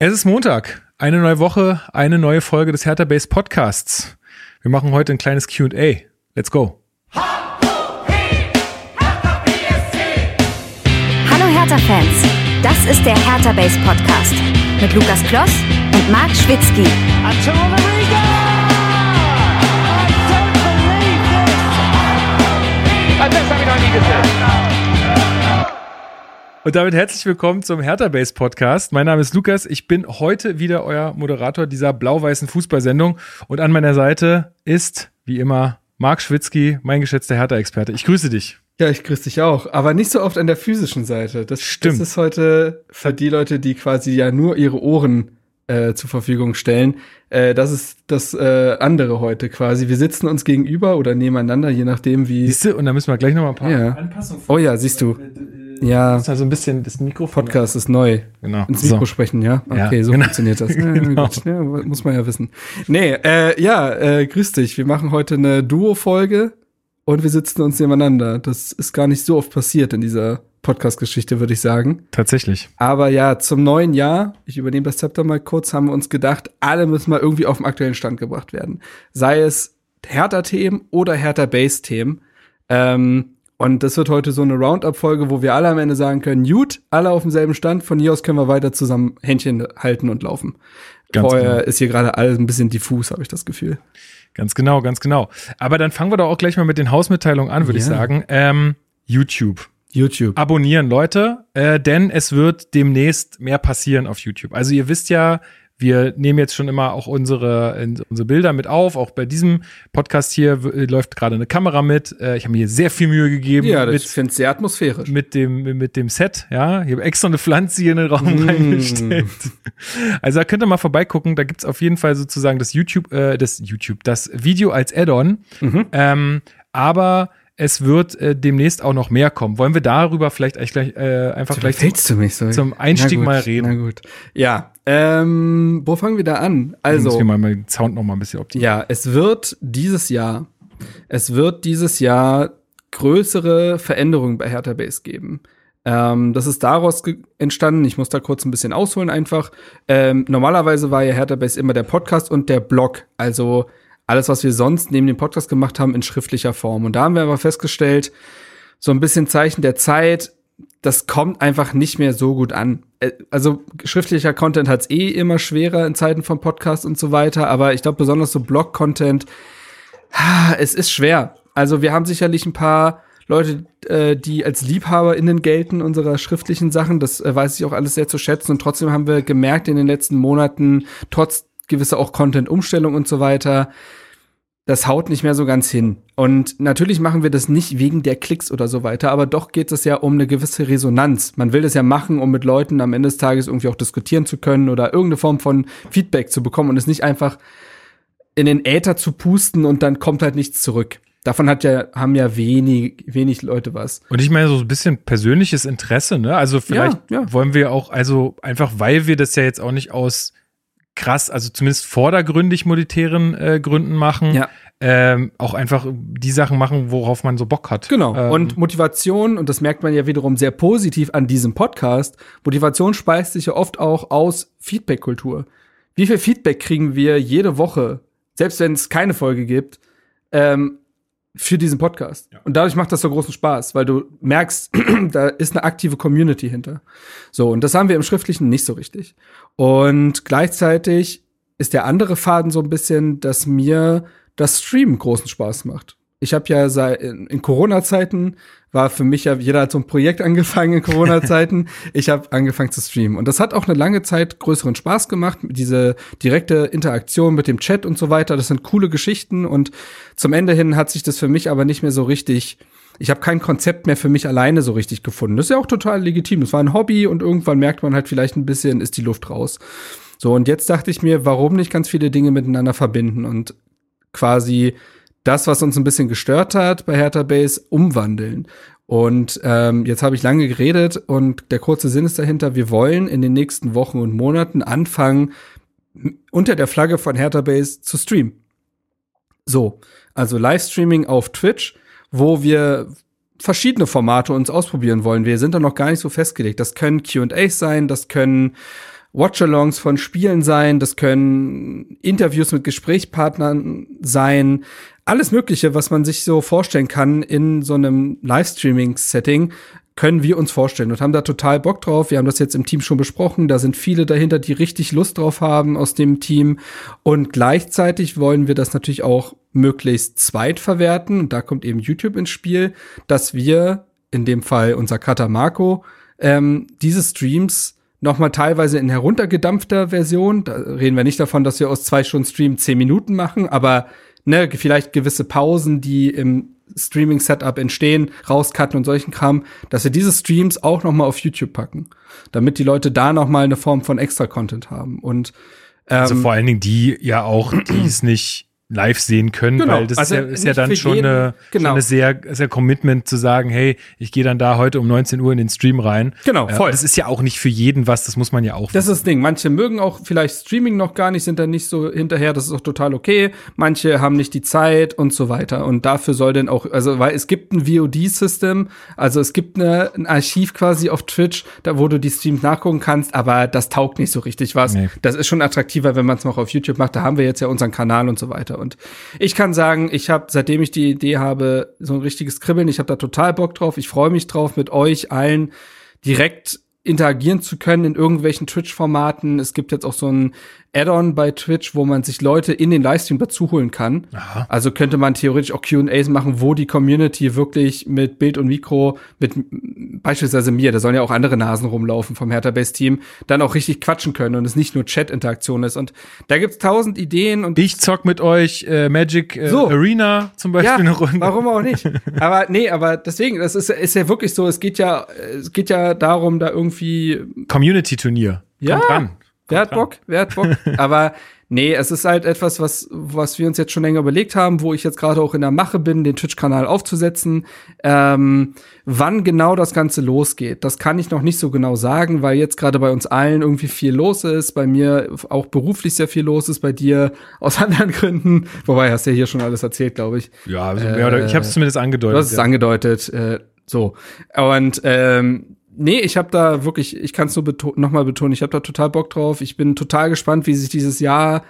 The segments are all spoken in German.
Es ist Montag, eine neue Woche, eine neue Folge des Hertha Base Podcasts. Wir machen heute ein kleines QA. Let's go. Hallo Hertha-Fans, das ist der Hertha Base Podcast mit Lukas Kloss und Marc Schwitzky. Das habe ich noch nie gesehen. Und damit herzlich willkommen zum Hertha Base Podcast. Mein Name ist Lukas. Ich bin heute wieder euer Moderator dieser blau-weißen Fußballsendung. Und an meiner Seite ist, wie immer, Marc Schwitzky, mein geschätzter Hertha-Experte. Ich grüße dich. Ja, ich grüße dich auch, aber nicht so oft an der physischen Seite. Das stimmt. Das ist heute für die Leute, die quasi ja nur ihre Ohren äh, zur Verfügung stellen. Äh, das ist das äh, andere heute quasi. Wir sitzen uns gegenüber oder nebeneinander, je nachdem wie. Siehst du, und da müssen wir gleich noch mal ein paar ja. Anpassungen. Oh ja, siehst du. Ja. Das ist also ein bisschen das Mikrofon. Podcast ist neu. Genau. Ins Mikro so. sprechen, ja? Okay, ja, so genau. funktioniert das. genau. ja, muss man ja wissen. Nee, äh, ja, äh, grüß dich. Wir machen heute eine Duo-Folge und wir sitzen uns nebeneinander. Das ist gar nicht so oft passiert in dieser Podcast-Geschichte, würde ich sagen. Tatsächlich. Aber ja, zum neuen Jahr, ich übernehme das Zepter mal kurz, haben wir uns gedacht, alle müssen mal irgendwie auf den aktuellen Stand gebracht werden. Sei es Hertha-Themen oder Hertha-Base-Themen. Ähm, und das wird heute so eine Roundup-Folge, wo wir alle am Ende sagen können, gut, alle auf demselben Stand, von hier aus können wir weiter zusammen Händchen halten und laufen. Ganz Vorher genau. ist hier gerade alles ein bisschen diffus, habe ich das Gefühl. Ganz genau, ganz genau. Aber dann fangen wir doch auch gleich mal mit den Hausmitteilungen an, würde ja. ich sagen. Ähm, YouTube. YouTube. Abonnieren, Leute, äh, denn es wird demnächst mehr passieren auf YouTube. Also ihr wisst ja, wir nehmen jetzt schon immer auch unsere, unsere Bilder mit auf. Auch bei diesem Podcast hier läuft gerade eine Kamera mit. Äh, ich habe mir hier sehr viel Mühe gegeben. Ja, das finde sehr atmosphärisch. Mit dem, mit dem Set, ja. Ich habe extra eine Pflanze hier in den Raum mm. reingestellt. Also da könnt ihr mal vorbeigucken. Da gibt's auf jeden Fall sozusagen das YouTube, äh, das YouTube, das Video als Add-on. Mhm. Ähm, aber es wird äh, demnächst auch noch mehr kommen. Wollen wir darüber vielleicht gleich äh, einfach so, gleich zum, mich so. zum Einstieg gut, mal reden? Na gut. Ja, ähm, wo fangen wir da an? Also, müssen wir mal den Sound noch mal ein bisschen optimieren. Ja, es wird dieses Jahr, es wird dieses Jahr größere Veränderungen bei Hertha Base geben. Ähm, das ist daraus entstanden. Ich muss da kurz ein bisschen ausholen einfach. Ähm, normalerweise war ja Hertha Base immer der Podcast und der Blog. Also alles, was wir sonst neben dem Podcast gemacht haben, in schriftlicher Form. Und da haben wir aber festgestellt, so ein bisschen Zeichen der Zeit, das kommt einfach nicht mehr so gut an. Äh, also schriftlicher Content hat es eh immer schwerer in Zeiten von Podcast und so weiter, aber ich glaube besonders so Blog-Content, es ist schwer. Also wir haben sicherlich ein paar Leute, äh, die als LiebhaberInnen gelten unserer schriftlichen Sachen. Das äh, weiß ich auch alles sehr zu schätzen. Und trotzdem haben wir gemerkt in den letzten Monaten, trotz gewisser auch Content-Umstellung und so weiter, das haut nicht mehr so ganz hin. Und natürlich machen wir das nicht wegen der Klicks oder so weiter, aber doch geht es ja um eine gewisse Resonanz. Man will das ja machen, um mit Leuten am Ende des Tages irgendwie auch diskutieren zu können oder irgendeine Form von Feedback zu bekommen und es nicht einfach in den Äther zu pusten und dann kommt halt nichts zurück. Davon hat ja, haben ja wenig, wenig Leute was. Und ich meine, so ein bisschen persönliches Interesse, ne? Also vielleicht ja, ja. wollen wir auch, also einfach, weil wir das ja jetzt auch nicht aus krass, also zumindest vordergründig monetären äh, Gründen machen. Ja. Ähm, auch einfach die Sachen machen, worauf man so Bock hat. Genau. Ähm, und Motivation, und das merkt man ja wiederum sehr positiv an diesem Podcast, Motivation speist sich ja oft auch aus Feedback-Kultur. Wie viel Feedback kriegen wir jede Woche, selbst wenn es keine Folge gibt, ähm, für diesen Podcast. Ja. Und dadurch macht das so großen Spaß, weil du merkst, da ist eine aktive Community hinter. So, und das haben wir im Schriftlichen nicht so richtig. Und gleichzeitig ist der andere Faden so ein bisschen, dass mir das Stream großen Spaß macht. Ich habe ja seit in, Corona-Zeiten war für mich ja jeder hat so ein Projekt angefangen in Corona-Zeiten. ich habe angefangen zu streamen und das hat auch eine lange Zeit größeren Spaß gemacht. Diese direkte Interaktion mit dem Chat und so weiter. Das sind coole Geschichten und zum Ende hin hat sich das für mich aber nicht mehr so richtig. Ich habe kein Konzept mehr für mich alleine so richtig gefunden. Das ist ja auch total legitim. Das war ein Hobby und irgendwann merkt man halt vielleicht ein bisschen, ist die Luft raus. So, und jetzt dachte ich mir, warum nicht ganz viele Dinge miteinander verbinden und quasi das, was uns ein bisschen gestört hat bei Hertha Base, umwandeln. Und ähm, jetzt habe ich lange geredet und der kurze Sinn ist dahinter, wir wollen in den nächsten Wochen und Monaten anfangen, unter der Flagge von Hertha Base zu streamen. So, also Livestreaming auf Twitch, wo wir verschiedene Formate uns ausprobieren wollen. Wir sind da noch gar nicht so festgelegt. Das können Q&As sein, das können Watchalongs von Spielen sein, das können Interviews mit Gesprächspartnern sein, alles Mögliche, was man sich so vorstellen kann in so einem Livestreaming-Setting, können wir uns vorstellen und haben da total Bock drauf. Wir haben das jetzt im Team schon besprochen. Da sind viele dahinter, die richtig Lust drauf haben aus dem Team. Und gleichzeitig wollen wir das natürlich auch möglichst zweit verwerten. Und da kommt eben YouTube ins Spiel, dass wir, in dem Fall unser Cutter Marco, ähm, diese Streams nochmal teilweise in heruntergedampfter Version. Da reden wir nicht davon, dass wir aus zwei Stunden Stream zehn Minuten machen, aber ne, vielleicht gewisse Pausen, die im Streaming-Setup entstehen, rauscutten und solchen Kram, dass wir diese Streams auch noch mal auf YouTube packen, damit die Leute da noch mal eine Form von Extra-Content haben. Und ähm, also vor allen Dingen die ja auch, die es nicht live sehen können, genau. weil das also ist ja, ist ja dann schon, jeden, eine, genau. schon eine sehr, sehr Commitment zu sagen, hey, ich gehe dann da heute um 19 Uhr in den Stream rein. Genau, voll. Äh, das ist ja auch nicht für jeden was, das muss man ja auch. Das ist das Ding. Manche mögen auch vielleicht Streaming noch gar nicht, sind da nicht so hinterher, das ist auch total okay. Manche haben nicht die Zeit und so weiter. Und dafür soll denn auch, also, weil es gibt ein VOD-System, also es gibt eine, ein Archiv quasi auf Twitch, da wo du die Streams nachgucken kannst, aber das taugt nicht so richtig was. Nee. Das ist schon attraktiver, wenn man es noch auf YouTube macht. Da haben wir jetzt ja unseren Kanal und so weiter. Und ich kann sagen, ich habe, seitdem ich die Idee habe, so ein richtiges Kribbeln, ich habe da total Bock drauf. Ich freue mich drauf, mit euch allen direkt interagieren zu können in irgendwelchen Twitch-Formaten. Es gibt jetzt auch so ein Add-on bei Twitch, wo man sich Leute in den Livestream dazu holen kann. Aha. Also könnte man theoretisch auch Q&As machen, wo die Community wirklich mit Bild und Mikro, mit beispielsweise mir, da sollen ja auch andere Nasen rumlaufen vom Hertha Base Team, dann auch richtig quatschen können und es nicht nur Chat-Interaktion ist. Und da gibt's tausend Ideen und ich zock mit euch äh, Magic äh, so. Arena zum Beispiel ja, eine Runde. Warum auch nicht? aber nee, aber deswegen, das ist, ist ja wirklich so. Es geht ja, es geht ja darum, da irgendwie Community-Turnier. Ja. Dran. Wer hat Bock? Wer hat Bock? Aber nee, es ist halt etwas, was, was wir uns jetzt schon länger überlegt haben, wo ich jetzt gerade auch in der Mache bin, den Twitch-Kanal aufzusetzen. Ähm, wann genau das Ganze losgeht, das kann ich noch nicht so genau sagen, weil jetzt gerade bei uns allen irgendwie viel los ist, bei mir auch beruflich sehr viel los ist, bei dir aus anderen Gründen. Wobei, hast du ja hier schon alles erzählt, glaube ich. Ja, also, äh, ich habe es zumindest angedeutet. Du hast es ja. angedeutet. Äh, so. Und ähm, nee, ich habe da wirklich, ich kann es nur beto nochmal betonen, ich habe da total Bock drauf. Ich bin total gespannt, wie sich dieses Jahr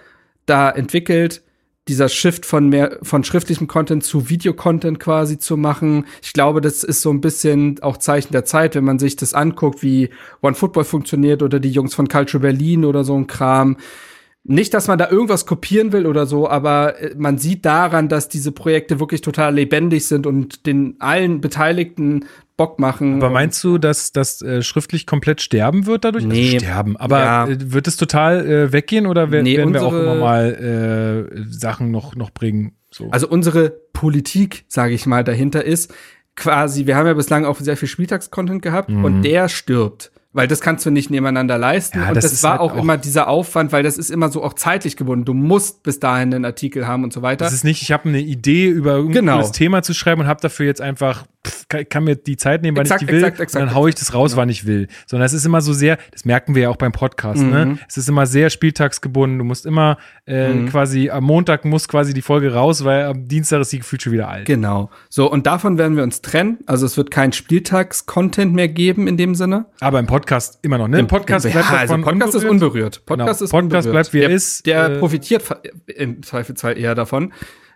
da entwickelt. Dieser Shift von mehr von schriftlichem Content zu Videocontent quasi zu machen. Ich glaube, das ist so ein bisschen auch Zeichen der Zeit, wenn man sich das anguckt, wie One Football funktioniert oder die Jungs von Culture Berlin oder so ein Kram. Nicht, dass man da irgendwas kopieren will oder so, aber äh, man sieht daran, dass diese Projekte wirklich total lebendig sind und den allen Beteiligten Bock machen. Aber meinst du, dass das äh, schriftlich komplett sterben wird dadurch? Also nee. Also sterben. Aber ja. äh, wird es total äh, weggehen oder werden, nee, werden wir auch immer mal äh, Sachen noch, noch bringen? So. Also unsere Politik, sage ich mal, dahinter ist quasi, wir haben ja bislang auch sehr viel Spieltagscontent gehabt mhm. und der stirbt weil das kannst du nicht nebeneinander leisten. Ja, und das, das war halt auch, auch, immer dieser Aufwand, weil das ist immer so auch zeitlich gebunden. Du musst bis dahin einen Artikel haben und so weiter. Das ist nicht, ich habe eine Idee über irgendein genau. Thema zu schreiben und habe dafür jetzt einfach, pff, kann, kann, mir die Zeit nehmen, wann exakt, ich die will, exakt, exakt, und dann haue ich das raus, genau. wann ich will. Sondern es ist immer so sehr, das merken wir ja auch beim Podcast, ne? mhm. ne? Es ist immer sehr spieltagsgebunden. Du musst immer äh, mhm. quasi, am Montag muss quasi die Folge raus, weil am Dienstag ist die gefühlt schon wieder alt. Genau. So, und davon werden wir uns trennen. Also es wird kein Spieltags-Content mehr geben in dem Sinne. Aber im Podcast immer noch, ne? Im Podcast bleibt ja, also Podcast unberührt. ist unberührt. Podcast genau. ist Podcast unberührt. bleibt wie er ist. Der äh, profitiert im Zweifelsfall eher davon.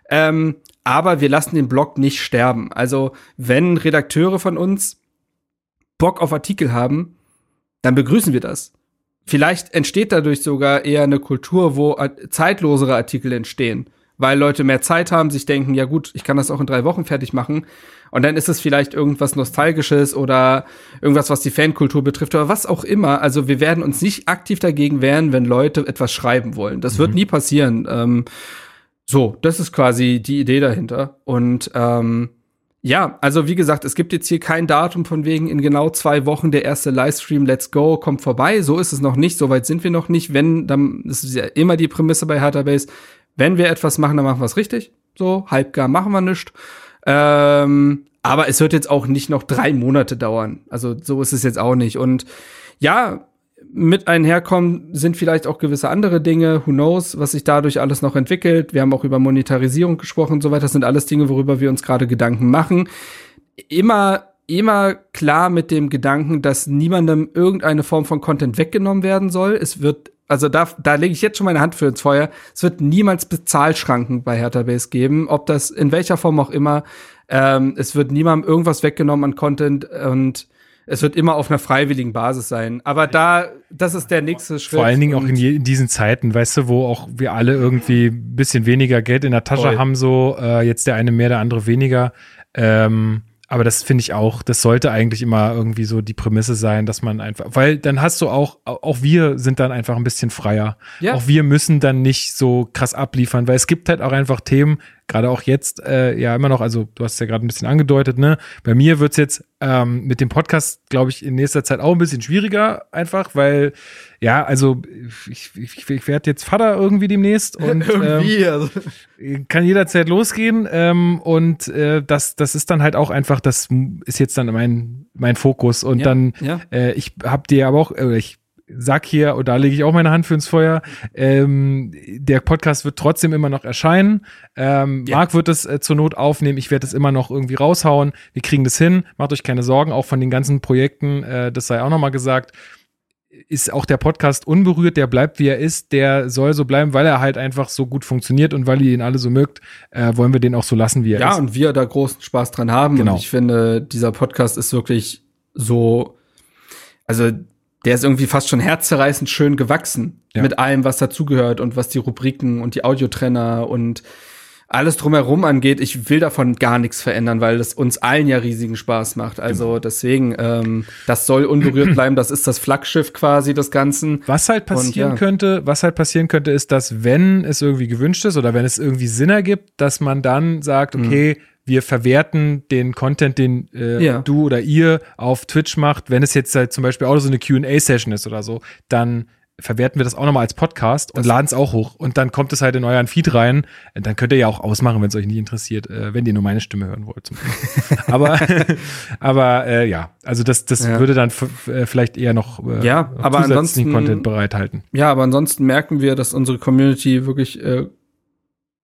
Ähm, aber wir lassen den Blog nicht sterben. Also, wenn Redakteure von uns Bock auf Artikel haben, dann begrüßen wir das. Vielleicht entsteht dadurch sogar eher eine Kultur, wo zeitlosere Artikel entstehen, weil Leute mehr Zeit haben, sich denken, ja gut, ich kann das auch in drei Wochen fertig machen. Und dann ist es vielleicht irgendwas Nostalgisches oder irgendwas, was die Fankultur betrifft oder was auch immer. Also wir werden uns nicht aktiv dagegen wehren, wenn Leute etwas schreiben wollen. Das mhm. wird nie passieren. Ähm, so, das ist quasi die Idee dahinter. Und ähm, ja, also wie gesagt, es gibt jetzt hier kein Datum von wegen in genau zwei Wochen der erste Livestream Let's Go kommt vorbei. So ist es noch nicht, so weit sind wir noch nicht. Wenn, dann ist ja immer die Prämisse bei Hertha Base. Wenn wir etwas machen, dann machen wir es richtig. So, halbgar machen wir nichts. Ähm, aber es wird jetzt auch nicht noch drei Monate dauern. Also so ist es jetzt auch nicht. Und ja, mit einherkommen sind vielleicht auch gewisse andere Dinge. Who knows, was sich dadurch alles noch entwickelt. Wir haben auch über Monetarisierung gesprochen und so weiter. Das sind alles Dinge, worüber wir uns gerade Gedanken machen. Immer immer klar mit dem Gedanken, dass niemandem irgendeine Form von Content weggenommen werden soll. Es wird, also da, da lege ich jetzt schon meine Hand für ins Feuer. Es wird niemals Bezahlschranken bei Hertha Base geben, ob das in welcher Form auch immer. Ähm, es wird niemandem irgendwas weggenommen an Content und es wird immer auf einer freiwilligen Basis sein. Aber da, das ist der nächste Schritt. Vor allen Dingen auch in, je, in, diesen Zeiten, weißt du, wo auch wir alle irgendwie ein bisschen weniger Geld in der Tasche Voll. haben, so äh, jetzt der eine mehr, der andere weniger. Ähm, aber das finde ich auch, das sollte eigentlich immer irgendwie so die Prämisse sein, dass man einfach, weil dann hast du auch, auch wir sind dann einfach ein bisschen freier. Ja. Auch wir müssen dann nicht so krass abliefern, weil es gibt halt auch einfach Themen, gerade auch jetzt, äh, ja immer noch, also du hast ja gerade ein bisschen angedeutet, ne? Bei mir wird's jetzt ähm, mit dem Podcast, glaube ich, in nächster Zeit auch ein bisschen schwieriger, einfach, weil, ja, also ich, ich, ich werde jetzt Vater irgendwie demnächst und irgendwie, ähm, also. kann jederzeit losgehen. Ähm, und äh, das, das ist dann halt auch einfach, das ist jetzt dann mein, mein Fokus. Und ja, dann, ja. Äh, ich hab dir aber auch, äh, ich sag hier, und da lege ich auch meine Hand für ins Feuer, ähm, der Podcast wird trotzdem immer noch erscheinen. Ähm, ja. Marc wird es äh, zur Not aufnehmen, ich werde es immer noch irgendwie raushauen. Wir kriegen das hin, macht euch keine Sorgen, auch von den ganzen Projekten, äh, das sei auch nochmal gesagt ist auch der Podcast unberührt, der bleibt wie er ist, der soll so bleiben, weil er halt einfach so gut funktioniert und weil ihr ihn alle so mögt, äh, wollen wir den auch so lassen, wie er ja, ist. Ja, und wir da großen Spaß dran haben. Genau. Und ich finde, dieser Podcast ist wirklich so, also der ist irgendwie fast schon herzzerreißend schön gewachsen ja. mit allem, was dazugehört und was die Rubriken und die Audiotrenner und alles drumherum angeht. Ich will davon gar nichts verändern, weil es uns allen ja riesigen Spaß macht. Also genau. deswegen, ähm, das soll unberührt bleiben. Das ist das Flaggschiff quasi des Ganzen. Was halt passieren und, ja. könnte, was halt passieren könnte, ist, dass wenn es irgendwie gewünscht ist oder wenn es irgendwie Sinn ergibt, dass man dann sagt, mhm. okay, mhm wir verwerten den Content, den äh, ja. du oder ihr auf Twitch macht. Wenn es jetzt halt zum Beispiel auch so eine QA-Session ist oder so, dann verwerten wir das auch nochmal als Podcast und laden es auch hoch. Und dann kommt es halt in euren Feed rein. Dann könnt ihr ja auch ausmachen, wenn es euch nicht interessiert, äh, wenn ihr nur meine Stimme hören wollt. aber aber äh, ja, also das, das ja. würde dann äh, vielleicht eher noch äh, ja, aber ansonsten, Content bereithalten. Ja, aber ansonsten merken wir, dass unsere Community wirklich äh,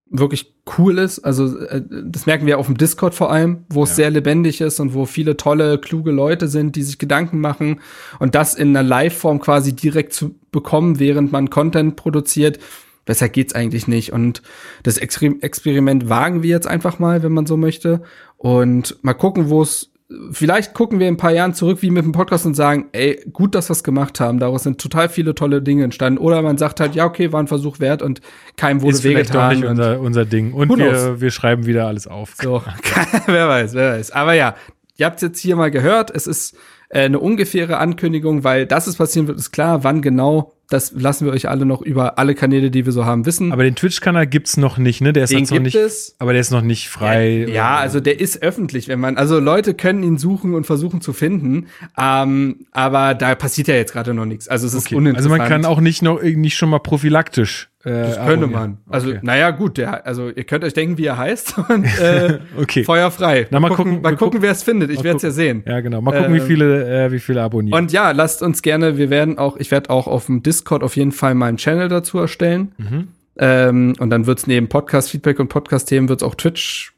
wirklich cool ist. Also äh, das merken wir auf dem Discord vor allem, wo es ja. sehr lebendig ist und wo viele tolle, kluge Leute sind, die sich Gedanken machen und das in einer Live-Form quasi direkt zu bekommen, während man Content produziert. Besser geht's eigentlich nicht. Und das Experiment wagen wir jetzt einfach mal, wenn man so möchte. Und mal gucken, wo es vielleicht gucken wir in ein paar Jahren zurück wie mit dem Podcast und sagen, ey, gut, dass wir es gemacht haben. Daraus sind total viele tolle Dinge entstanden. Oder man sagt halt, ja, okay, war ein Versuch wert und keinem wurde Ist vielleicht doch nicht unser, unser Ding. Und wir, wir schreiben wieder alles auf. So, wer weiß, wer weiß. Aber ja, ihr habt jetzt hier mal gehört. Es ist äh, eine ungefähre Ankündigung, weil das ist passieren wird, ist klar. Wann genau das lassen wir euch alle noch über alle Kanäle, die wir so haben, wissen. Aber den Twitch-Kanal gibt's noch nicht, ne? Der ist den noch nicht. Es. Aber der ist noch nicht frei. Ja, ja, also der ist öffentlich, wenn man, also Leute können ihn suchen und versuchen zu finden. Ähm, aber da passiert ja jetzt gerade noch nichts. Also es ist okay. uninteressant. Also man kann auch nicht noch nicht schon mal prophylaktisch äh, das könnte man. Also, okay. naja, gut, der, also ihr könnt euch denken, wie er heißt. Und, äh, okay. Feuer frei. Na, mal, gucken, mal gucken, wer es findet. Ich werde es ja sehen. Ja, genau. Mal gucken, äh, wie viele, äh, wie viele abonnieren. Und ja, lasst uns gerne, wir werden auch, ich werde auch auf dem Discord auf jeden Fall meinen Channel dazu erstellen. Mhm. Ähm, und dann wird es neben Podcast-Feedback und Podcast-Themen wird es auch Twitch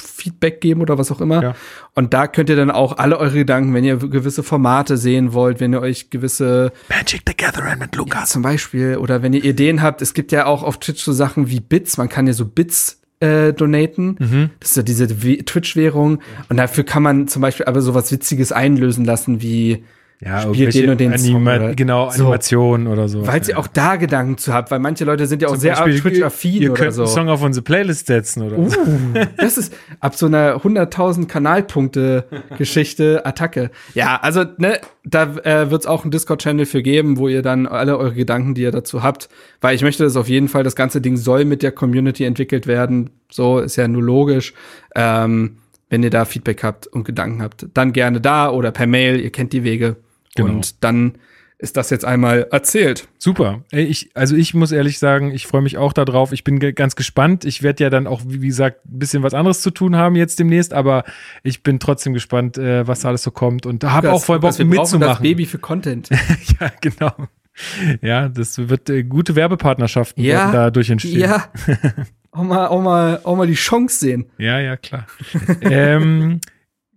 Feedback geben oder was auch immer. Ja. Und da könnt ihr dann auch alle eure Gedanken, wenn ihr gewisse Formate sehen wollt, wenn ihr euch gewisse Magic the Gathering mit Lukas ja, zum Beispiel oder wenn ihr Ideen habt. Es gibt ja auch auf Twitch so Sachen wie Bits. Man kann ja so Bits äh, donaten. Mhm. Das ist ja diese Twitch-Währung. Und dafür kann man zum Beispiel aber sowas Witziges einlösen lassen wie ja, spielt den und den Anima Song. Genau, Animationen so. oder so. Weil ja. ihr auch da Gedanken zu habt, weil manche Leute sind ja auch Zum sehr Twitch-affin Ihr könnt so. einen Song auf unsere Playlist setzen oder uh, so. Das ist ab so einer 100.000 Kanalpunkte-Geschichte Attacke. Ja, also, ne, da äh, wird es auch einen Discord-Channel für geben, wo ihr dann alle eure Gedanken, die ihr dazu habt, weil ich möchte das auf jeden Fall, das ganze Ding soll mit der Community entwickelt werden. So ist ja nur logisch. Ähm, wenn ihr da Feedback habt und Gedanken habt, dann gerne da oder per Mail, ihr kennt die Wege. Genau. Und dann ist das jetzt einmal erzählt. Super. Ich, also ich muss ehrlich sagen, ich freue mich auch darauf. Ich bin ganz gespannt. Ich werde ja dann auch, wie gesagt, ein bisschen was anderes zu tun haben jetzt demnächst, aber ich bin trotzdem gespannt, äh, was da alles so kommt und habe auch voll Bock wir mitzumachen. Das Baby für Content. ja, genau. Ja, das wird äh, gute Werbepartnerschaften ja, dadurch entstehen. Ja. auch mal, auch mal, auch mal die Chance sehen. Ja, ja, klar. ähm,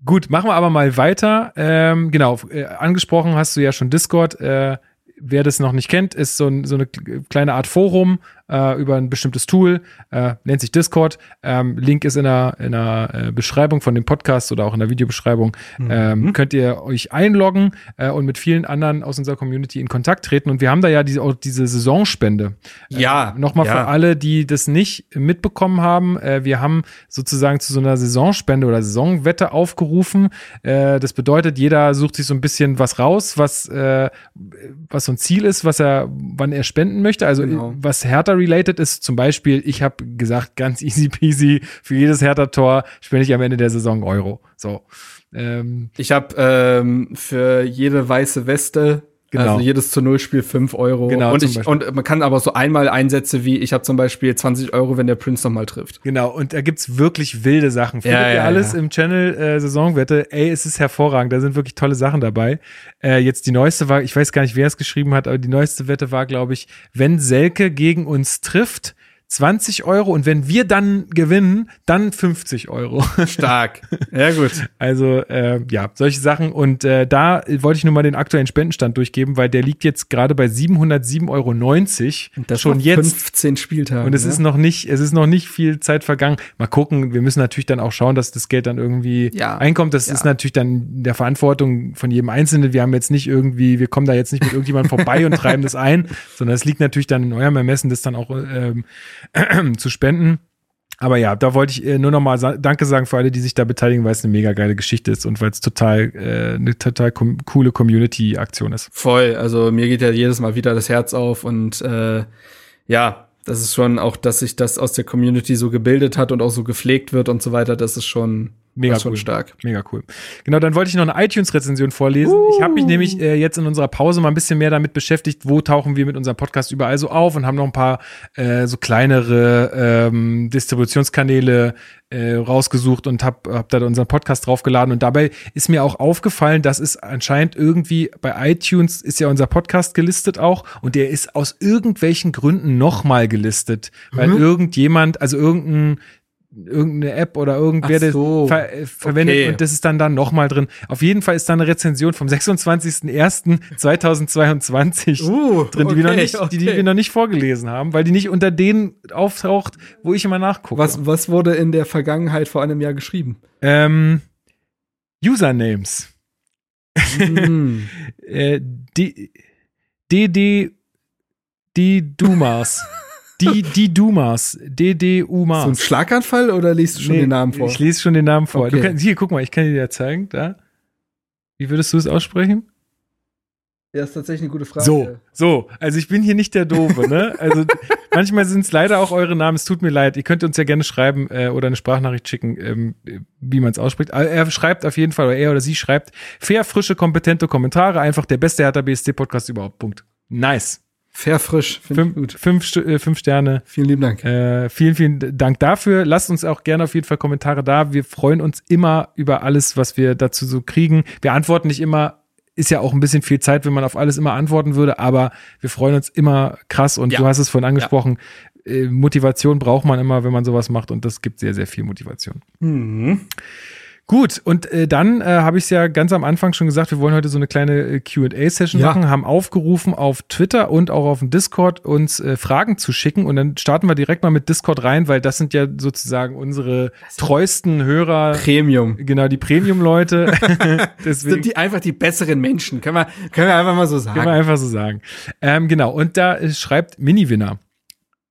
Gut, machen wir aber mal weiter. Ähm, genau, äh, angesprochen hast du ja schon Discord. Äh, wer das noch nicht kennt, ist so, ein, so eine kleine Art Forum äh, über ein bestimmtes Tool, äh, nennt sich Discord. Ähm, Link ist in der, in der äh, Beschreibung von dem Podcast oder auch in der Videobeschreibung. Mhm. Ähm, könnt ihr euch einloggen äh, und mit vielen anderen aus unserer Community in Kontakt treten. Und wir haben da ja diese, auch diese Saisonspende. Äh, ja. Nochmal ja. für alle, die das nicht mitbekommen haben. Äh, wir haben sozusagen zu so einer Saisonspende oder Saisonwette aufgerufen. Das bedeutet, jeder sucht sich so ein bisschen was raus, was, was so ein Ziel ist, was er, wann er spenden möchte. Also Genau. was härter related ist, zum Beispiel, ich habe gesagt, ganz easy peasy, für jedes härter Tor spende ich am Ende der Saison Euro. So. Ähm, Ich habe ähm, für jede weiße Weste, Genau. also jedes zu Null Spiel 5 Euro. Genau, und, ich, und man kann aber so einmal Einsätze wie, ich habe zum Beispiel 20 Euro, wenn der Prince nochmal trifft. Genau, und da gibt's wirklich wilde Sachen. Findet Ja, ihr ja, alles ja. im Channel äh, Saisonwette? Ey, es ist hervorragend. Da sind wirklich tolle Sachen dabei. Äh, jetzt die neueste war, ich weiß gar nicht, wer es geschrieben hat, aber die neueste Wette war, glaube ich, wenn Selke gegen uns trifft, 20 Euro und wenn wir dann gewinnen, dann 50 Euro. Stark. ja, gut. Also äh, ja, solche Sachen. Und äh, da wollte ich nur mal den aktuellen Spendenstand durchgeben, weil der liegt jetzt gerade bei 707,90 Euro. Das schon jetzt 15 Spieltagen. und es ne? ist noch nicht, es ist noch nicht viel Zeit vergangen. Mal gucken, wir müssen natürlich dann auch schauen, dass das Geld dann irgendwie Ja. einkommt. Das Ja. ist natürlich dann in der Verantwortung von jedem Einzelnen. Wir haben jetzt nicht irgendwie, wir kommen da jetzt nicht mit irgendjemandem vorbei und treiben das ein, sondern es liegt natürlich dann in eurem Ermessen, das dann auch ähm, zu spenden. Aber ja, da wollte ich äh, nur noch mal sa Danke sagen für alle, die sich da beteiligen, weil es eine mega geile Geschichte ist und weil es total äh, eine total com coole Community-Aktion ist. Voll. Also mir geht ja jedes Mal wieder das Herz auf und äh, ja, das ist schon auch, dass sich das aus der Community so gebildet hat und auch so gepflegt wird und so weiter. Das ist schon Mega das cool. stark. Mega cool. Genau, dann wollte ich noch eine iTunes-Rezension vorlesen. Ich habe mich nämlich äh, jetzt in unserer Pause mal ein bisschen mehr damit beschäftigt, wo tauchen wir mit unserem Podcast überall so auf und haben noch ein paar äh, so kleinere ähm, Distributionskanäle äh, rausgesucht und habe hab da unseren Podcast draufgeladen. Und dabei ist mir auch aufgefallen, dass es anscheinend irgendwie bei iTunes ist ja unser Podcast gelistet auch und der ist aus irgendwelchen Gründen nochmal gelistet, weil irgendjemand, also irgendein irgendeine App oder irgendwer so. das ver äh, verwendet Okay. und das ist dann da nochmal drin. Auf jeden Fall ist da eine Rezension vom 26.01.2022 Uh, drin, die, wir noch okay, nicht, die, die okay. wir noch nicht vorgelesen haben, weil die nicht unter denen auftaucht, wo ich immer nachgucke. Was, was wurde in der Vergangenheit vor einem Jahr geschrieben? Ähm, Usernames. Hm. Äh, D- DD die Dumas. Die, die Dumas. DDU So ein. Schlaganfall oder liest du schon Nee, den Namen vor? Ich lese schon den Namen vor. Du Okay. kannst, hier, guck mal, ich kann dir ja zeigen. Da. Wie würdest du es aussprechen? Ja, ist tatsächlich eine gute Frage. So, so. Also ich bin hier nicht der Doofe, ne? Also manchmal sind es leider auch eure Namen. Es tut mir leid. Ihr könnt uns ja gerne schreiben äh, oder eine Sprachnachricht schicken, ähm, wie man es ausspricht. Aber Er schreibt auf jeden Fall, oder er oder sie schreibt, fair, frische, kompetente Kommentare. Einfach der beste Hertha BSC Podcast überhaupt. Punkt. Nice. Fair frisch, Fünf, gut. fünf, äh, fünf Sterne. Vielen lieben Dank. Äh, vielen, vielen Dank dafür. Lasst uns auch gerne auf jeden Fall Kommentare da. Wir freuen uns immer über alles, was wir dazu so kriegen. Wir antworten nicht immer. Ist ja auch ein bisschen viel Zeit, wenn man auf alles immer antworten würde, aber wir freuen uns immer krass und Ja. du hast es vorhin angesprochen. Äh, Motivation braucht man immer, wenn man sowas macht und das gibt sehr, sehr viel Motivation. Mhm. Gut, und äh, dann äh, habe ich es ja ganz am Anfang schon gesagt, wir wollen heute so eine kleine äh, QA-Session Ja. machen, haben aufgerufen auf Twitter und auch auf dem Discord uns äh, Fragen zu schicken. Und dann starten wir direkt mal mit Discord rein, weil das sind ja sozusagen unsere treuesten Hörer. Premium. Genau, die Premium-Leute. Sind die einfach die besseren Menschen? Können wir, können wir einfach mal so kann man sagen. einfach so sagen. Ähm, genau, und da äh, schreibt Mini-Winner.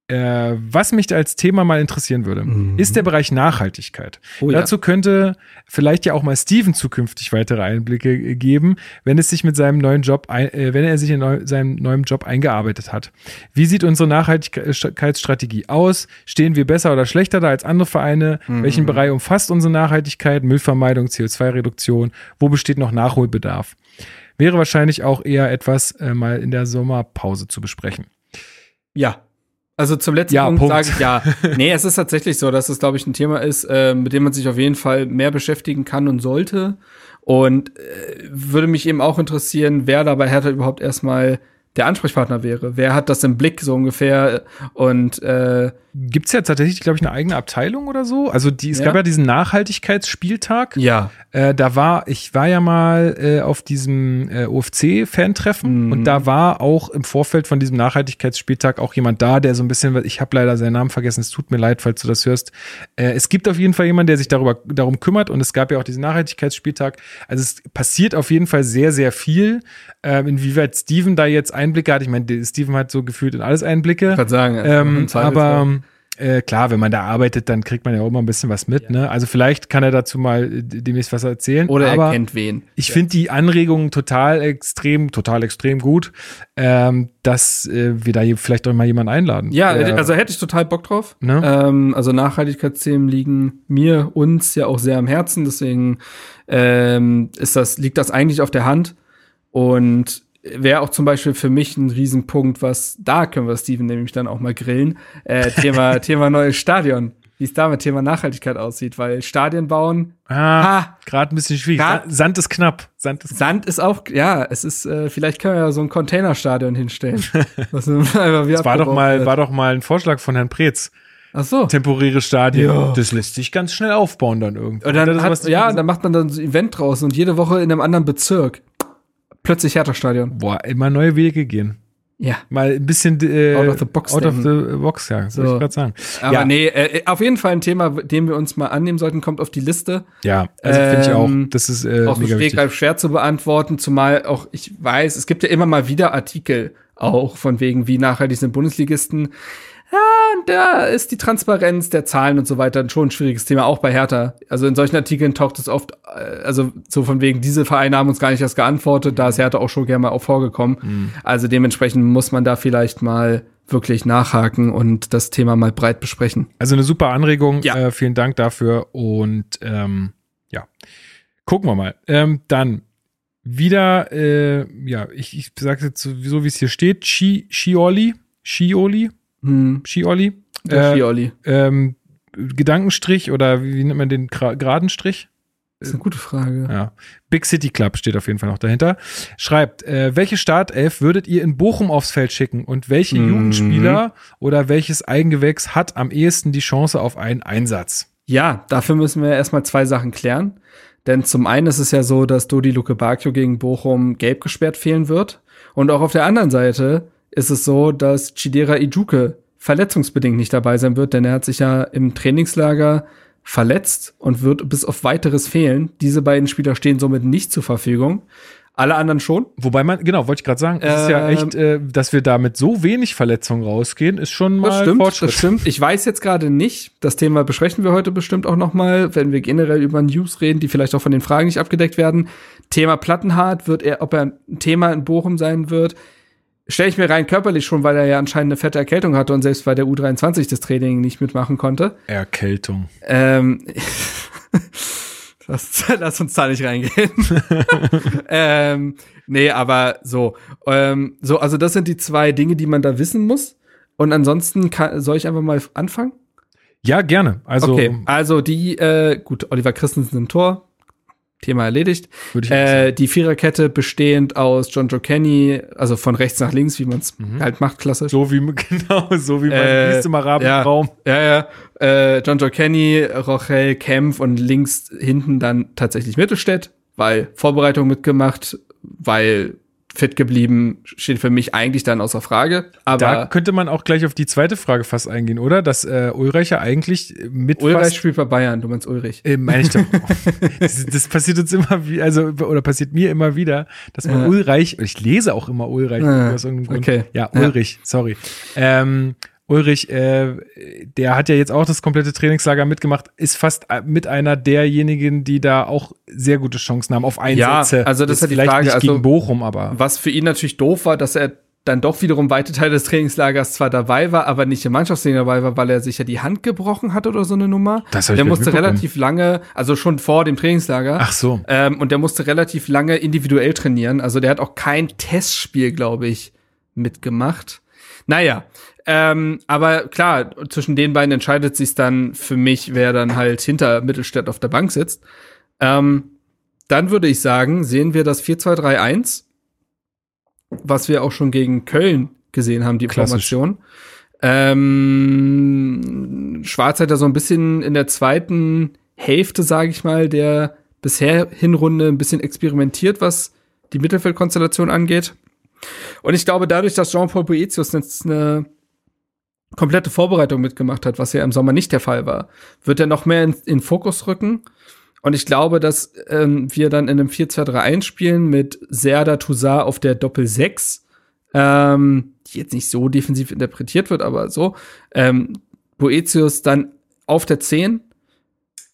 Äh, was mich als Thema mal interessieren würde, ist der Bereich Nachhaltigkeit. Oh ja. Dazu könnte vielleicht ja auch mal Steven zukünftig weitere Einblicke geben, wenn es sich mit seinem neuen Job, ein, äh, wenn er sich in neu, seinem neuen Job eingearbeitet hat. Wie sieht unsere Nachhaltigkeitsstrategie aus? Stehen wir besser oder schlechter da als andere Vereine? Welchen Bereich umfasst unsere Nachhaltigkeit? Müllvermeidung, CO2-Reduktion? Wo besteht noch Nachholbedarf? Wäre wahrscheinlich auch eher etwas äh, mal in der Sommerpause zu besprechen. Ja. Also zum letzten Ja, Punkt, sage ich ja. Nee, es ist tatsächlich so, dass es, glaube ich, ein Thema ist, äh, mit dem man sich auf jeden Fall mehr beschäftigen kann und sollte. Und äh, würde mich eben auch interessieren, wer da bei Hertha überhaupt erstmal der Ansprechpartner wäre. Wer hat das im Blick so ungefähr? Und äh, gibt's ja tatsächlich, glaube ich, eine eigene Abteilung oder so. Also die, es Ja. gab ja diesen Nachhaltigkeitsspieltag. Ja. Äh, da war, ich war ja mal äh, auf diesem äh, OFC-Fan-Treffen Mhm. und da war auch im Vorfeld von diesem Nachhaltigkeitsspieltag auch jemand da, der so ein bisschen, ich habe leider seinen Namen vergessen, es tut mir leid, falls du das hörst. Äh, es gibt auf jeden Fall jemanden, der sich darüber, darum kümmert und es gab ja auch diesen Nachhaltigkeitsspieltag. Also es passiert auf jeden Fall sehr, sehr viel. Ähm, inwieweit Steven da jetzt Einblicke hat, ich meine, Steven hat so gefühlt in alles Einblicke. Ich kann sagen, Ähm, aber äh, klar, wenn man da arbeitet, dann kriegt man ja auch immer ein bisschen was mit. Ne? Also vielleicht kann er dazu mal äh, demnächst was erzählen. Oder aber er kennt wen. ich finde die Anregungen total extrem, total extrem gut, ähm, dass äh, wir da vielleicht auch mal jemanden einladen. Ja, Äh, also hätte ich total Bock drauf. Ne? Ähm, also Nachhaltigkeitsthemen liegen mir, uns ja auch sehr am Herzen. Deswegen ähm, ist das, liegt das eigentlich auf der Hand. Und wäre auch zum Beispiel für mich ein Riesenpunkt, was da können wir Steven nämlich dann auch mal grillen. Äh, Thema, Thema neues Stadion. Wie es da mit Thema Nachhaltigkeit aussieht, weil Stadien bauen, ah, gerade ein bisschen schwierig. Grad- Sa- Sand ist knapp. Sand ist Sand ist auch, ja, es ist, äh, vielleicht können wir ja so ein Containerstadion hinstellen. was das war doch mal, wird. war doch mal ein Vorschlag von Herrn Preetz. Ach so. Temporäre Stadien. Ja. Das lässt sich ganz schnell aufbauen dann irgendwie. Und dann hat, ja, dann macht man dann so ein Event draußen und jede Woche in einem anderen Bezirk. Plötzlich Hertha-Stadion. Boah, immer neue Wege gehen. Ja. Mal ein bisschen äh, Out of the box Out of the box, ja, So. soll ich gerade sagen. Aber ja, nee, äh, auf jeden Fall ein Thema, dem wir uns mal annehmen sollten, kommt auf die Liste. ja, also finde ich auch. Ähm, Das ist äh, auch mega wichtig. schwer zu beantworten, zumal auch ich weiß, es gibt ja immer mal wieder Artikel auch von wegen, wie nachhaltig sind Bundesligisten. Ja, da ist die Transparenz der Zahlen und so weiter schon ein schwieriges Thema, auch bei Hertha. Also in solchen Artikeln taucht es oft, äh, also so von wegen, diese Vereine haben uns gar nicht erst geantwortet, da ist Hertha auch schon gerne mal auch vorgekommen. Mhm. Also dementsprechend muss man da vielleicht mal wirklich nachhaken und das Thema mal breit besprechen. Also eine super Anregung. Ja. Äh, vielen Dank dafür. Und ähm, ja, gucken wir mal. Ähm, dann wieder, äh, ja, ich, ich sage jetzt so, so wie es hier steht, Chi, Schioli, Schioli, Hm, Schioli. der Äh, Skiolli. ähm, Gedankenstrich oder wie, wie nennt man den Gra geraden Strich? Das ist eine gute Frage. Ja. Big City Club steht auf jeden Fall noch dahinter. Schreibt, äh, welche Startelf würdet ihr in Bochum aufs Feld schicken und welche Mhm. Jugendspieler oder welches Eigengewächs hat am ehesten die Chance auf einen Einsatz? Ja, dafür müssen wir erstmal zwei Sachen klären. Denn zum einen ist es ja so, dass Dodi Luke Bakio gegen Bochum gelb gesperrt fehlen wird. Und auch auf der anderen Seite ist es so, dass Chidera Ijuke verletzungsbedingt nicht dabei sein wird, denn er hat sich ja im Trainingslager verletzt und wird bis auf weiteres fehlen. Diese beiden Spieler stehen somit nicht zur Verfügung. Alle anderen schon. Wobei man, genau, wollte ich gerade sagen, es ist ja Ähm, echt, äh, dass wir da mit so wenig Verletzungen rausgehen, ist schon mal Das stimmt, Fortschritt. das stimmt. Ich weiß jetzt gerade nicht, das Thema besprechen wir heute bestimmt auch noch mal, wenn wir generell über News reden, die vielleicht auch von den Fragen nicht abgedeckt werden. Thema Plattenhardt, wird er, ob er ein Thema in Bochum sein wird, stelle ich mir rein körperlich schon, weil er ja anscheinend eine fette Erkältung hatte und selbst bei der U23 das Training nicht mitmachen konnte. Erkältung. Ähm, lass, lass uns da nicht reingehen. ähm, nee, aber so. Ähm, so, also das sind die zwei Dinge, die man da wissen muss. Und ansonsten kann, soll ich einfach mal anfangen? Ja, gerne. Also okay, also die, äh, gut, Oliver Christensen im Tor. Thema erledigt. Äh, die Viererkette bestehend aus John Joe Kenny, also von rechts nach links, wie man es halt macht, klassisch. so wie genau, so wie man Äh, liest im arabischen ja. Raum. Ja, ja. Äh, John Joe Kenny, Rochel Kempf und links hinten dann tatsächlich Mittelstädt, weil Vorbereitung mitgemacht, weil fit geblieben, steht für mich eigentlich dann außer Frage. Aber Da könnte man auch gleich auf die zweite Frage fast eingehen, oder? Dass äh, Ulreicher eigentlich mit Ulreich spielt bei Bayern, du meinst Ulrich. Äh, meine ich doch. das, das passiert uns immer wie, also oder passiert mir immer wieder, dass man Ja. Ulreich, ich lese auch immer Ulreich Ah, aus irgendeinem Grund. okay. Ja, Ja. Ulrich, sorry. Ähm, Ulrich, äh, der hat ja jetzt auch das komplette Trainingslager mitgemacht, ist fast äh, mit einer derjenigen, die da auch sehr gute Chancen haben auf Einsätze. also das ist ja die vielleicht Frage, nicht also- gegen Bochum, aber Was für ihn natürlich doof war, dass er dann doch wiederum weite Teile des Trainingslagers zwar dabei war, aber nicht im Mannschaftstraining dabei war, weil er sich ja die Hand gebrochen hat oder so eine Nummer. Das der musste relativ lange, also schon vor dem Trainingslager. ach so. Ähm, und der musste relativ lange individuell trainieren. Also der hat auch kein Testspiel, glaube ich, mitgemacht. Naja, ähm, aber klar, zwischen den beiden entscheidet sich dann für mich, wer dann halt hinter Mittelstädt auf der Bank sitzt. Ähm, dann würde ich sagen, sehen wir das 4-2-3-1, was wir auch schon gegen Köln gesehen haben, die Klassisch. Formation. Ähm, Schwarz hat ja so ein bisschen in der zweiten Hälfte, sage ich mal, der bisher Hinrunde ein bisschen experimentiert, was die Mittelfeldkonstellation angeht. Und ich glaube, dadurch, dass Jean-Paul Boetius jetzt eine komplette Vorbereitung mitgemacht hat, was ja im Sommer nicht der Fall war, wird er noch mehr in, in Fokus rücken. Und ich glaube, dass ähm, wir dann in einem 4-2-3-1 spielen mit Serda Toussaint auf der Doppel 6, ähm, die jetzt nicht so defensiv interpretiert wird, aber so. Ähm, Boetius dann auf der 10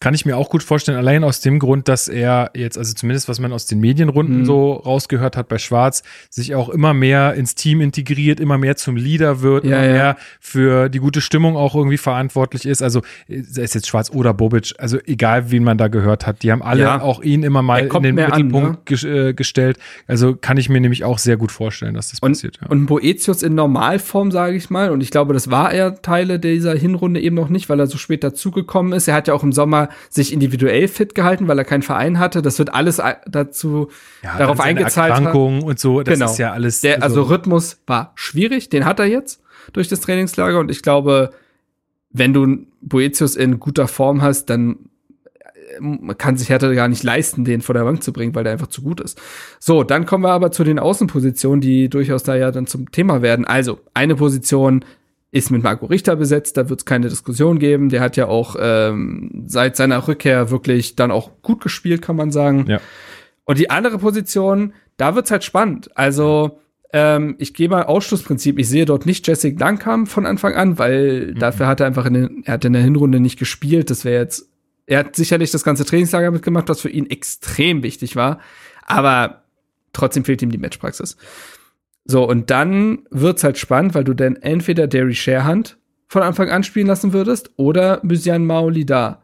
kann ich mir auch gut vorstellen, allein aus dem Grund, dass er jetzt, also zumindest was man aus den Medienrunden mhm. so rausgehört hat bei Schwarz, sich auch immer mehr ins Team integriert, immer mehr zum Leader wird, ja, immer ja. mehr für die gute Stimmung auch irgendwie verantwortlich ist. Also es jetzt Schwarz oder Bobic, also egal wen man da gehört hat, die haben alle Ja. auch ihn immer mal in den mehr an, Mittelpunkt ges äh, gestellt. Also kann ich mir nämlich auch sehr gut vorstellen, dass das Und, passiert. Und Boetius in Normalform, sage ich mal. Und ich glaube, das war er Teile dieser Hinrunde eben noch nicht, weil er so spät dazugekommen ist. Er hat ja auch im Sommer sich individuell fit gehalten, weil er keinen Verein hatte. Das wird alles a- dazu ja, darauf eingezahlt. haben. Erkrankungen und so, das Genau. ist ja alles. Der, also Rhythmus war schwierig, den hat er jetzt durch das Trainingslager. Und ich glaube, wenn du Boetius in guter Form hast, dann äh, kann sich Hertha gar nicht leisten, den vor der Bank zu bringen, weil der einfach zu gut ist. So, dann kommen wir aber zu den Außenpositionen, die durchaus da ja dann zum Thema werden. Also, eine Position ist mit Marco Richter besetzt, da wird es keine Diskussion geben. Der hat ja auch ähm, seit seiner Rückkehr wirklich dann auch gut gespielt, kann man sagen. Ja. Und die andere Position, da wird's halt spannend. Also, ähm, ich gehe mal Ausschlussprinzip. Ich sehe dort nicht Jessic Langkamp von Anfang an, weil dafür hat er einfach in, den, er hat in der Hinrunde nicht gespielt. Das wäre jetzt, er hat sicherlich das ganze Trainingslager mitgemacht, was für ihn extrem wichtig war. Aber trotzdem fehlt ihm die Matchpraxis. So, und dann wird's halt spannend, weil du dann entweder Derry Sharehand von Anfang an spielen lassen würdest oder Mysian Maoli da.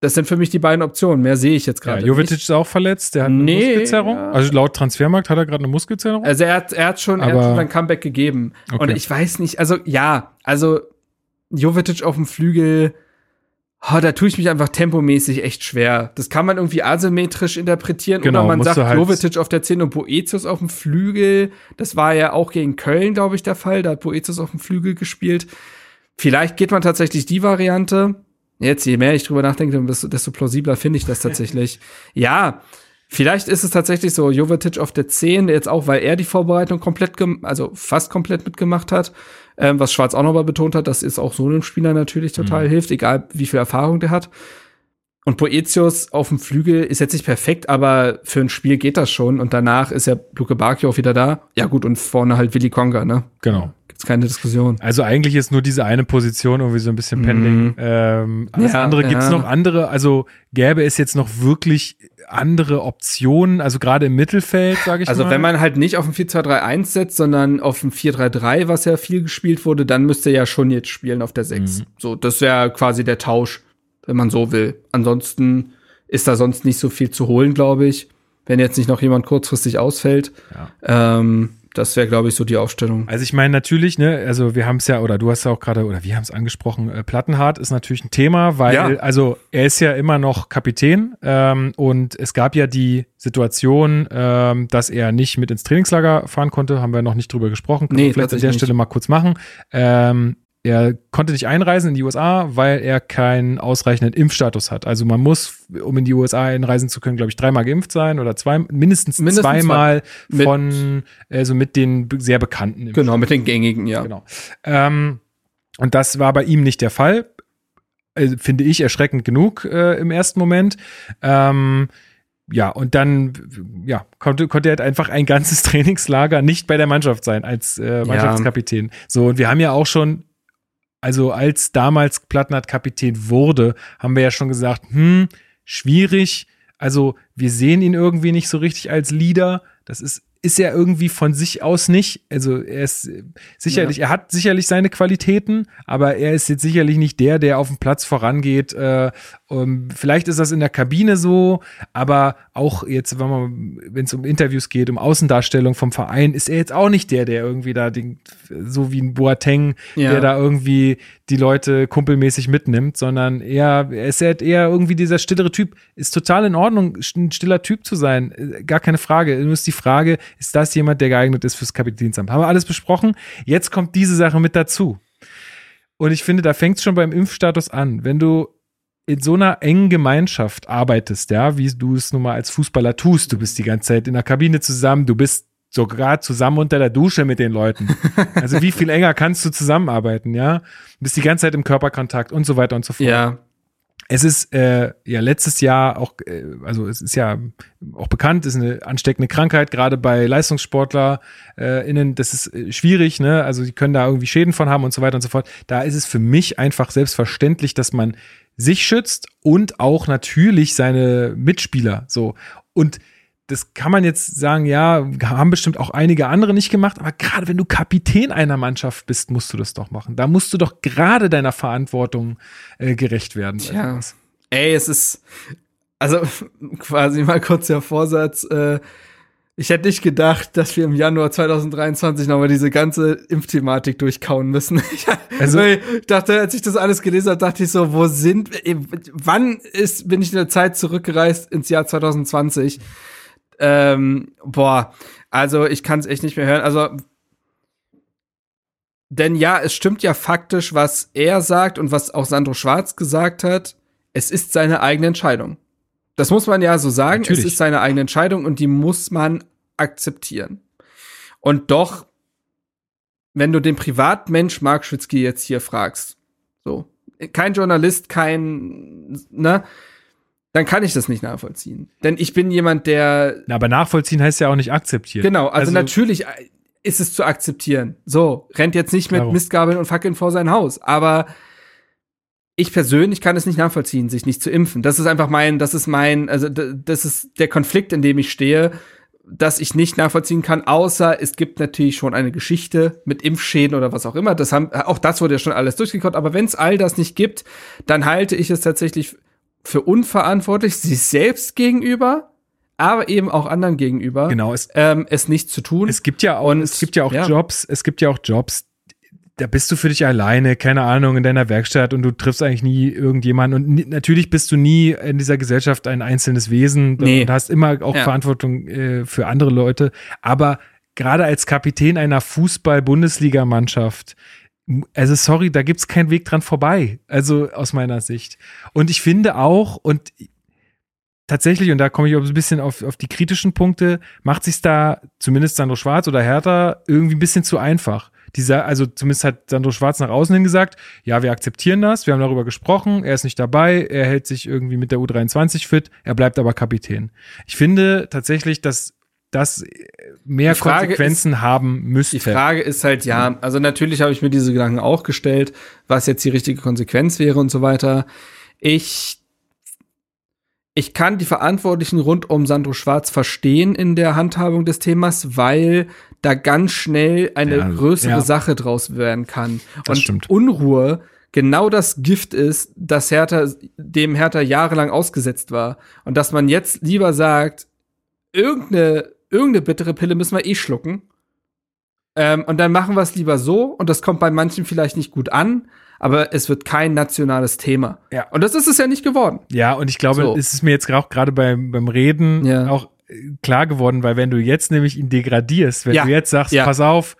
Das sind für mich die beiden Optionen. Mehr sehe ich jetzt ja, gerade. Jovetic nicht. ist auch verletzt, der hat eine Nee, Muskelzerrung. ja. Also laut Transfermarkt hat er gerade eine Muskelzerrung. Also er hat, er hat schon, er hat schon ein Comeback gegeben. Okay. Und ich weiß nicht, also ja, also Jovetic auf dem Flügel, oh, da tue ich mich einfach tempomäßig echt schwer. Das kann man irgendwie asymmetrisch interpretieren Genau, oder man sagt halt- Jovetic auf der 10 und Boetius auf dem Flügel. Das war ja auch gegen Köln, glaube ich, der Fall. Da hat Boetius auf dem Flügel gespielt. Vielleicht geht man tatsächlich die Variante. Jetzt, je mehr ich drüber nachdenke, desto, desto plausibler finde ich das tatsächlich. ja, vielleicht ist es tatsächlich so, Jovetic auf der 10, jetzt auch, weil er die Vorbereitung komplett, also fast komplett mitgemacht hat, ähm, was Schwarz auch nochmal betont hat, dass es auch so einem Spieler natürlich total hilft, egal wie viel Erfahrung der hat. Und Boetius auf dem Flügel ist jetzt nicht perfekt, aber für ein Spiel geht das schon. Und danach ist ja Luke Bakio auch wieder da. Ja gut, und vorne halt Willy Konga, ne? Genau. Gibt's keine Diskussion. Also eigentlich ist nur diese eine Position irgendwie so ein bisschen pending. Ähm, alles Mhm. Ja, andere gibt's ja. noch andere, also gäbe es jetzt noch wirklich andere Optionen, also gerade im Mittelfeld, sage ich Also mal. wenn man halt nicht auf ein 4-2-3-1 setzt, sondern auf ein 4-3-3, was ja viel gespielt wurde, dann müsste er ja schon jetzt spielen auf der 6. Mhm. So, das wäre quasi der Tausch, wenn man so will. Ansonsten ist da sonst nicht so viel zu holen, glaube ich. Wenn jetzt nicht noch jemand kurzfristig ausfällt. Ähm, das wäre, glaube ich, so die Aufstellung. Also ich meine natürlich, ne, also wir haben es ja, oder du hast ja auch gerade, oder wir haben es angesprochen, äh, Plattenhardt ist natürlich ein Thema, weil, Ja. also er ist ja immer noch Kapitän ähm, und es gab ja die Situation, ähm, dass er nicht mit ins Trainingslager fahren konnte, haben wir noch nicht drüber gesprochen, können Nee, wir vielleicht an der nicht. Stelle mal kurz machen. Ähm, er konnte nicht einreisen in die USA, weil er keinen ausreichenden Impfstatus hat. Also man muss, um in die USA einreisen zu können, glaube ich, dreimal geimpft sein oder zwei, mindestens, Mindestens zweimal zwei. Mit- von, also mit den sehr bekannten Genau, mit den gängigen, ja. Genau. Ähm, und das war bei ihm nicht der Fall. Also, finde ich erschreckend genug äh, im ersten Moment. Ähm, ja, und dann ja, konnte, konnte er halt einfach ein ganzes Trainingslager nicht bei der Mannschaft sein als äh, Mannschaftskapitän. So, und wir haben ja auch schon, also als damals Plattenhardt Kapitän wurde, haben wir ja schon gesagt, hm, schwierig. Also wir sehen ihn irgendwie nicht so richtig als Leader. Das ist, ist er irgendwie von sich aus nicht. Also er ist äh, sicherlich, er hat sicherlich seine Qualitäten, aber er ist jetzt sicherlich nicht der, der auf dem Platz vorangeht. Äh, um, vielleicht ist das in der Kabine so, aber auch jetzt, wenn es um Interviews geht, um Außendarstellung vom Verein, ist er jetzt auch nicht der, der irgendwie da den, so wie ein Boateng, Ja. der da irgendwie die Leute kumpelmäßig mitnimmt, sondern eher, er ist halt eher irgendwie dieser stillere Typ. Ist total in Ordnung, ein stiller Typ zu sein. Äh, Gar keine Frage. Nur ist die Frage, ist das jemand, der geeignet ist fürs Kapitänsamt. Haben wir alles besprochen. Jetzt kommt diese Sache mit dazu. Und ich finde, da fängt es schon beim Impfstatus an. Wenn du in so einer engen Gemeinschaft arbeitest, ja, wie du es nun mal als Fußballer tust, du bist die ganze Zeit in der Kabine zusammen, du bist sogar zusammen unter der Dusche mit den Leuten. Also wie viel enger kannst du zusammenarbeiten, ja? Du bist die ganze Zeit im Körperkontakt und so weiter und so fort. Ja. Es ist äh, ja letztes Jahr auch, äh, also es ist ja auch bekannt, ist eine ansteckende Krankheit, gerade bei Leistungssportler äh, innen, das ist äh, schwierig, ne? Also die können da irgendwie Schäden von haben und so weiter und so fort. Da ist es für mich einfach selbstverständlich, dass man sich schützt und auch natürlich seine Mitspieler so. Und das kann man jetzt sagen, ja, haben bestimmt auch einige andere nicht gemacht, aber gerade wenn du Kapitän einer Mannschaft bist, musst du das doch machen. Da musst du doch gerade deiner Verantwortung äh, gerecht werden. Tja. Ey, es ist, also quasi mal kurz der Vorsatz, äh, ich hätte nicht gedacht, dass wir im Januar 2023 nochmal diese ganze Impfthematik durchkauen müssen. Ich, also, ich dachte, als ich das alles gelesen habe, dachte ich so, wo sind, wann ist, bin ich in der Zeit zurückgereist ins Jahr 2020? Ähm, boah, also ich kann es echt nicht mehr hören. Also, denn ja, es stimmt ja faktisch, was er sagt und was auch Sandro Schwarz gesagt hat. Es ist seine eigene Entscheidung. Das muss man ja so sagen. Natürlich. Es ist seine eigene Entscheidung und die muss man akzeptieren. Und doch, wenn du den Privatmensch Mark Schwitzky jetzt hier fragst, so, kein Journalist, kein, ne, dann kann ich das nicht nachvollziehen. Denn ich bin jemand, der. Na, aber nachvollziehen heißt ja auch nicht akzeptieren. Genau, also, also natürlich ist es zu akzeptieren. So, rennt jetzt nicht mit. Mistgabeln und Fackeln vor sein Haus. Aber ich persönlich kann es nicht nachvollziehen, sich nicht zu impfen. Das ist einfach mein, das ist mein, also das ist der Konflikt, in dem ich stehe, dass ich nicht nachvollziehen kann, außer es gibt natürlich schon eine Geschichte mit Impfschäden oder was auch immer. Das haben, auch das wurde ja schon alles durchgekommen. Aber wenn es all das nicht gibt, dann halte ich es tatsächlich für unverantwortlich, sich selbst gegenüber, aber eben auch anderen gegenüber, genau, es, ähm, es nicht zu tun. Es gibt ja auch, und, es gibt ja auch ja. Jobs, es gibt ja auch Jobs, da bist du für dich alleine, keine Ahnung, in deiner Werkstatt und du triffst eigentlich nie irgendjemanden. Und natürlich bist du nie in dieser Gesellschaft ein einzelnes Wesen nee. und hast immer auch ja. Verantwortung äh, für andere Leute. Aber gerade als Kapitän einer Fußball-Bundesligamannschaft also sorry, da gibt's keinen Weg dran vorbei. Also aus meiner Sicht. Und ich finde auch, und tatsächlich, und da komme ich auch ein bisschen auf, auf die kritischen Punkte, macht sich da zumindest Sandro Schwarz oder Hertha irgendwie ein bisschen zu einfach. Dieser, also zumindest hat Sandro Schwarz nach außen hin gesagt, ja, wir akzeptieren das, wir haben darüber gesprochen, er ist nicht dabei, er hält sich irgendwie mit der U23 fit, er bleibt aber Kapitän. Ich finde tatsächlich, dass das mehr Konsequenzen ist, haben müsste. Die Frage ist halt, ja, also natürlich habe ich mir diese Gedanken auch gestellt, was jetzt die richtige Konsequenz wäre und so weiter. Ich ich kann die Verantwortlichen rund um Sandro Schwarz verstehen in der Handhabung des Themas, weil da ganz schnell eine ja, größere ja. Sache draus werden kann. Das und stimmt. Unruhe genau das Gift ist, das Hertha, dem Hertha jahrelang ausgesetzt war. Und dass man jetzt lieber sagt, irgendeine irgendeine bittere Pille müssen wir eh schlucken. Ähm, und dann machen wir es lieber so. Und das kommt bei manchen vielleicht nicht gut an, aber es wird kein nationales Thema. Ja. Und das ist es ja nicht geworden. Ja, und ich glaube, so. es ist mir jetzt auch gerade beim, beim Reden ja. auch äh, klar geworden, weil wenn du jetzt nämlich ihn degradierst, wenn ja. du jetzt sagst, ja. pass auf,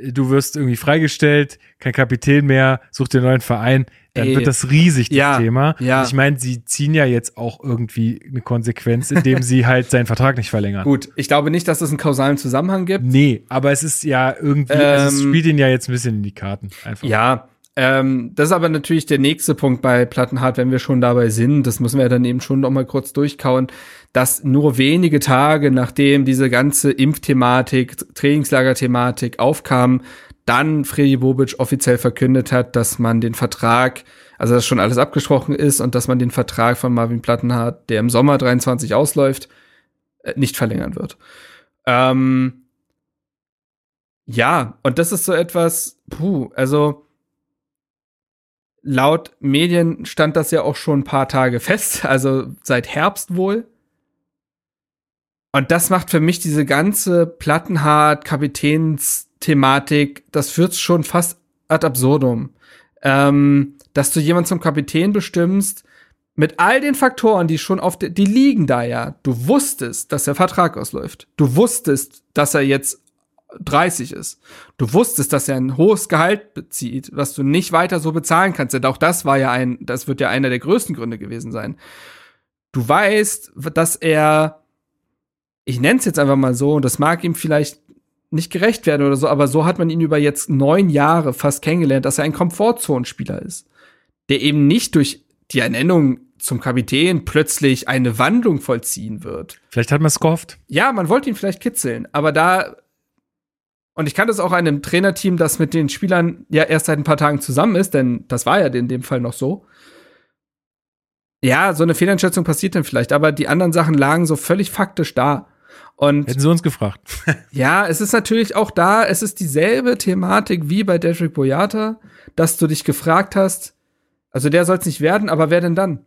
du wirst irgendwie freigestellt, kein Kapitän mehr, such dir einen neuen Verein, dann Ey. wird das riesig, das ja, Thema. Ja. Ich meine, sie ziehen ja jetzt auch irgendwie eine Konsequenz, indem sie halt seinen Vertrag nicht verlängern. Gut, ich glaube nicht, dass es einen kausalen Zusammenhang gibt. Nee, aber es ist ja irgendwie, ähm, also es ähm, spielt ihnen ja jetzt ein bisschen in die Karten. Einfach. Ja, ähm, das ist aber natürlich der nächste Punkt bei Plattenhart, wenn wir schon dabei sind. Das müssen wir dann eben schon noch mal kurz durchkauen, dass nur wenige Tage nachdem diese ganze Impfthematik, Trainingslagerthematik aufkam, dann Freddy Bobic offiziell verkündet hat, dass man den Vertrag, also dass schon alles abgesprochen ist und dass man den Vertrag von Marvin Plattenhardt, der im Sommer 23 ausläuft, äh, nicht verlängern wird. Ähm, ja, und das ist so etwas, puh, also laut Medien stand das ja auch schon ein paar Tage fest, also seit Herbst wohl. Und das macht für mich diese ganze Plattenhardt-Kapitäns- Thematik, das führt schon fast ad absurdum. Ähm, dass du jemanden zum Kapitän bestimmst, mit all den Faktoren, die schon auf die liegen da ja. Du wusstest, dass der Vertrag ausläuft. Du wusstest, dass er jetzt 30 ist. Du wusstest, dass er ein hohes Gehalt bezieht, was du nicht weiter so bezahlen kannst. Denn auch das war ja ein, das wird ja einer der größten Gründe gewesen sein. Du weißt, dass er, ich nenne es jetzt einfach mal so, und das mag ihm vielleicht nicht gerecht werden oder so, aber so hat man ihn über jetzt neun Jahre fast kennengelernt, dass er ein Komfortzonenspieler ist, der eben nicht durch die Ernennung zum Kapitän plötzlich eine Wandlung vollziehen wird. Vielleicht hat man es gehofft. Ja, man wollte ihn vielleicht kitzeln, aber da und ich kann das auch einem Trainerteam, das mit den Spielern ja erst seit ein paar Tagen zusammen ist, denn das war ja in dem Fall noch so. Ja, so eine Fehleinschätzung passiert dann vielleicht, aber die anderen Sachen lagen so völlig faktisch da. Und Hätten sie uns gefragt. ja, es ist natürlich auch da, es ist dieselbe Thematik wie bei Dedrick Boyata, dass du dich gefragt hast, also der soll es nicht werden, aber wer denn dann?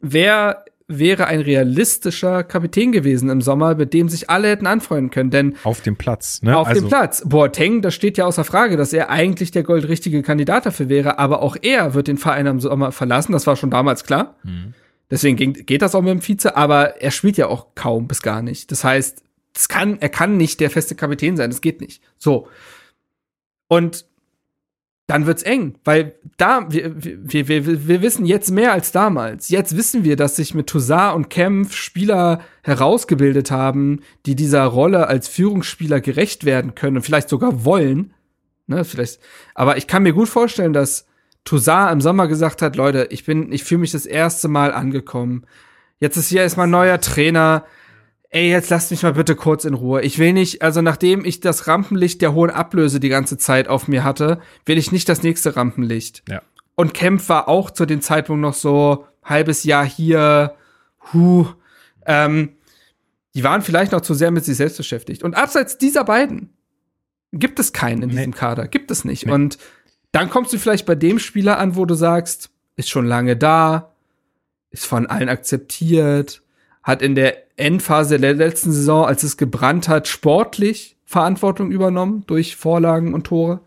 wer wäre ein realistischer Kapitän gewesen im Sommer, mit dem sich alle hätten anfreunden können. Denn auf dem Platz, ne? Auf also. dem Platz. Boateng, das steht ja außer Frage, dass er eigentlich der goldrichtige Kandidat dafür wäre, aber auch er wird den Verein im Sommer verlassen. Das war schon damals klar. Mhm. Deswegen geht das auch mit dem Vize, aber er spielt ja auch kaum bis gar nicht. Das heißt, das kann, er kann nicht der feste Kapitän sein. Das geht nicht. So. Und dann wird's eng, weil da wir, wir, wir, wir wissen jetzt mehr als damals. Jetzt wissen wir, dass sich mit Toussaint und Kempf Spieler herausgebildet haben, die dieser Rolle als Führungsspieler gerecht werden können und vielleicht sogar wollen. Ne, vielleicht. Aber ich kann mir gut vorstellen, dass Toussaint im Sommer gesagt hat, Leute, ich bin, ich fühle mich das erste Mal angekommen. Jetzt ist hier erstmal ein neuer Trainer ey, jetzt lasst mich mal bitte kurz in Ruhe. Ich will nicht, also nachdem ich das Rampenlicht der hohen Ablöse die ganze Zeit auf mir hatte, will ich nicht das nächste Rampenlicht. Ja. Und Kempf war auch zu dem Zeitpunkt noch so halbes Jahr hier, huh, ähm, die waren vielleicht noch zu sehr mit sich selbst beschäftigt. Und abseits dieser beiden gibt es keinen in nee. diesem Kader, gibt es nicht. Nee. Und dann kommst du vielleicht bei dem Spieler an, wo du sagst, ist schon lange da, ist von allen akzeptiert, hat in der Endphase der letzten Saison, als es gebrannt hat, sportlich Verantwortung übernommen durch Vorlagen und Tore.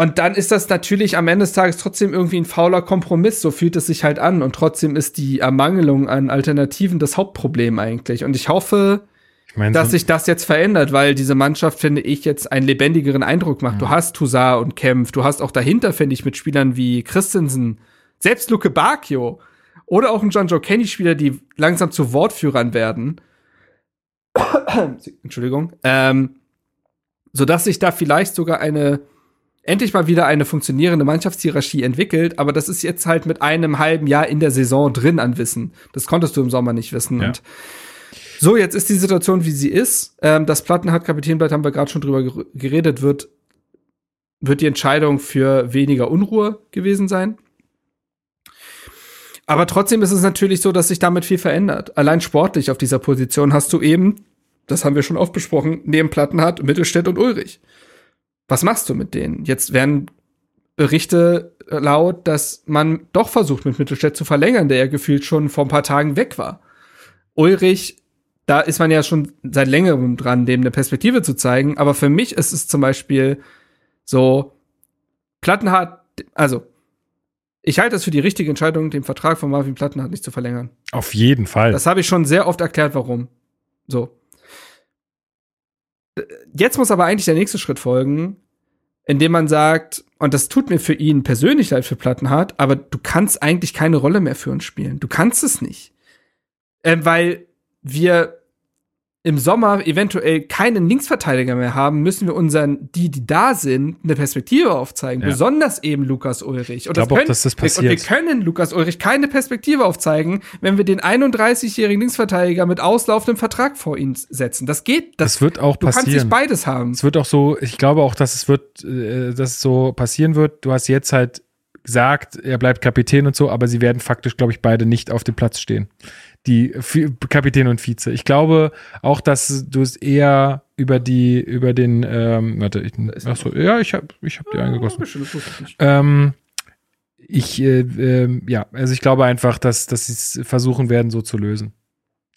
Und dann ist das natürlich am Ende des Tages trotzdem irgendwie ein fauler Kompromiss. So fühlt es sich halt an. Und trotzdem ist die Ermangelung an Alternativen das Hauptproblem eigentlich. Und ich hoffe, ich mein, dass sich das jetzt verändert, weil diese Mannschaft, finde ich, jetzt einen lebendigeren Eindruck macht. Ja. Du hast Toussaint und Kempf. Du hast auch dahinter, finde ich, mit Spielern wie Christensen, selbst Luke Bacchio, oder auch ein John Joe Kenny-Spieler, die langsam zu Wortführern werden. Entschuldigung. Ähm, sodass sich da vielleicht sogar eine, endlich mal wieder eine funktionierende Mannschaftshierarchie entwickelt. Aber das ist jetzt halt mit einem halben Jahr in der Saison drin an Wissen. Das konntest du im Sommer nicht wissen. Ja. Und so, jetzt ist die Situation, wie sie ist. Ähm, das Plattenhardt Kapitänblatt haben wir gerade schon drüber geredet, wird, wird die Entscheidung für weniger Unruhe gewesen sein. Aber trotzdem ist es natürlich so, dass sich damit viel verändert. Allein sportlich auf dieser Position hast du eben, das haben wir schon oft besprochen, neben Plattenhardt, Mittelstädt und Ulrich. Was machst du mit denen? Jetzt werden Berichte laut, dass man doch versucht, mit Mittelstädt zu verlängern, der ja gefühlt schon vor ein paar Tagen weg war. Ulrich, da ist man ja schon seit längerem dran, dem eine Perspektive zu zeigen. Aber für mich ist es zum Beispiel so, Plattenhardt, also ich halte es für die richtige Entscheidung, den Vertrag von Marvin Plattenhardt nicht zu verlängern. Auf jeden Fall. Das habe ich schon sehr oft erklärt, warum. So. Jetzt muss aber eigentlich der nächste Schritt folgen, indem man sagt, und das tut mir für ihn persönlich leid für Plattenhardt, aber du kannst eigentlich keine Rolle mehr für uns spielen. Du kannst es nicht. Ähm, weil wir im Sommer eventuell keinen Linksverteidiger mehr haben, müssen wir unseren, die, die da sind, eine Perspektive aufzeigen. Ja. Besonders eben Lukas Ulrich. Und, das können, auch, dass das passiert. und wir können Lukas Ulrich keine Perspektive aufzeigen, wenn wir den 31-jährigen Linksverteidiger mit auslaufendem Vertrag vor ihn setzen. Das geht. Das, das wird auch du passieren. Du kannst nicht beides haben. Es wird auch so, ich glaube auch, dass es wird, äh, dass es so passieren wird. Du hast jetzt halt gesagt, er bleibt Kapitän und so, aber sie werden faktisch, glaube ich, beide nicht auf dem Platz stehen die Kapitän und Vize. Ich glaube auch, dass du es eher über die, über den, ähm, warte, ich, achso, ja, ich habe ich hab die eingegossen. Ähm, ich, äh, äh, ja, also ich glaube einfach, dass, dass sie es versuchen werden, so zu lösen.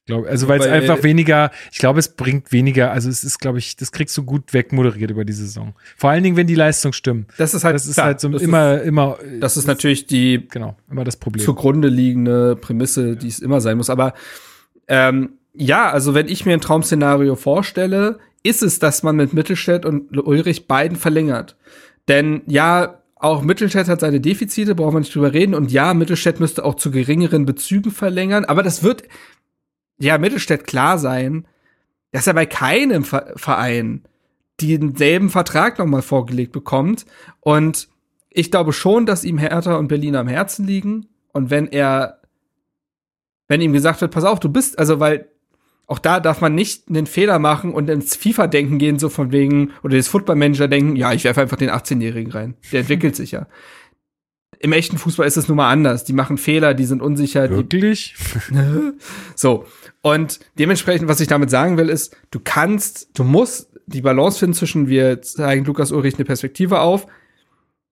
Glaub, also weil es Weil- einfach weniger, ich glaube, es bringt weniger, also es ist, glaube ich, das kriegst du gut wegmoderiert über die Saison. Vor allen Dingen, wenn die Leistung stimmt. Das ist halt, Das ist klar, halt so das immer, immer, Ist, das ist natürlich die genau, immer das Problem. zugrunde liegende Prämisse, die es immer sein muss. Aber ähm, ja, also wenn ich mir ein Traum-Szenario vorstelle, ist es, dass man mit Mittelstädt und Ulrich beiden verlängert. Denn ja, auch Mittelstädt hat seine Defizite, brauchen wir nicht drüber reden. Und ja, Mittelstädt müsste auch zu geringeren Bezügen verlängern. Aber das wird ja Mittelstädt klar sein, dass er bei keinem Ver Verein denselben Vertrag nochmal vorgelegt bekommt. Und ich glaube schon, dass ihm Hertha und Berlin am Herzen liegen. Und wenn er, wenn ihm gesagt wird, pass auf, du bist, also weil auch da darf man nicht einen Fehler machen und ins FIFA-Denken gehen, so von wegen, oder das Football-Manager denken, ja, ich werfe einfach den 18-Jährigen rein. Der entwickelt sich ja. Im echten Fußball ist es nun mal anders. Die machen Fehler, die sind unsicher, Wirklich? so. Und dementsprechend, was ich damit sagen will, ist, du kannst, du musst die Balance finden zwischen, wir zeigen Lukas Ulrich eine Perspektive auf,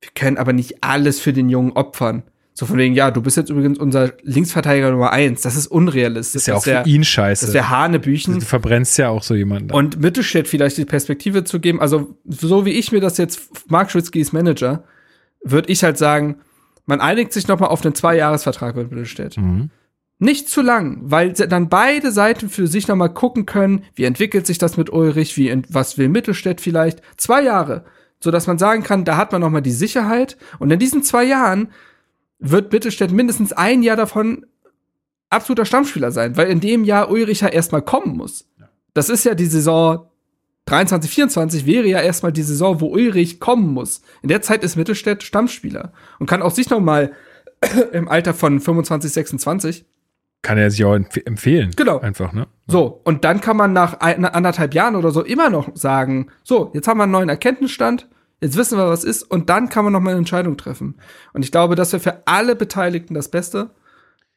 wir können aber nicht alles für den Jungen opfern. So von wegen, ja, du bist jetzt übrigens unser Linksverteidiger Nummer eins. Das ist unrealistisch. ist ja auch für ihn scheiße. Das wäre Hanebüchen. du verbrennst ja auch so jemanden. Und Mittelstädt vielleicht die Perspektive zu geben, also so wie ich mir das jetzt, Mark Schwitzkys Manager, würde ich halt sagen, man einigt sich noch mal auf einen Zweijahresvertrag mit Mittelstädt. Mhm. Nicht zu lang, weil dann beide Seiten für sich noch mal gucken können, wie entwickelt sich das mit Ulrich, wie was will Mittelstädt vielleicht. Zwei Jahre, so dass man sagen kann, da hat man noch mal die Sicherheit. Und in diesen zwei Jahren wird Mittelstädt mindestens ein Jahr davon absoluter Stammspieler sein, weil in dem Jahr Ulrich ja erstmal kommen muss. Das ist ja die Saison 23, 24 wäre ja erstmal die Saison, wo Ulrich kommen muss. In der Zeit ist Mittelstädt Stammspieler und kann auch sich noch mal im Alter von 25, 26 Kann er sich auch empf empfehlen. Genau. Einfach, ne? so, und dann kann man nach ein, anderthalb Jahren oder so immer noch sagen, so, jetzt haben wir einen neuen Erkenntnisstand, jetzt wissen wir, was ist, und dann kann man noch mal eine Entscheidung treffen. Und ich glaube, das wäre für alle Beteiligten das Beste.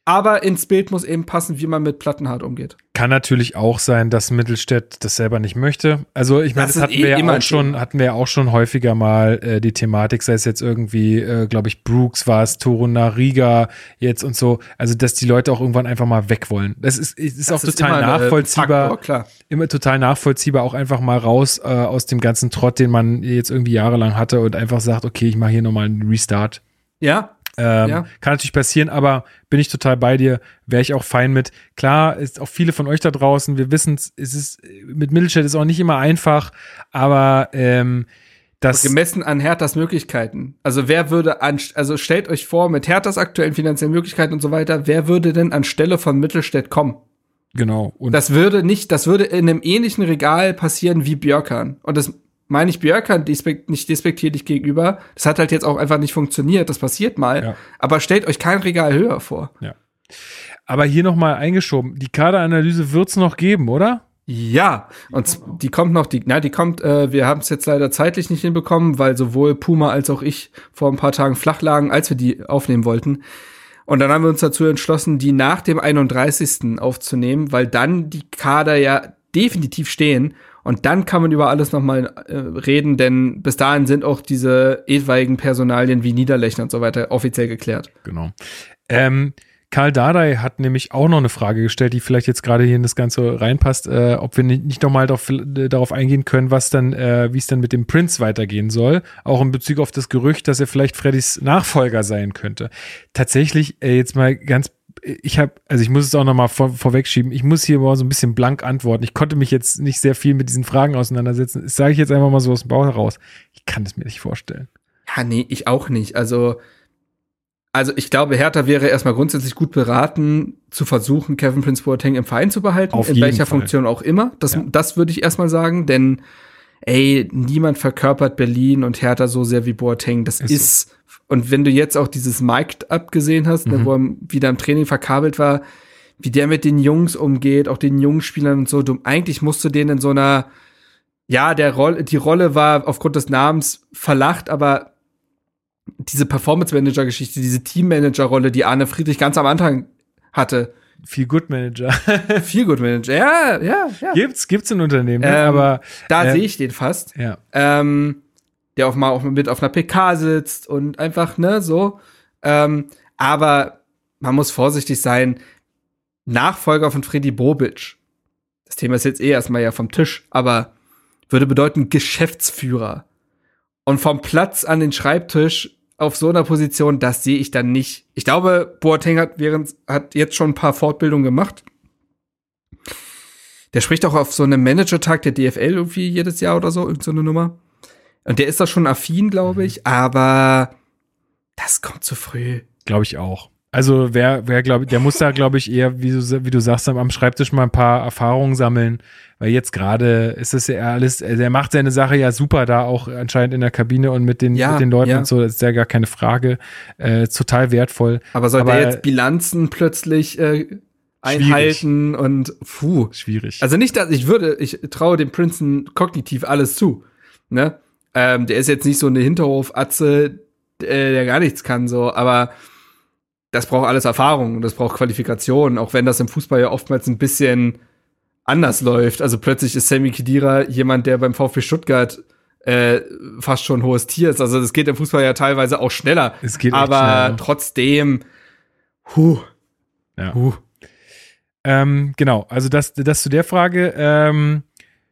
Aber ins Bild muss eben passen, wie man mit Plattenhardt umgeht. Kann natürlich auch sein, dass Mittelstädt das selber nicht möchte. Also ich meine, Das das, hatten eh wir ja immer auch schon, hatten wir ja auch schon häufiger mal äh, die Thematik, sei es jetzt irgendwie, äh, glaube ich, Brooks war es, Toruna Riga jetzt und so. Also dass die Leute auch irgendwann einfach mal weg wollen. Das ist, ist auch Das ist total nachvollziehbar. Faktor, klar. immer total nachvollziehbar, auch einfach mal raus äh, aus dem ganzen Trott, den man jetzt irgendwie jahrelang hatte und einfach sagt, okay, ich mache hier nochmal einen Restart. Ja, Ähm, Ja. Kann natürlich passieren, aber bin ich total bei dir, wäre ich auch fein mit. Klar, ist auch viele von euch da draußen, wir wissen es, ist mit Mittelstädt ist auch nicht immer einfach, aber ähm, das gemessen an Herthas Möglichkeiten. Also wer würde an, also stellt euch vor, mit Herthas aktuellen finanziellen Möglichkeiten und so weiter, wer würde denn anstelle von Mittelstädt kommen? genau und Das würde nicht, das würde in einem ähnlichen Regal passieren wie Björkan. Und das meine ich Björkan despekt, nicht despektierlich gegenüber. Das hat halt jetzt auch einfach nicht funktioniert. Das passiert mal. Ja. Aber stellt euch kein Regal höher vor. aber hier nochmal eingeschoben, die Kaderanalyse wird's noch geben, oder? Ja, und die kommt noch, die, na, die kommt, äh, wir haben es jetzt leider zeitlich nicht hinbekommen, weil sowohl Puma als auch ich vor ein paar Tagen flach lagen, als wir die aufnehmen wollten. Und dann haben wir uns dazu entschlossen, die nach dem 31. aufzunehmen, weil dann die Kader ja definitiv stehen. Und dann kann man über alles nochmal äh, reden, denn bis dahin sind auch diese etwaigen Personalien wie Niederlechner und so weiter offiziell geklärt. Genau. Ähm, Karl Dardai hat nämlich auch noch eine Frage gestellt, die vielleicht jetzt gerade hier in das Ganze reinpasst, äh, ob wir nicht, nicht nochmal darauf, äh, darauf eingehen können, was dann, äh, wie es dann mit dem Prince weitergehen soll. Auch in Bezug auf das Gerücht, dass er vielleicht Freddys Nachfolger sein könnte. Tatsächlich, äh, jetzt mal ganz ich habe, also ich muss es auch nochmal vor, vorwegschieben, ich muss hier mal so ein bisschen blank antworten. Ich konnte mich jetzt nicht sehr viel mit diesen Fragen auseinandersetzen. Das sage ich jetzt einfach mal so aus dem Bauch heraus. Ich kann es mir nicht vorstellen. Ja, nee, ich auch nicht. Also, also ich glaube, Hertha wäre erstmal grundsätzlich gut beraten, zu versuchen, Kevin Prince Boateng im Verein zu behalten, Auf in welcher Fall. Funktion auch immer. Das, Ja. das würde ich erstmal sagen, denn ey, niemand verkörpert Berlin und Hertha so sehr wie Boateng. Das Ist ist, so. und wenn du jetzt auch dieses Mic'd Up gesehen hast, ne, Mhm. wo er wieder im Training verkabelt war, wie der mit den Jungs umgeht, auch den jungen Spielern und so, du, eigentlich musst du den in so einer, ja, der Rolle, die Rolle war aufgrund des Namens verlacht, aber diese Performance Manager Geschichte, diese Team Manager Rolle, die Arne Friedrich ganz am Anfang hatte, Viel Good Manager. viel Good Manager, ja, ja, ja. gibt's, gibt's in Unternehmen, ne? Ähm, aber Da äh, sehe ich den fast. ja. ähm, der auch mal auch mit auf einer PK sitzt und einfach, ne, so. Ähm, aber man muss vorsichtig sein. Nachfolger von Freddy Bobic. Das Thema ist jetzt eh erstmal ja vom Tisch, aber würde bedeuten Geschäftsführer. Und vom Platz an den Schreibtisch auf so einer Position, das sehe ich dann nicht. Ich glaube, Boateng hat, während, hat jetzt schon ein paar Fortbildungen gemacht. Der spricht auch auf so einem Manager-Tag der DFL irgendwie jedes Jahr oder so, irgendeine so Nummer. Und der ist da schon affin, glaube ich, aber das kommt zu früh. Glaube ich auch. Also wer, wer glaube der muss da, glaube ich, eher, wie du, wie du sagst, am Schreibtisch mal ein paar Erfahrungen sammeln, weil jetzt gerade ist es ja alles, der macht seine Sache ja super da auch anscheinend in der Kabine und mit den, Ja, mit den Leuten ja. und so, das ist ja gar keine Frage, äh, total wertvoll. Aber soll Aber- der jetzt Bilanzen plötzlich äh, einhalten und puh. Schwierig. Also nicht, dass ich würde, ich traue dem Princeton kognitiv alles zu. Ne? Ähm, der ist jetzt nicht so eine Hinterhof-Atze, äh, der gar nichts kann, so, aber das braucht alles Erfahrung, das braucht Qualifikation, auch wenn das im Fußball ja oftmals ein bisschen anders läuft. Also plötzlich ist Sammy Khedira jemand, der beim VfB Stuttgart äh, fast schon ein hohes Tier ist. Also das geht im Fußball ja teilweise auch schneller. Es geht aber schneller. trotzdem, huh, ja. huh. Ähm, genau, also das, das zu der Frage. Ähm,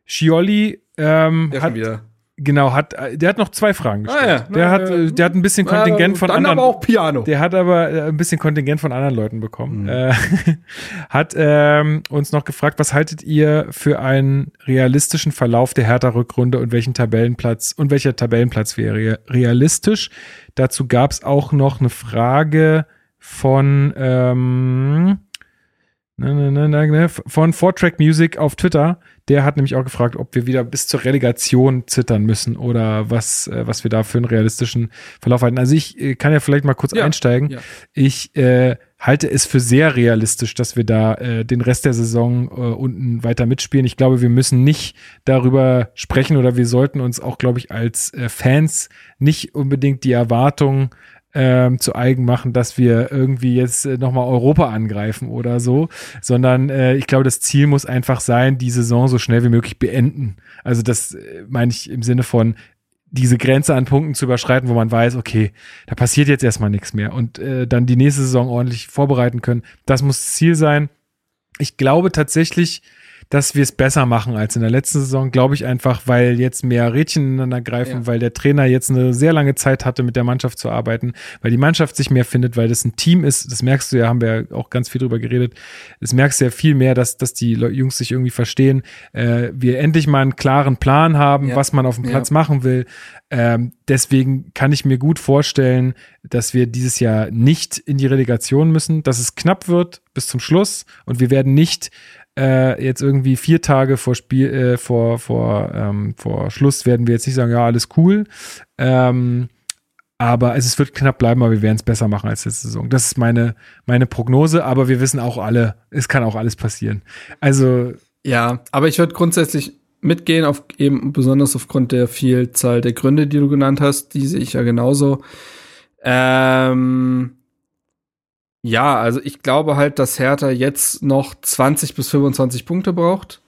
Schioli ähm, Der hat, wieder. Genau, hat, äh, der hat noch zwei Fragen Ah, gestellt. ja. Der, Na, hat, äh, äh, der hat ein bisschen Kontingent von dann anderen. aber auch Piano. Der hat aber äh, ein bisschen Kontingent von anderen Leuten bekommen. Mhm. Äh, hat ähm, uns noch gefragt, was haltet ihr für einen realistischen Verlauf der Hertha-Rückrunde und welchen Tabellenplatz und welcher Tabellenplatz wäre realistisch? Dazu gab es auch noch eine Frage von ähm, na, na, na, von Fourtrack Music auf Twitter. Der hat nämlich auch gefragt, ob wir wieder bis zur Relegation zittern müssen oder was, äh, was wir da für einen realistischen Verlauf halten. Also ich äh, kann ja vielleicht mal kurz Ja, einsteigen. ja. Ich äh, halte es für sehr realistisch, dass wir da äh, den Rest der Saison äh, unten weiter mitspielen. Ich glaube, wir müssen nicht darüber sprechen oder wir sollten uns auch, glaube ich, als äh, Fans nicht unbedingt die Erwartung ähm, zu eigen machen, dass wir irgendwie jetzt äh, nochmal Europa angreifen oder so, sondern äh, ich glaube, das Ziel muss einfach sein, die Saison so schnell wie möglich beenden. Also das äh, meine ich im Sinne von diese Grenze an Punkten zu überschreiten, wo man weiß, okay, da passiert jetzt erstmal nichts mehr und äh, dann die nächste Saison ordentlich vorbereiten können. Das muss Ziel sein. Ich glaube tatsächlich, dass wir es besser machen als in der letzten Saison, glaube ich einfach, weil jetzt mehr Rädchen ineinander greifen, Ja. weil der Trainer jetzt eine sehr lange Zeit hatte, mit der Mannschaft zu arbeiten, weil die Mannschaft sich mehr findet, weil das ein Team ist. Das merkst du ja, haben wir ja auch ganz viel drüber geredet. Das merkst du ja viel mehr, dass, dass die Jungs sich irgendwie verstehen. Äh, wir endlich mal einen klaren Plan haben, Ja. was man auf dem Ja. Platz machen will. Ähm, deswegen kann ich mir gut vorstellen, dass wir dieses Jahr nicht in die Relegation müssen, dass es knapp wird bis zum Schluss und wir werden nicht äh, jetzt irgendwie vier Tage vor Spiel, äh, vor, vor, ähm, vor Schluss werden wir jetzt nicht sagen, ja, alles cool. Ähm, aber es wird knapp bleiben, aber wir werden es besser machen als letzte Saison. Das ist meine, meine Prognose, aber wir wissen auch alle, es kann auch alles passieren. Also, Ja, aber ich würde grundsätzlich mitgehen, auf eben besonders aufgrund der Vielzahl der Gründe, die du genannt hast, die sehe ich ja genauso. Ähm, ja, also ich glaube halt, dass Hertha jetzt noch 20 bis 25 Punkte braucht.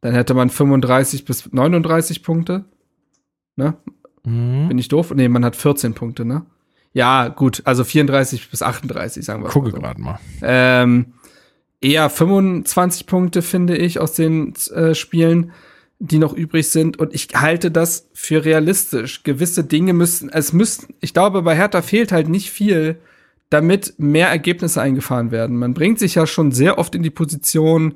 Dann hätte man 35 bis 39 Punkte. Ne? mh, Bin ich doof? Nee, man hat 14 Punkte, ne? Ja, gut, also 34 bis 38, sagen wir gucke mal so. gerade mal. Ähm, eher 25 Punkte, finde ich, aus den äh, Spielen, die noch übrig sind. Und ich halte das für realistisch. Gewisse Dinge müssen, es müssen, ich glaube, bei Hertha fehlt halt nicht viel, damit mehr Ergebnisse eingefahren werden. Man bringt sich ja schon sehr oft in die Position,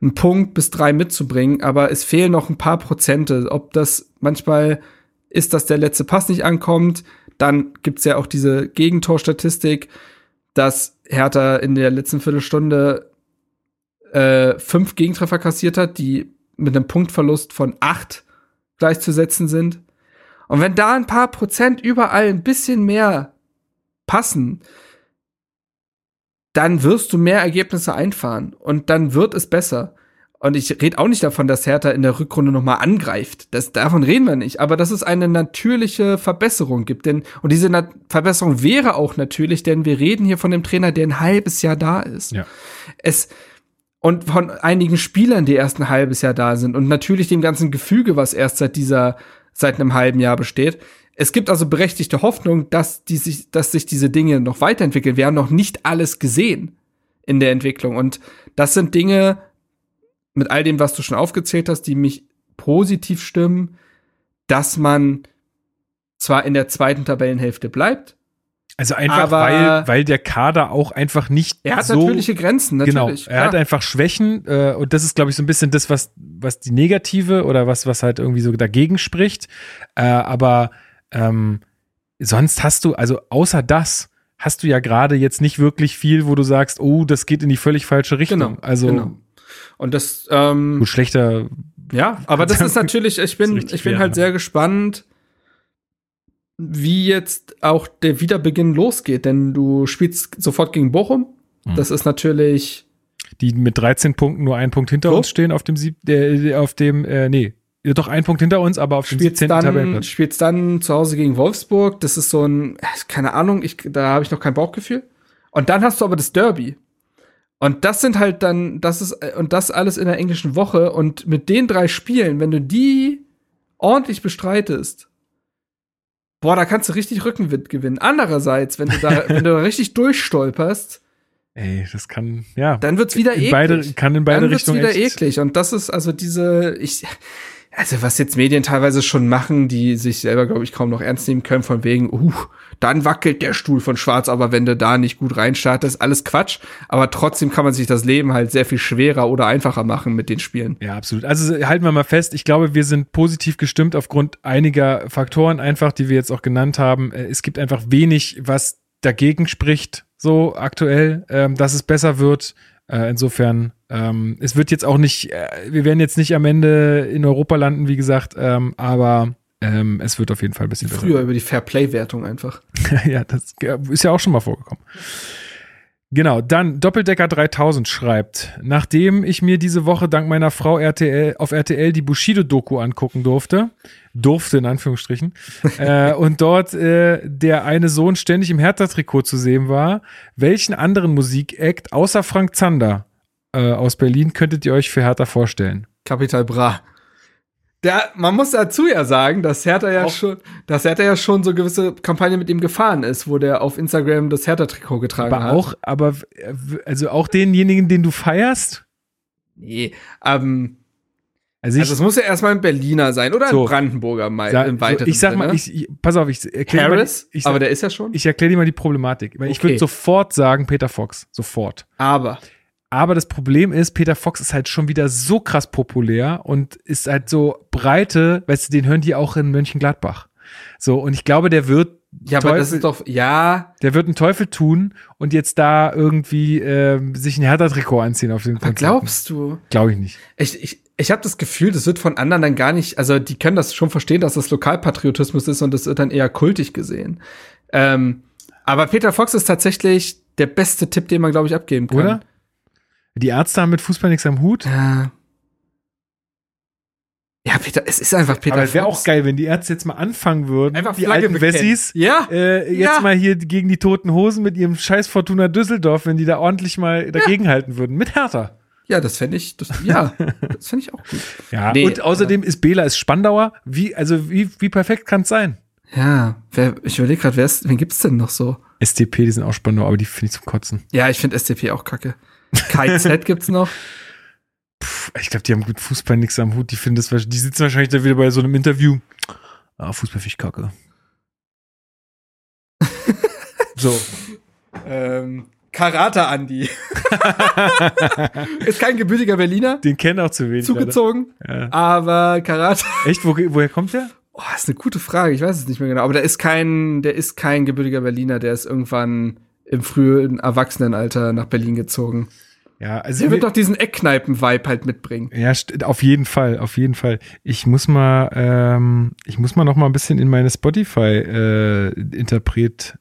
einen Punkt bis drei mitzubringen, aber es fehlen noch ein paar Prozente. Ob das manchmal ist, dass der letzte Pass nicht ankommt, dann gibt's ja auch diese Gegentorstatistik, dass Hertha in der letzten Viertelstunde äh, fünf Gegentreffer kassiert hat, die mit einem Punktverlust von acht gleichzusetzen sind. Und wenn da ein paar Prozent überall ein bisschen mehr passen, dann wirst du mehr Ergebnisse einfahren und dann wird es besser. Und ich rede auch nicht davon, dass Hertha in der Rückrunde nochmal angreift. Das, davon reden wir nicht. Aber dass es eine natürliche Verbesserung gibt. Denn, und diese Na Verbesserung wäre auch natürlich, denn wir reden hier von dem Trainer, der ein halbes Jahr da ist. Ja. Es, und von einigen Spielern, die erst ein halbes Jahr da sind. Und natürlich dem ganzen Gefüge, was erst seit dieser, seit einem halben Jahr besteht. Es gibt also berechtigte Hoffnung, dass, die sich, dass sich diese Dinge noch weiterentwickeln. Wir haben noch nicht alles gesehen. in der Entwicklung. Und das sind Dinge, mit all dem, was du schon aufgezählt hast, die mich positiv stimmen, dass man zwar in der zweiten Tabellenhälfte bleibt. Also einfach, Aber- weil, weil der Kader auch einfach nicht Er hat so natürliche Grenzen, Genau, natürlich. er hat einfach Schwächen äh, und das ist, glaube ich, so ein bisschen das, was, was die negative oder was, was halt irgendwie so dagegen spricht. Äh, aber ähm, sonst hast du, also außer das, hast du ja gerade jetzt nicht wirklich viel, wo du sagst, oh, das geht in die völlig falsche Richtung. Genau, also genau. Und das, ähm, gut, schlechter, ja, aber das ist natürlich, ich bin, ich bin halt ne? sehr gespannt, wie jetzt auch der Wiederbeginn losgeht, denn du spielst sofort gegen Bochum. Mhm. Das ist natürlich, die mit 13 Punkten nur einen Punkt hinter So. uns stehen auf dem Sieb, äh, auf dem, äh, nee, doch ein Punkt hinter uns, aber auf spielst 17. dann, Tabellenplatz. spielst dann zu Hause gegen Wolfsburg. Das ist so ein, äh, keine Ahnung, ich, da habe ich noch kein Bauchgefühl. Und dann hast du aber das Derby. Und das sind halt dann, das ist, äh, und das alles in der englischen Woche. Und mit den drei Spielen, wenn du die ordentlich bestreitest, boah, da kannst du richtig Rückenwind gewinnen. Andererseits, wenn du da, wenn du da richtig durchstolperst, Ey, das kann, ja, dann wird's wieder in eklig. beide, kann in beide dann wird's Richtungen wieder eklig. Und das ist also diese, ich, also was jetzt Medien teilweise schon machen, die sich selber, glaube ich, kaum noch ernst nehmen können, von wegen, uh, dann wackelt der Stuhl von Schwarz, aber wenn du da nicht gut reinstartest, alles Quatsch. Aber trotzdem kann man sich das Leben halt sehr viel schwerer oder einfacher machen mit den Spielen. Ja, absolut. Also halten wir mal fest, ich glaube, wir sind positiv gestimmt aufgrund einiger Faktoren einfach, die wir jetzt auch genannt haben. Äh, Es gibt einfach wenig, was dagegen spricht, so aktuell, ähm, dass es besser wird. Äh, insofern, ähm, es wird jetzt auch nicht, äh, wir werden jetzt nicht am Ende in Europa landen, wie gesagt, ähm, aber ähm, es wird auf jeden Fall ein bisschen Früher über die Fairplay-Wertung einfach. besser. ja, das ist ja auch schon mal vorgekommen. Genau, dann Doppeldecker 3000 schreibt, nachdem ich mir diese Woche dank meiner Frau RTL auf RTL die Bushido-Doku angucken durfte, durfte in Anführungsstrichen, äh, und dort äh, der eine Sohn ständig im Hertha-Trikot zu sehen war, welchen anderen Musikact außer Frank Zander äh, aus Berlin könntet ihr euch für Hertha vorstellen? Capital Bra. Der, man muss dazu ja sagen, dass Hertha ja Auch- schon, dass Hertha ja schon so gewisse Kampagne mit ihm gefahren ist, wo der auf Instagram das Hertha-Trikot getragen Aber hat. auch, aber äh, also auch denjenigen, den du feierst? Nee, ähm, Also ich, also es muss ja erstmal ein Berliner sein oder So. ein Brandenburger mal sag, im so, weiteren ich sag mal, Sinne. ich, ich, pass auf, ich erkläre mal, Harris, ich, aber der ist ja schon. Ich erkläre dir mal die Problematik. Weil Ich Okay. würde sofort sagen, Peter Fox. Sofort. aber Aber das Problem ist, Peter Fox ist halt schon wieder so krass populär und ist halt so breite, weißt du, den hören die auch in Mönchengladbach. So, und ich glaube, der wird, ja, aber das Teufel- ist doch ja, der wird einen Teufel tun und jetzt da irgendwie ähm, sich ein Hertha-Trikot anziehen auf den was Konzerten. glaubst du? Glaube ich nicht. Ich, ich, ich habe das Gefühl, das wird von anderen dann gar nicht, also die können das schon verstehen, dass das Lokalpatriotismus ist und das wird dann eher kultig gesehen. Ähm, aber Peter Fox ist tatsächlich der beste Tipp, den man, glaube ich, abgeben kann. Oder? Die Ärzte haben mit Fußball nichts am Hut. Ja. Ja, Peter, es ist einfach Peter Aber es wäre auch geil, wenn die Ärzte jetzt mal anfangen würden, Einfach die alten. Wessis, Ja. äh, jetzt Ja. mal hier gegen die toten Hosen mit ihrem scheiß Fortuna Düsseldorf, wenn die da ordentlich mal dagegenhalten würden. Mit Hertha. Ja, das fände ich, das, ja, das fände ich auch gut. Ja, Nee, und außerdem ist Bela ist Spandauer. Wie, also wie, wie perfekt kann es sein? Ja, wer, ich überlege gerade, wer ist, wen gibt's denn noch so? SDP, die sind auch Spandauer, aber die finde ich zum Kotzen. Ja, ich finde SDP auch kacke. KZ gibt's noch. Puh, ich glaube, die haben mit Fußball nichts am Hut. Die finden das, die sitzen wahrscheinlich da wieder bei so einem Interview. Ah, Fußball finde ich kacke. so. Ähm, Karate Andi. ist kein gebürtiger Berliner, Den kennen auch zu wenig. zugezogen. Ja. aber Karate. Echt? Wo, woher kommt der? Oh, ist eine gute Frage. Ich weiß es nicht mehr genau. Aber der ist kein, der ist kein gebürtiger Berliner. Der ist irgendwann im frühen Erwachsenenalter nach Berlin gezogen. Ja, also Der wird wir- doch diesen Eckkneipen-Vibe halt mitbringen. Ja, auf jeden Fall, auf jeden Fall. Ich muss mal, ähm, ich muss mal noch mal ein bisschen in meine Spotify äh, Interpret.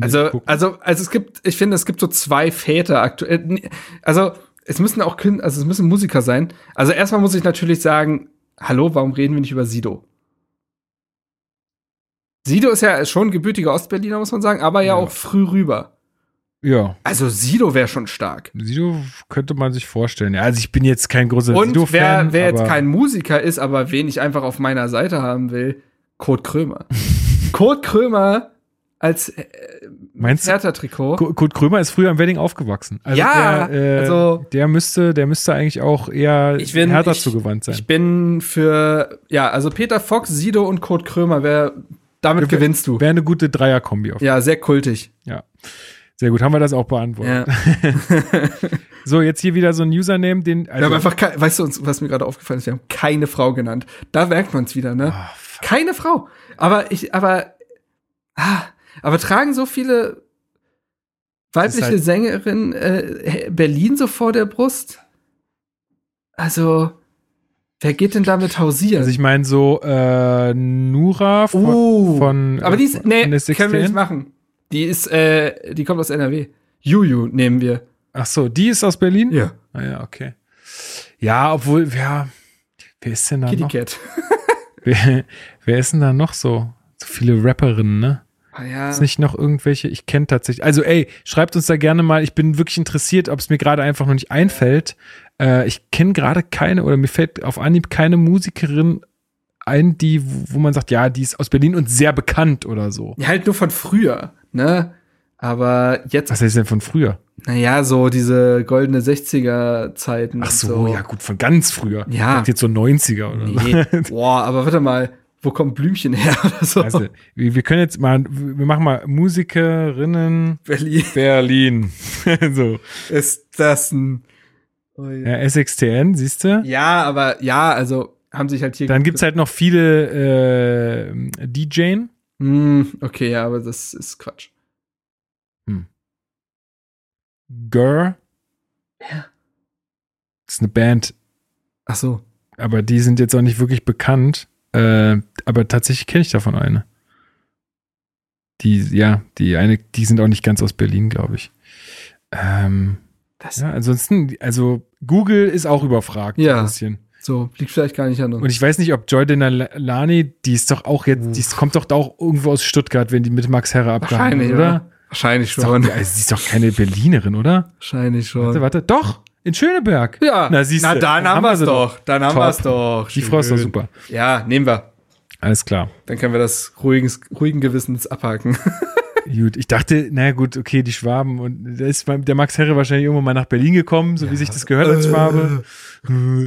Also, gucken. also, also es gibt, ich finde, es gibt so zwei Väter aktuell. Also, es müssen auch Kün also es müssen Musiker sein. Also erstmal muss ich natürlich sagen, hallo, warum reden wir nicht über Sido? Sido ist ja schon gebürtiger Ostberliner, muss man sagen, aber ja, Ja. auch früh rüber. ja, Also Sido wäre schon stark. Sido könnte man sich vorstellen. Ja, also ich bin jetzt kein großer Und Sido-Fan. wer, wer jetzt kein Musiker ist, aber wen ich einfach auf meiner Seite haben will, Kurt Krömer. Kurt Krömer als äh, Meinst? Hertha-Trikot. Ku- Kurt Krömer ist früher im Wedding aufgewachsen. Also Ja, der, äh, also- der müsste, der müsste eigentlich auch eher Ich bin- härter ich- zugewandt sein. Ich bin für, ja, also Peter Fox, Sido und Kurt Krömer, wer, damit gewinnst du. Wäre eine gute Dreier-Kombi auf. Ja, sehr kultig. Ja. Sehr gut, haben wir das auch beantwortet. Ja. So, jetzt hier wieder so ein Username, den. Wir haben Also, einfach, weißt du, uns, was mir gerade aufgefallen ist, wir haben keine Frau genannt. Da merkt man es wieder, ne? Fuck. keine Frau. Aber ich, aber, ah, aber tragen so viele weibliche halt- Sängerinnen äh, Berlin so vor der Brust? Also, wer geht denn damit hausieren? also ich meine so äh, Nura von, Uh, von aber die ist, von nee, können wir nicht 16? machen. Die ist, äh, die kommt aus NRW. Juju nehmen wir. Ach so, die ist aus Berlin? Ja. Ah, ja, okay. Ja, obwohl, ja, wer ist denn da Kitty noch? Cat. Wer, wer ist denn da noch so? So viele Rapperinnen, ne? Ah, ja. Ist nicht noch irgendwelche, ich kenne tatsächlich, also ey, schreibt uns da gerne mal, ich bin wirklich interessiert, ob es mir gerade einfach noch nicht einfällt. Äh, ich kenne gerade keine oder mir fällt auf Anhieb keine Musikerin ein, die, wo man sagt, ja, die ist aus Berlin und sehr bekannt oder so. Ja, halt nur von früher, ne? Aber jetzt, Was heißt denn von früher? naja, so diese goldene 60er-Zeiten. Ach und so, ja gut, von ganz früher. Ja. Jetzt so 90er oder Nee. so. Boah, aber warte mal, wo kommt Blümchen her oder so? Also, wir, können jetzt mal, wir machen mal Musikerinnen Berlin Berlin. so. ist das ein. Oh ja. Ja, SXTN, siehst du? ja, aber ja, also haben sich halt hier. Dann gibt's halt noch viele äh, DJen. Hm, okay, ja, aber das ist Quatsch. Girl. Ja. Das ist eine Band, Ach so. aber die sind jetzt auch nicht wirklich bekannt. Äh, aber tatsächlich kenne ich davon eine. Die, ja, die eine, die sind auch nicht ganz aus Berlin, glaube ich. Ähm, ja, ansonsten, also Google ist auch überfragt. Ja. Ein bisschen. So, liegt vielleicht gar nicht an uns. Und ich weiß nicht, ob Joy Denalani, die ist doch auch jetzt, die kommt doch da auch irgendwo aus Stuttgart, wenn die mit Max Herre abgehangen oder? Wahrscheinlich Ist doch, schon. also, sie ist doch keine Berlinerin, oder? Wahrscheinlich schon. Warte, warte. Doch, in Schöneberg. Ja, Na, siehst du, dann, haben wir es doch. Dann haben wir es doch. Die Frau ist doch Schön. super. Ja, nehmen wir. Alles klar. Dann können wir das ruhigen, ruhigen Gewissens abhaken. Gut, ich dachte, naja gut, okay, die Schwaben und da ist der Max Herre wahrscheinlich irgendwann mal nach Berlin gekommen, so wie sich das gehört als Schwabe.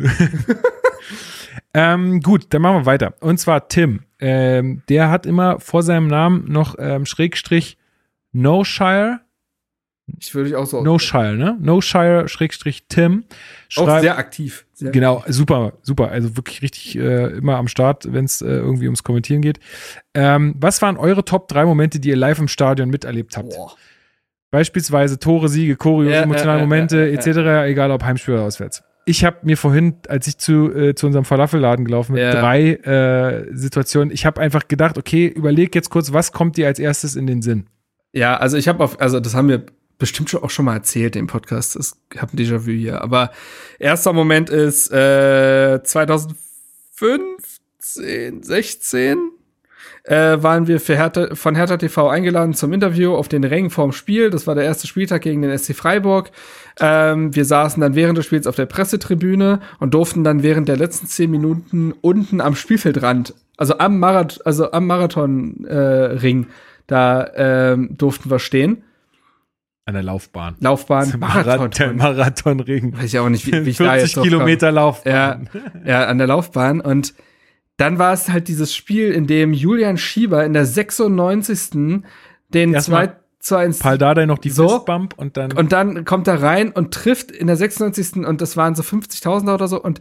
ähm, gut, dann machen wir weiter. Und zwar Tim. Ähm, der hat immer vor seinem Namen noch ähm, Schrägstrich No Shire. Ich würde dich auch so. No Shire, ne? No Shire Schrägstrich Tim. auch Schreibt- sehr aktiv. Sehr Genau, super, super. Also wirklich richtig äh, immer am Start, wenn es äh, irgendwie ums Kommentieren geht. Ähm, was waren eure Top 3 Momente, die ihr live im Stadion miterlebt habt? Boah. Beispielsweise Tore, Siege, Choreos, Ja, emotionale ja, Momente, etc., egal ob Heimspiel oder auswärts. Ich habe mir vorhin, als ich zu, äh, zu unserem Falafelladen gelaufen bin, Ja. drei äh, Situationen, ich habe einfach gedacht, okay, überleg jetzt kurz, was kommt dir als erstes in den Sinn? Ja, also ich habe auf, also das haben wir bestimmt schon auch schon mal erzählt im Podcast. Ich habe ein Déjà-vu hier. Aber erster Moment ist äh, 2015, 16 äh, waren wir für Hertha, von Hertha TV eingeladen zum Interview auf den Rängen vorm Spiel. Das war der erste Spieltag gegen den SC Freiburg. Ähm, wir saßen dann während des Spiels auf der Pressetribüne und durften dann während der letzten zehn Minuten unten am Spielfeldrand, also am Marathon, also am Marathonring, äh, da ähm, durften wir stehen. An der Laufbahn. Laufbahn, Marathon, Marathon. Marathonring. Weiß ich auch nicht, wie, wie ich da 40 jetzt drauf Kilometer. Laufbahn. Ja, ja, an der Laufbahn. Und dann war es halt dieses Spiel, in dem Julian Schieber in der 96. den Erstmal 2 zu 1 Paul Dardai noch die So. Fistbump und dann und dann kommt er rein und trifft in der 96. und das waren so 50.000 oder so und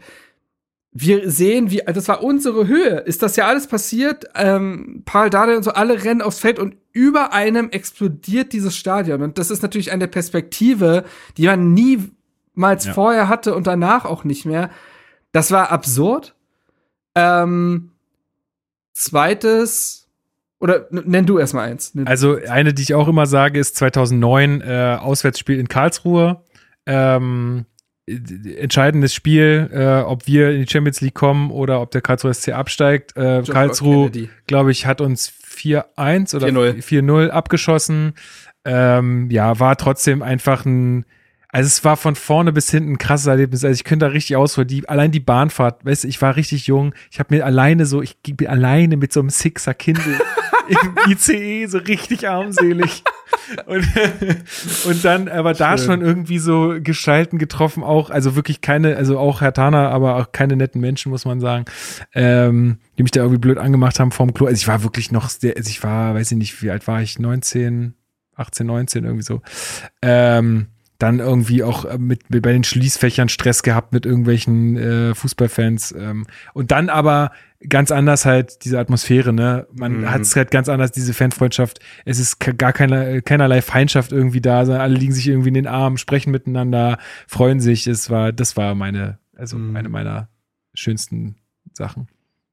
wir sehen, wie, das war unsere Höhe, ist das ja alles passiert, ähm, Paul Dardai und so, alle rennen aufs Feld und über einem explodiert dieses Stadion und das ist natürlich eine Perspektive, die man niemals Ja. vorher hatte und danach auch nicht mehr. Das war absurd. Ähm, zweites, oder nenn du erstmal eins. Also eine, die ich auch immer sage, ist 2009 äh, Auswärtsspiel in Karlsruhe. Ähm, äh, entscheidendes Spiel, äh, ob wir in die Champions League kommen oder ob der Karlsruhe SC absteigt. Äh, Karlsruhe, glaube ich, hat uns 4-1 oder 4-0. 4-0 abgeschossen. Ähm, ja, war trotzdem einfach ein also es war von vorne bis hinten ein krasses Erlebnis. Also ich könnte da richtig ausholen. Die, allein die Bahnfahrt, weißt du, ich war richtig jung. Ich habe mir alleine so, ich bin alleine mit so einem Sixer Kindle im ICE so richtig armselig und, und dann aber da Schön. schon irgendwie so Gestalten getroffen, auch, also wirklich keine, also auch Herr Tana, aber auch keine netten Menschen, muss man sagen, ähm, die mich da irgendwie blöd angemacht haben vorm Klo. Also ich war wirklich noch, sehr, also ich war, weiß ich nicht, wie alt war ich, 19, 18, 19, irgendwie so. Ähm, dann irgendwie auch äh, mit, mit bei den Schließfächern Stress gehabt mit irgendwelchen äh, Fußballfans. Ähm, und dann aber ganz anders halt diese Atmosphäre, ne? Man Mhm. hat es halt ganz anders, diese Fanfreundschaft. Es ist gar keine, keinerlei Feindschaft irgendwie da, sondern alle liegen sich irgendwie in den Armen, sprechen miteinander, freuen sich. Es war, das war meine, also Mhm. eine meiner schönsten Sachen.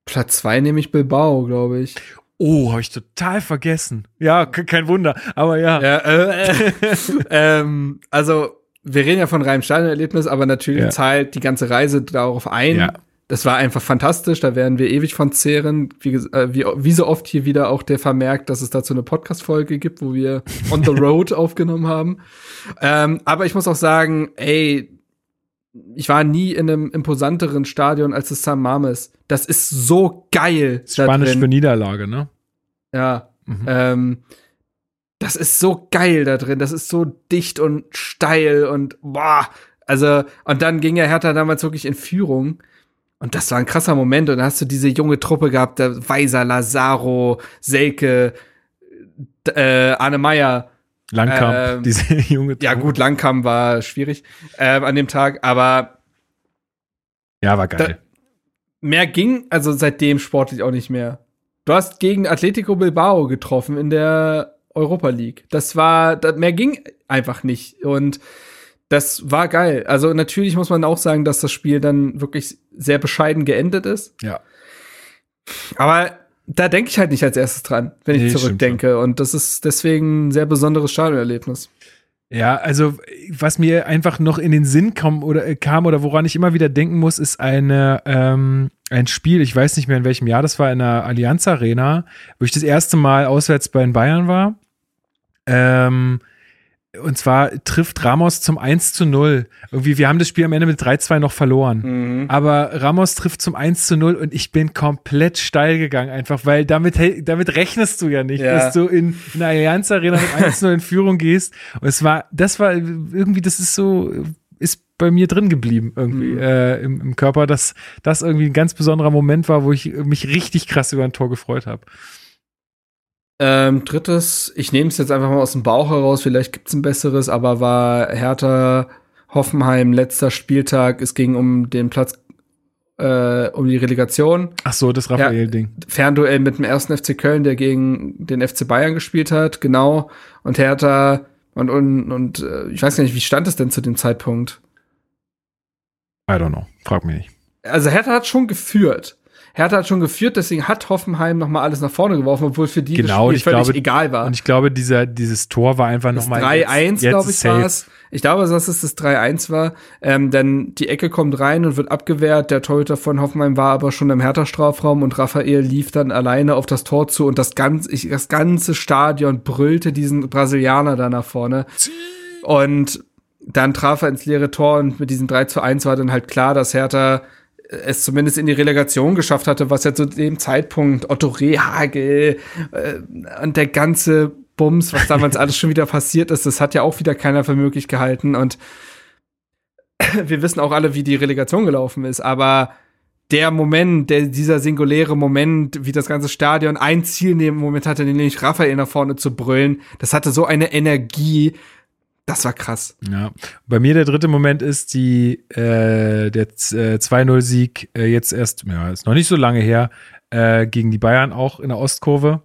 Platz zwei nehme ich Bilbao, glaube ich. Oh, habe ich total vergessen. Ja, ke- kein Wunder, aber ja. Ja, äh, äh, ähm, also wir reden ja von reinem Stadionerlebnis, aber natürlich Ja. zahlt die ganze Reise darauf ein. Ja. Das war einfach fantastisch, da werden wir ewig von zehren. Wie, äh, wie, wie so oft hier wieder auch der Vermerk, dass es dazu eine Podcast-Folge gibt, wo wir on the road aufgenommen haben. Ähm, aber ich muss auch sagen, ey, ich war nie in einem imposanteren Stadion als das San Mames. Das ist so geil. da Spanisch für Niederlage, ne? Ja. Mhm. Ähm, das ist so geil da drin. Das ist so dicht und steil und boah. Also, und dann ging ja Hertha damals wirklich in Führung. Und das war ein krasser Moment. Und dann hast du diese junge Truppe gehabt, der Weiser, Lazaro, Selke, äh, Arne Meyer. Langkamp, Ähm, diese junge Ja, gut, Langkamp war schwierig ähm, an dem Tag, aber Ja, war geil. mehr ging also seitdem sportlich auch nicht mehr. Du hast gegen Atletico Bilbao getroffen in der Europa League. Das war, da- mehr ging einfach nicht. Und das war geil. Also natürlich muss man auch sagen, dass das Spiel dann wirklich sehr bescheiden geendet ist. ja. Aber da denke ich halt nicht als erstes dran, wenn ich Nee, stimmt zurückdenke. Und das ist deswegen ein sehr besonderes Stadionerlebnis. Ja, also was mir einfach noch in den Sinn kam oder äh, kam oder woran ich immer wieder denken muss, ist eine ähm, ein Spiel. Ich weiß nicht mehr in welchem Jahr das war in der Allianz Arena, wo ich das erste Mal auswärts bei den Bayern war. Ähm, und zwar trifft Ramos zum 1 zu 0. Irgendwie, wir haben das Spiel am Ende mit 3-2 noch verloren. Mhm. Aber Ramos trifft zum 1 zu 0 und ich bin komplett steil gegangen, einfach, weil damit, damit rechnest du ja nicht, Ja. dass du in, in der Allianz Arena mit 1 zu 0 in Führung gehst. Und es war, das war irgendwie, das ist so, ist bei mir drin geblieben, irgendwie, Mhm. äh, im, im Körper, dass das irgendwie ein ganz besonderer Moment war, wo ich mich richtig krass über ein Tor gefreut habe. Ähm, drittes, ich nehme es jetzt einfach mal aus dem Bauch heraus, vielleicht gibt's ein besseres, aber war Hertha Hoffenheim letzter Spieltag. Es ging um den Platz, äh, um die Relegation. Ach so, das Raphael-Ding. Fernduell mit dem ersten FC Köln, der gegen den FC Bayern gespielt hat, genau. Und Hertha und, und, und äh, ich weiß gar nicht, wie stand es denn zu dem Zeitpunkt? I don't know. Frag mich nicht. Also Hertha hat schon geführt. Hertha hat schon geführt, deswegen hat Hoffenheim noch mal alles nach vorne geworfen, obwohl für die Genau, das Spiel völlig glaube- egal war. Und ich glaube, dieser, dieses Tor war einfach nochmal. 3-1, glaube ich, war es. Ich glaube, dass es das 3-1 war. Ähm, dann die Ecke kommt rein und wird abgewehrt. Der Torhüter von Hoffenheim war aber schon im Hertha-Strafraum und Raphael lief dann alleine auf das Tor zu und das ganze, ich, das ganze Stadion brüllte diesen Brasilianer da nach vorne. Und dann traf er ins leere Tor und mit diesem 3 zu 1 war dann halt klar, dass Hertha es zumindest in die Relegation geschafft hatte, was ja zu dem Zeitpunkt Otto Rehagel äh, und der ganze Bums, was damals alles schon wieder passiert ist, das hat ja auch wieder keiner für möglich gehalten. Und wir wissen auch alle, wie die Relegation gelaufen ist, aber der Moment, der, dieser singuläre Moment, wie das ganze Stadion ein Ziel neben Moment hatte, nämlich Raphael nach vorne zu brüllen, das hatte so eine Energie, das war krass. Ja, bei mir der dritte Moment ist die äh, der äh, 2-0-Sieg äh, jetzt erst, ja, ist noch nicht so lange her, äh, gegen die Bayern auch in der Ostkurve.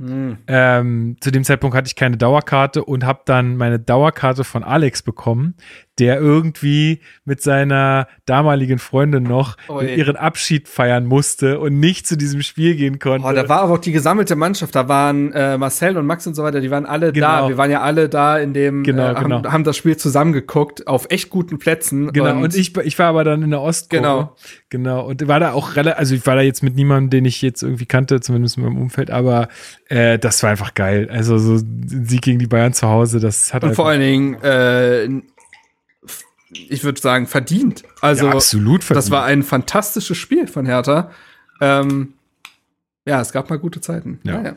Ähm, zu dem Zeitpunkt hatte ich keine Dauerkarte und habe dann meine Dauerkarte von Alex bekommen, der irgendwie mit seiner damaligen Freundin noch Ui. ihren Abschied feiern musste und nicht zu diesem Spiel gehen konnte. Oh, da war aber auch die gesammelte Mannschaft. Da waren äh, Marcel und Max und so weiter, die waren alle da. Genau. Wir waren ja alle da in dem, Genau, äh, haben, genau. haben das Spiel zusammengeguckt, auf echt guten Plätzen. Genau, und, ich, ich war aber dann in der Ostkurve. Genau. Genau. Und war da auch relativ, also ich war da jetzt mit niemandem, den ich jetzt irgendwie kannte, zumindest in meinem Umfeld, aber äh, das war einfach geil. Also so ein Sieg gegen die Bayern zu Hause, das hat Und einfach, vor allen Dingen, äh, ich würde sagen, verdient. Also, ja, absolut das verdient. war ein fantastisches Spiel von Hertha. Ähm, ja, es gab mal gute Zeiten. Ja. Naja.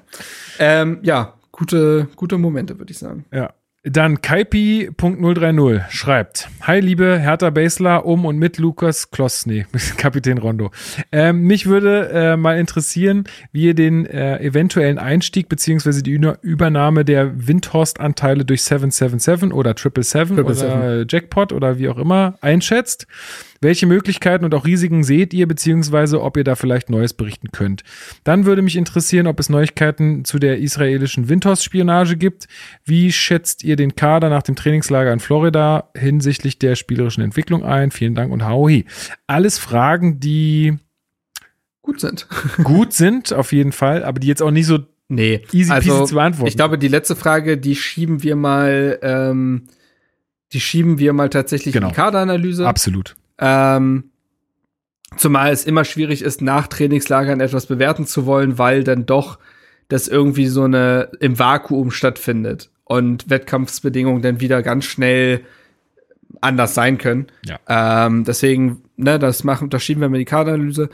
Ähm, ja, gute, gute Momente, würde ich sagen. Ja. Dann Kaipi.030 schreibt: Hi, liebe Hertha Basler um und mit Lukas Kloss, nee, Kapitän Rondo. Ähm, mich würde äh, mal interessieren, wie ihr den äh, eventuellen Einstieg beziehungsweise die Übernahme der Windhorst-Anteile durch 777 oder 777 oder Jackpot oder wie auch immer einschätzt. Welche Möglichkeiten und auch Risiken seht ihr, beziehungsweise ob ihr da vielleicht Neues berichten könnt? Dann würde mich interessieren, ob es Neuigkeiten zu der israelischen Windhorst-Spionage gibt. Wie schätzt ihr den Kader nach dem Trainingslager in Florida hinsichtlich der spielerischen Entwicklung ein? Vielen Dank und Haui. Alles Fragen, die gut sind. gut sind, auf jeden Fall, aber die jetzt auch nicht so nee, easy also, peasy zu beantworten. Ich glaube, die letzte Frage, die schieben wir mal, ähm, die schieben wir mal tatsächlich Genau. in die Kaderanalyse. Absolut. Ähm, zumal es immer schwierig ist, nach Trainingslagern etwas bewerten zu wollen, weil dann doch das irgendwie so eine im Vakuum stattfindet und Wettkampfsbedingungen dann wieder ganz schnell anders sein können. Ja. Ähm, deswegen, ne, das machen, das schieben wir mal die Kaderanalyse.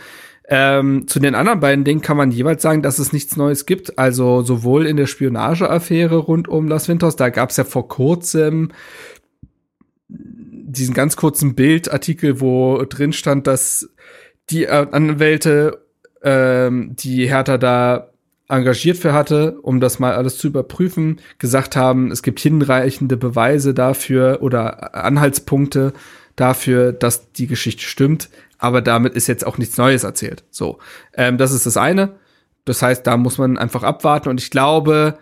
Ähm, zu den anderen beiden Dingen kann man jeweils sagen, dass es nichts Neues gibt. Also sowohl in der Spionageaffäre rund um Las Winters, da gab es ja vor kurzem diesen ganz kurzen Bildartikel, wo drin stand, dass die Anwälte, ähm, die Hertha da engagiert für hatte, um das mal alles zu überprüfen, gesagt haben, es gibt hinreichende Beweise dafür oder Anhaltspunkte dafür, dass die Geschichte stimmt. Aber damit ist jetzt auch nichts Neues erzählt. So, ähm, das ist das eine. Das heißt, da muss man einfach abwarten. Und ich glaube,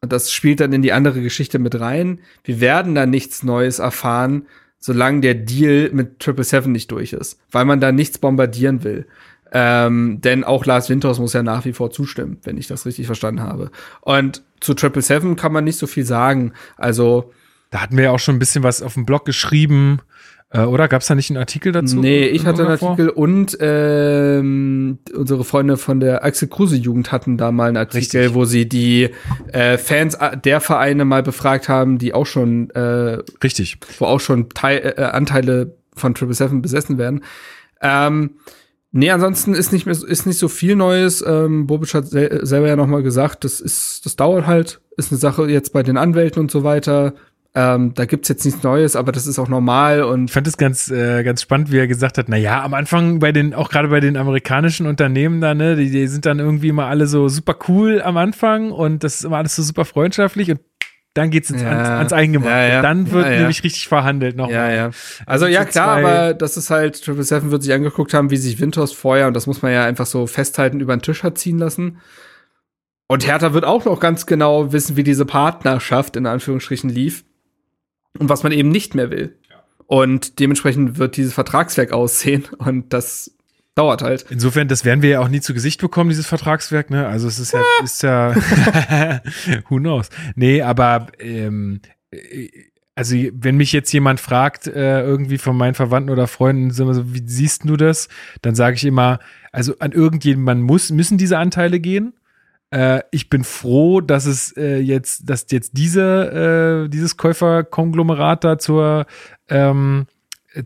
das spielt dann in die andere Geschichte mit rein. Wir werden da nichts Neues erfahren, solange der Deal mit 777 nicht durch ist, weil man da nichts bombardieren will. Ähm, denn auch Lars Winters muss ja nach wie vor zustimmen, wenn ich das richtig verstanden habe. Und zu 777 kann man nicht so viel sagen. Also, Da hatten wir ja auch schon ein bisschen was auf dem Blog geschrieben. Äh, oder gab es da nicht einen Artikel dazu? nee, ich hatte einen? Artikel und ähm, unsere Freunde von der Axel Kruse Jugend hatten da mal einen Artikel, Richtig. wo sie die äh, Fans der Vereine mal befragt haben, die auch schon äh, Richtig. wo auch schon Teil, äh, Anteile von 777 besessen werden. Ähm, nee, ansonsten ist nicht mehr so- ist nicht so viel Neues. Ähm, Bobic hat sel selber ja noch mal gesagt, das ist das dauert halt, ist eine Sache jetzt bei den Anwälten und so weiter. Ähm, da gibt's jetzt nichts Neues, aber das ist auch normal und Ich fand es ganz, äh, ganz spannend, wie er gesagt hat, na ja, am Anfang bei den, auch gerade bei den amerikanischen Unternehmen da, ne, die, die sind dann irgendwie immer alle so super cool am Anfang und das ist immer alles so super freundschaftlich und dann geht's ins, Ja. ans, ans Eingemachte. Ja, ja. Dann wird nämlich richtig verhandelt noch. Ja, ja. Also Also ja, klar, aber das ist halt, 777 wird sich angeguckt haben, wie sich Winters vorher, und das muss man ja einfach so festhalten, über den Tisch hat ziehen lassen. Und Hertha wird auch noch ganz genau wissen, wie diese Partnerschaft in Anführungsstrichen lief und was man eben nicht mehr will. Und dementsprechend wird dieses Vertragswerk aussehen und das dauert halt. Insofern, das werden wir ja auch nie zu Gesicht bekommen, dieses Vertragswerk, ne? Also es ist ja, ist ja, who knows? Nee, aber ähm, äh, also wenn mich jetzt jemand fragt, äh, irgendwie von meinen Verwandten oder Freunden, so, wie siehst du das? Dann sage ich immer, also an irgendjemanden muss, müssen diese Anteile gehen. Äh, ich bin froh, dass es äh, jetzt, dass jetzt diese, äh, dieses Käuferkonglomerat da zur ähm,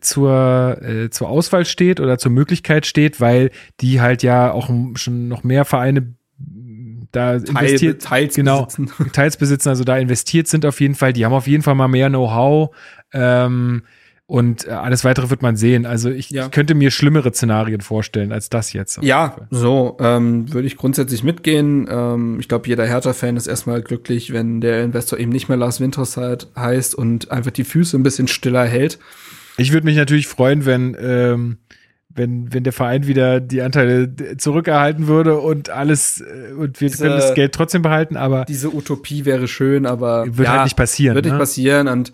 zur, äh, zur Auswahl steht oder zur Möglichkeit steht, weil die halt ja auch schon noch mehr Vereine da investiert, teils genau, besitzen. teils besitzen, also da investiert sind auf jeden Fall. Die haben auf jeden Fall mal mehr Know-how ähm, und äh, alles weitere wird man sehen. Also ich, Ja. ich könnte mir schlimmere Szenarien vorstellen als das jetzt. Ja, Fall. so ähm, würde ich grundsätzlich mitgehen. Ähm, ich glaube, jeder Hertha-Fan ist erstmal glücklich, wenn der Investor eben nicht mehr Lars Winters halt heißt und einfach die Füße ein bisschen stiller hält. Ich würde mich natürlich freuen, wenn, ähm, wenn, wenn der Verein wieder die Anteile zurückerhalten würde und alles äh, und wir Diese- können das Geld trotzdem behalten, aber Diese Utopie wäre schön, aber wird halt nicht passieren. Wird nicht ne? passieren und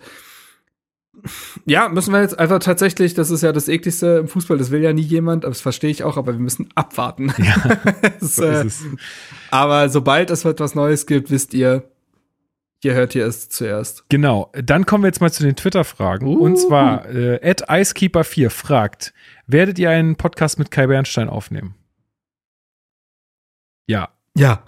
ja, müssen wir jetzt einfach tatsächlich, das ist ja das ekligste im Fußball, das will ja nie jemand, aber das verstehe ich auch, aber wir müssen abwarten. Ja, Das, so äh, aber sobald es etwas Neues gibt, wisst ihr, hier hört ihr es zuerst. Genau. Dann kommen wir jetzt mal zu den Twitter-Fragen. Uh. Und zwar, äh, Icekeeper4 fragt, werdet ihr einen Podcast mit Kai Bernstein aufnehmen? Ja. Ja.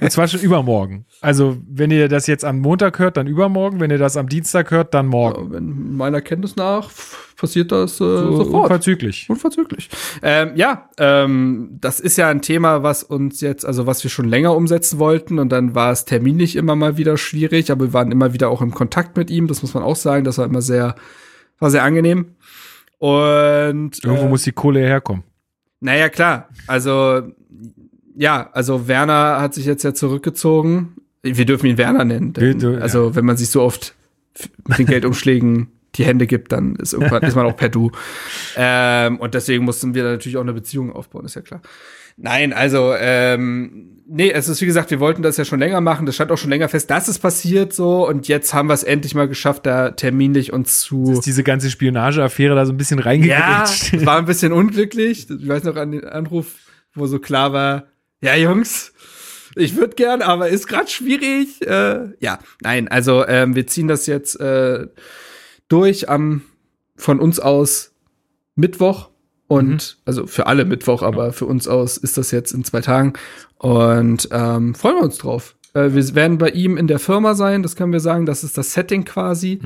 Und zwar schon übermorgen. Also, wenn ihr das jetzt am Montag hört, dann übermorgen. Wenn ihr das am Dienstag hört, dann morgen. Wenn meiner Kenntnis nach passiert das äh, So sofort. unverzüglich. Unverzüglich. Ähm, ja, ähm, das ist ja ein Thema, was uns jetzt, also was wir schon länger umsetzen wollten und dann war es terminlich immer mal wieder schwierig, aber wir waren immer wieder auch im Kontakt mit ihm, das muss man auch sagen, das war immer sehr, war sehr angenehm. Und Irgendwo äh, muss die Kohle herkommen. naja, klar, also ja, also Werner hat sich jetzt ja zurückgezogen. Wir dürfen ihn Werner nennen. Denn, dür- also wenn man sich so oft mit den Geldumschlägen die Hände gibt, dann ist irgendwann ist man auch per Du. Ähm, und deswegen mussten wir da natürlich auch eine Beziehung aufbauen, ist ja klar. Nein, also ähm, nee, es ist wie gesagt, wir wollten das ja schon länger machen. Das stand auch schon länger fest, dass es passiert so. Und jetzt haben wir es endlich mal geschafft, da terminlich uns zu Ist diese ganze Spionageaffäre da so ein bisschen ja, reingequetscht. es war ein bisschen unglücklich. Ich weiß noch an den Anruf, wo so klar war, ja, Jungs, ich würde gern, aber ist gerade schwierig. Äh, ja, nein, also ähm, wir ziehen das jetzt äh, durch am von uns aus Mittwoch und also für alle Mittwoch, aber für uns aus ist das jetzt in zwei Tagen und ähm, freuen wir uns drauf. Äh, wir werden bei ihm in der Firma sein, das können wir sagen, das ist das Setting quasi.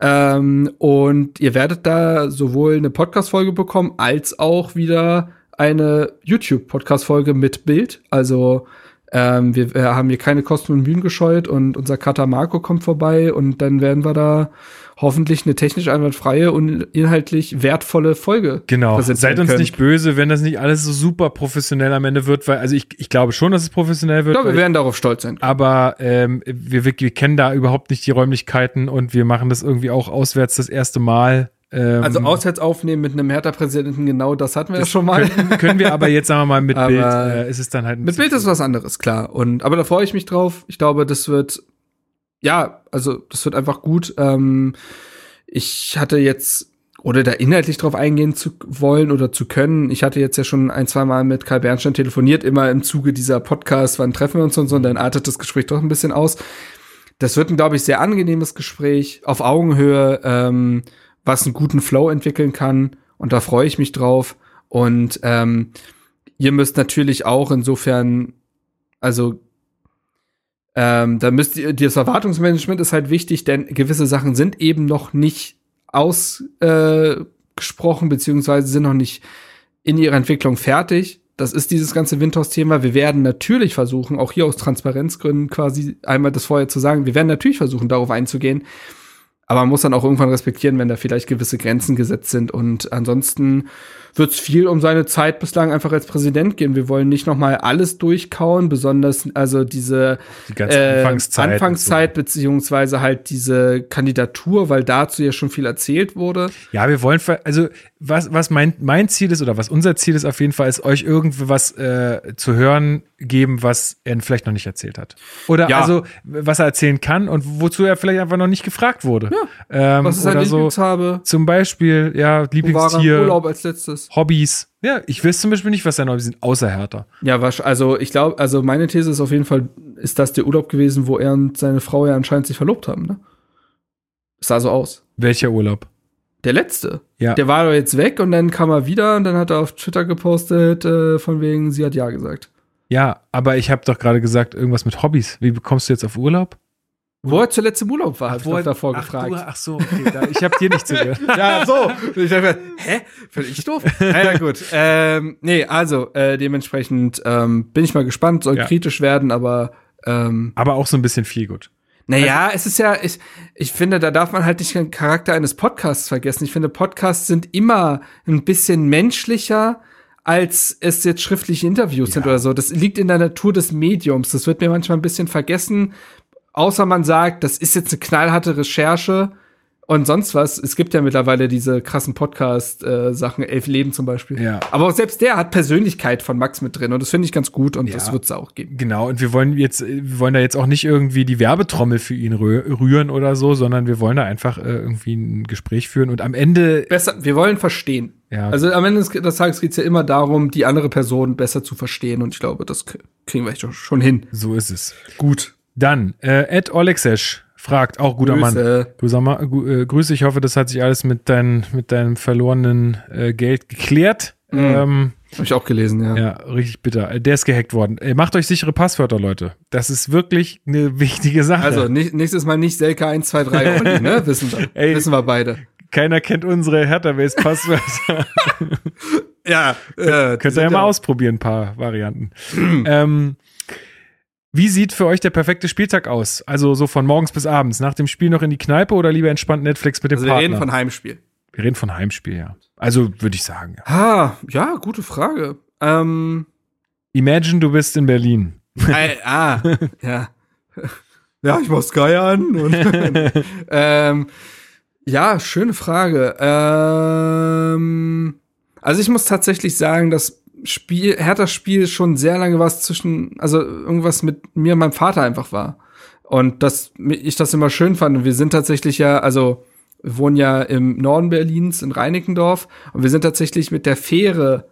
Ähm, und ihr werdet da sowohl eine Podcast-Folge bekommen, als auch wieder eine YouTube-Podcast-Folge mit Bild. Also ähm, wir, wir haben hier keine Kosten und Mühen gescheut und unser Kater Marco kommt vorbei und dann werden wir da hoffentlich eine technisch einwandfreie und inhaltlich wertvolle Folge Genau. Seid uns können. nicht böse, wenn das nicht alles so super professionell am Ende wird, weil, also ich, ich glaube schon, dass es professionell wird. Ja, wir weil, werden darauf stolz sein. aber ähm, wir, wir, wir kennen da überhaupt nicht die Räumlichkeiten und wir machen das irgendwie auch auswärts das erste Mal. Ähm, Also auswärts aufnehmen mit einem Hertha-Präsidenten, genau das hatten wir ja schon mal. können, können wir aber jetzt, sagen wir mal, mit Aber Bild äh, ist es dann halt ein Mit Bild ist was anderes, klar. Und aber da freue ich mich drauf. Ich glaube, das wird ja, also das wird einfach gut. Ähm, ich hatte jetzt oder da inhaltlich drauf eingehen zu wollen oder zu können. Ich hatte jetzt ja schon ein, zwei Mal mit Karl Bernstein telefoniert, immer im Zuge dieser Podcast, wann treffen wir uns und so, und dann artet das Gespräch doch ein bisschen aus. Das wird ein, glaube ich, sehr angenehmes Gespräch auf Augenhöhe, ähm, was einen guten Flow entwickeln kann. Und da freue ich mich drauf. Und ähm, ihr müsst natürlich auch insofern, also ähm, da müsst ihr, das Erwartungsmanagement ist halt wichtig, denn gewisse Sachen sind eben noch nicht ausgesprochen, äh, beziehungsweise sind noch nicht in ihrer Entwicklung fertig. Das ist dieses ganze Windhaus-Thema. Wir werden natürlich versuchen, auch hier aus Transparenzgründen quasi einmal das vorher zu sagen, wir werden natürlich versuchen, darauf einzugehen. Aber man muss dann auch irgendwann respektieren, wenn da vielleicht gewisse Grenzen gesetzt sind. Und ansonsten wird es viel um seine Zeit bislang einfach als Präsident gehen. Wir wollen nicht noch mal alles durchkauen, besonders also diese Die ganze äh, Anfangszeit. Anfangszeit beziehungsweise halt diese Kandidatur, weil dazu ja schon viel erzählt wurde. Ja, wir wollen, also was, was mein, mein Ziel ist oder was unser Ziel ist auf jeden Fall, ist euch irgendwie was äh, zu hören geben, was er vielleicht noch nicht erzählt hat. Oder Ja. also, was er erzählen kann und wozu er vielleicht einfach noch nicht gefragt wurde. Ähm, Was sein oder so. Lieblingsfarbe? Zum Beispiel, ja, er? Lieblingstier, Urlaub als letztes. Hobbys. Ja, ich weiß zum Beispiel nicht, was seine Hobbys sind, außer Hertha. Ja, also ich glaube, also meine These ist auf jeden Fall, ist das der Urlaub gewesen, wo er und seine Frau ja anscheinend sich verlobt haben, ne? Es sah so aus. Welcher Urlaub? Der letzte. Ja. Der war doch jetzt weg und dann kam er wieder und dann hat er auf Twitter gepostet, äh, von wegen, sie hat ja gesagt. Ja, aber ich habe doch gerade gesagt, irgendwas mit Hobbys. Wie bekommst du jetzt auf Urlaub? Wo er zuletzt im Urlaub war, hab ich doch davor ach, gefragt. Du, ach so, okay, da, ich habe dir nicht zugehört. Ja, so. Ich dachte, hä? Finde ich doof. naja, gut. Ähm, nee, also, äh, dementsprechend ähm, bin ich mal gespannt, soll Ja. kritisch werden, aber ähm, Aber auch so ein bisschen viel gut. naja, es ist ja, ich, ich finde, da darf man halt nicht den Charakter eines Podcasts vergessen. Ich finde, Podcasts sind immer ein bisschen menschlicher, als es jetzt schriftliche Interviews sind oder so. Das liegt in der Natur des Mediums. Das wird mir manchmal ein bisschen vergessen, außer man sagt, das ist jetzt eine knallharte Recherche und sonst was. Es gibt ja mittlerweile diese krassen Podcast-Sachen, Elf Leben zum Beispiel. Ja. Aber auch selbst der hat Persönlichkeit von Max mit drin und das finde ich ganz gut und Ja. das wird es auch geben. Genau, und wir wollen jetzt, äh, wir wollen da jetzt auch nicht irgendwie die Werbetrommel für ihn rühr rühren oder so, sondern wir wollen da einfach äh, irgendwie ein Gespräch führen und am Ende, Besser, wir wollen verstehen. ja, Also am Ende des Tages geht es ja immer darum, die andere Person besser zu verstehen und ich glaube, das kriegen wir echt schon hin. so ist es. Gut. Dann, äh, Ed Olexesh fragt, auch guter Mann. Grüße. Grüße, Ma- gu- äh, Grüße, ich hoffe, das hat sich alles mit, dein, mit deinem verlorenen äh, Geld geklärt. Mhm. Ähm, Habe ich auch gelesen, ja. Ja, richtig bitter. Der ist gehackt worden. Ey, macht euch sichere Passwörter, Leute. Das ist wirklich eine wichtige Sache. Also nächstes Mal nicht Selka 123 Olli, ne? Wissen wir. Ey. Wissen wir beide. Keiner kennt unsere Hertha-Base-Passwörter. Ja, äh, Könnt ihr ja mal ausprobieren, ein paar Varianten. ähm, wie sieht für euch der perfekte Spieltag aus? Also so von morgens bis abends. Nach dem Spiel noch in die Kneipe oder lieber entspannt Netflix mit dem Also wir Partner? reden von Heimspiel. wir reden von Heimspiel, ja. Also würde ich sagen, ja. Ah, ja, gute Frage. Ähm, Imagine, du bist in Berlin. äh, ah, ja. Ja, ich mach Sky an. Und, ähm, ja, schöne Frage. Ähm, also ich muss tatsächlich sagen, das Spiel, Herthas Spiel schon sehr lange was zwischen, also irgendwas mit mir und meinem Vater einfach war. Und dass ich das immer schön fand. Und wir sind tatsächlich ja, also wir wohnen ja im Norden Berlins in Reinickendorf und wir sind tatsächlich mit der Fähre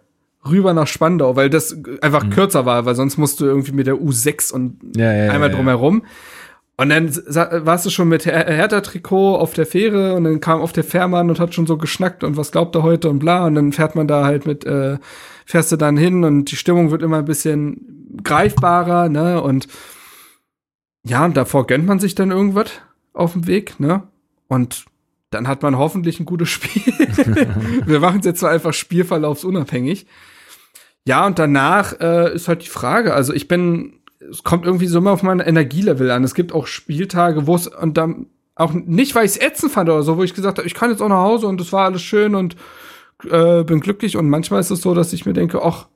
rüber nach Spandau, weil das einfach kürzer war, weil sonst musst du irgendwie mit der U6 und Ja, ja, einmal ja. drumherum. Und dann warst du schon mit Her Hertha-Trikot auf der Fähre und dann kam auf der Fährmann und hat schon so geschnackt und was glaubt er heute und bla. Und dann fährt man da halt mit, äh, fährst du dann hin und die Stimmung wird immer ein bisschen greifbarer, ne? Und ja, und davor gönnt man sich dann irgendwas auf dem Weg, ne? Und dann hat man hoffentlich ein gutes Spiel. Wir machen es jetzt zwar einfach spielverlaufsunabhängig. Ja, und danach äh, ist halt die Frage. Also ich bin, es kommt irgendwie so immer auf mein Energielevel an. Es gibt auch Spieltage, wo es und dann auch nicht, weil ich es ätzend fand oder so, wo ich gesagt habe, ich kann jetzt auch nach Hause und es war alles schön und äh, bin glücklich. Und manchmal ist es so, dass ich mir denke, ach,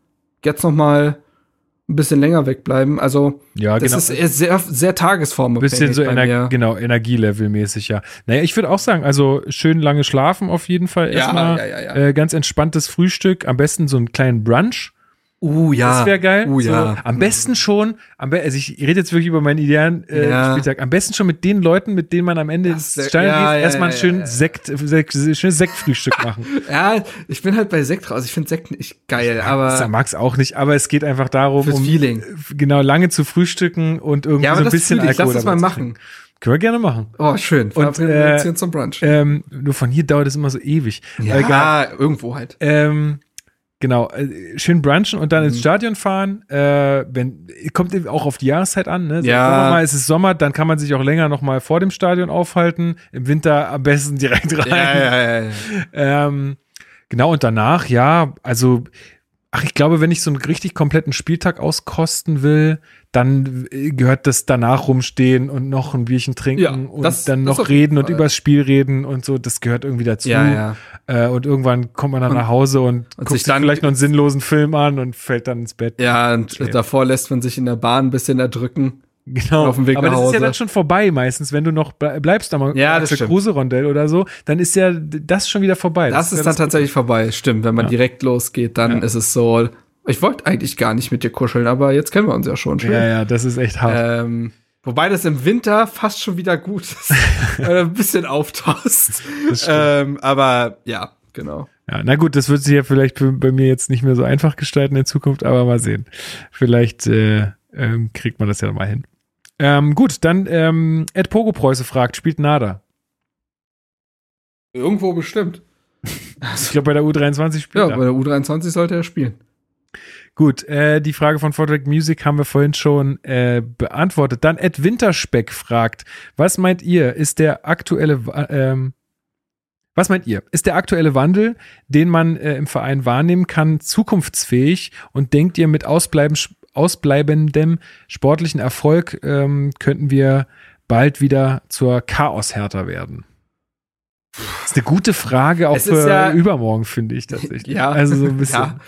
jetzt noch mal ein bisschen länger wegbleiben. Also Ja, das genau. ist sehr, sehr Tagesform. bisschen so Ener genau, Energielevelmäßig, ja. Naja, ich würde auch sagen, also schön lange schlafen auf jeden Fall. Ja, Erstmal ja, ja, ja. Äh, ganz entspanntes Frühstück, am besten so einen kleinen Brunch. Uh, ja. Das wäre geil. Uh, ja. so, am besten schon, am be also ich rede jetzt wirklich über meinen idealen äh, Ja. Spieltag, am besten schon mit den Leuten, mit denen man am Ende Das ins Stadion ja, geht, ja, erstmal ein schön. Sekt, Sekt, schönes Sektfrühstück machen. Ja, ich bin halt bei Sekt raus. Ich finde Sekt nicht geil, Ich aber mag's auch nicht, aber es geht einfach darum, fürs um Feeling. genau lange zu frühstücken und irgendwie Ja, so ein das bisschen. Alkohol Lass das mal machen. Können wir gerne machen. Oh, schön. Wir äh, zum Brunch. Ähm, nur von hier dauert es immer so ewig. Äh, ja, irgendwo halt. Ähm, genau, äh, schön brunchen und dann Mhm. ins Stadion fahren. Äh, wenn, kommt eben auch auf die Jahreszeit an. Ne? So, Ja. Mal, es ist Sommer, dann kann man sich auch länger noch mal vor dem Stadion aufhalten. Im Winter am besten direkt rein. ja, ja. Ähm, genau, und danach, ja, also, ach, ich glaube, wenn ich so einen richtig kompletten Spieltag auskosten will, dann äh, gehört das danach rumstehen und noch ein Bierchen trinken Ja, und das- dann noch reden und übers Spiel reden und so, das gehört irgendwie dazu. Ja, ja. Äh, und irgendwann kommt man dann Und- nach Hause und, und guckt sich sich dann- vielleicht noch einen sinnlosen Film an und fällt dann ins Bett. Ja, und Okay. davor lässt man sich in der Bahn ein bisschen erdrücken. Genau. auf dem Weg Aber das ist ja dann schon vorbei meistens, wenn du noch ble- bleibst am Ja, das Axel stimmt. Kruse Rondell oder so, dann ist ja das schon wieder vorbei. Das, ist ja dann tatsächlich vorbei. Stimmt, wenn man Ja. direkt losgeht, dann Ja. ist es so. Ich wollte eigentlich gar nicht mit dir kuscheln, aber jetzt kennen wir uns ja schon. Schön. Ja, ja, das ist echt hart. Ähm, wobei das im Winter fast schon wieder gut ist, weil ein bisschen auftaust. Das. Ähm, aber ja, genau. Ja, na gut, das wird sich ja vielleicht bei mir jetzt nicht mehr so einfach gestalten in Zukunft, aber mal sehen. Vielleicht äh, ähm, kriegt man das ja mal hin. Ähm, gut, dann ähm, Ed Pogo Preuße fragt, spielt Nada? Irgendwo bestimmt. Ich glaube, bei der U23 spielt Ja, er. bei der U23 sollte er spielen. Gut, äh, die Frage von Vortrag Music haben wir vorhin schon äh, beantwortet. Dann Ed Winterspeck fragt, was meint ihr, ist der aktuelle, ähm, was meint ihr, ist der aktuelle Wandel, den man äh, im Verein wahrnehmen kann, zukunftsfähig und denkt ihr mit ausbleiben, ausbleibendem sportlichen Erfolg ähm, könnten wir bald wieder zur Chaos-Härter werden? Das ist eine gute Frage, auch für ja- übermorgen, finde ich tatsächlich. Ja. Also so ein bisschen. Ja.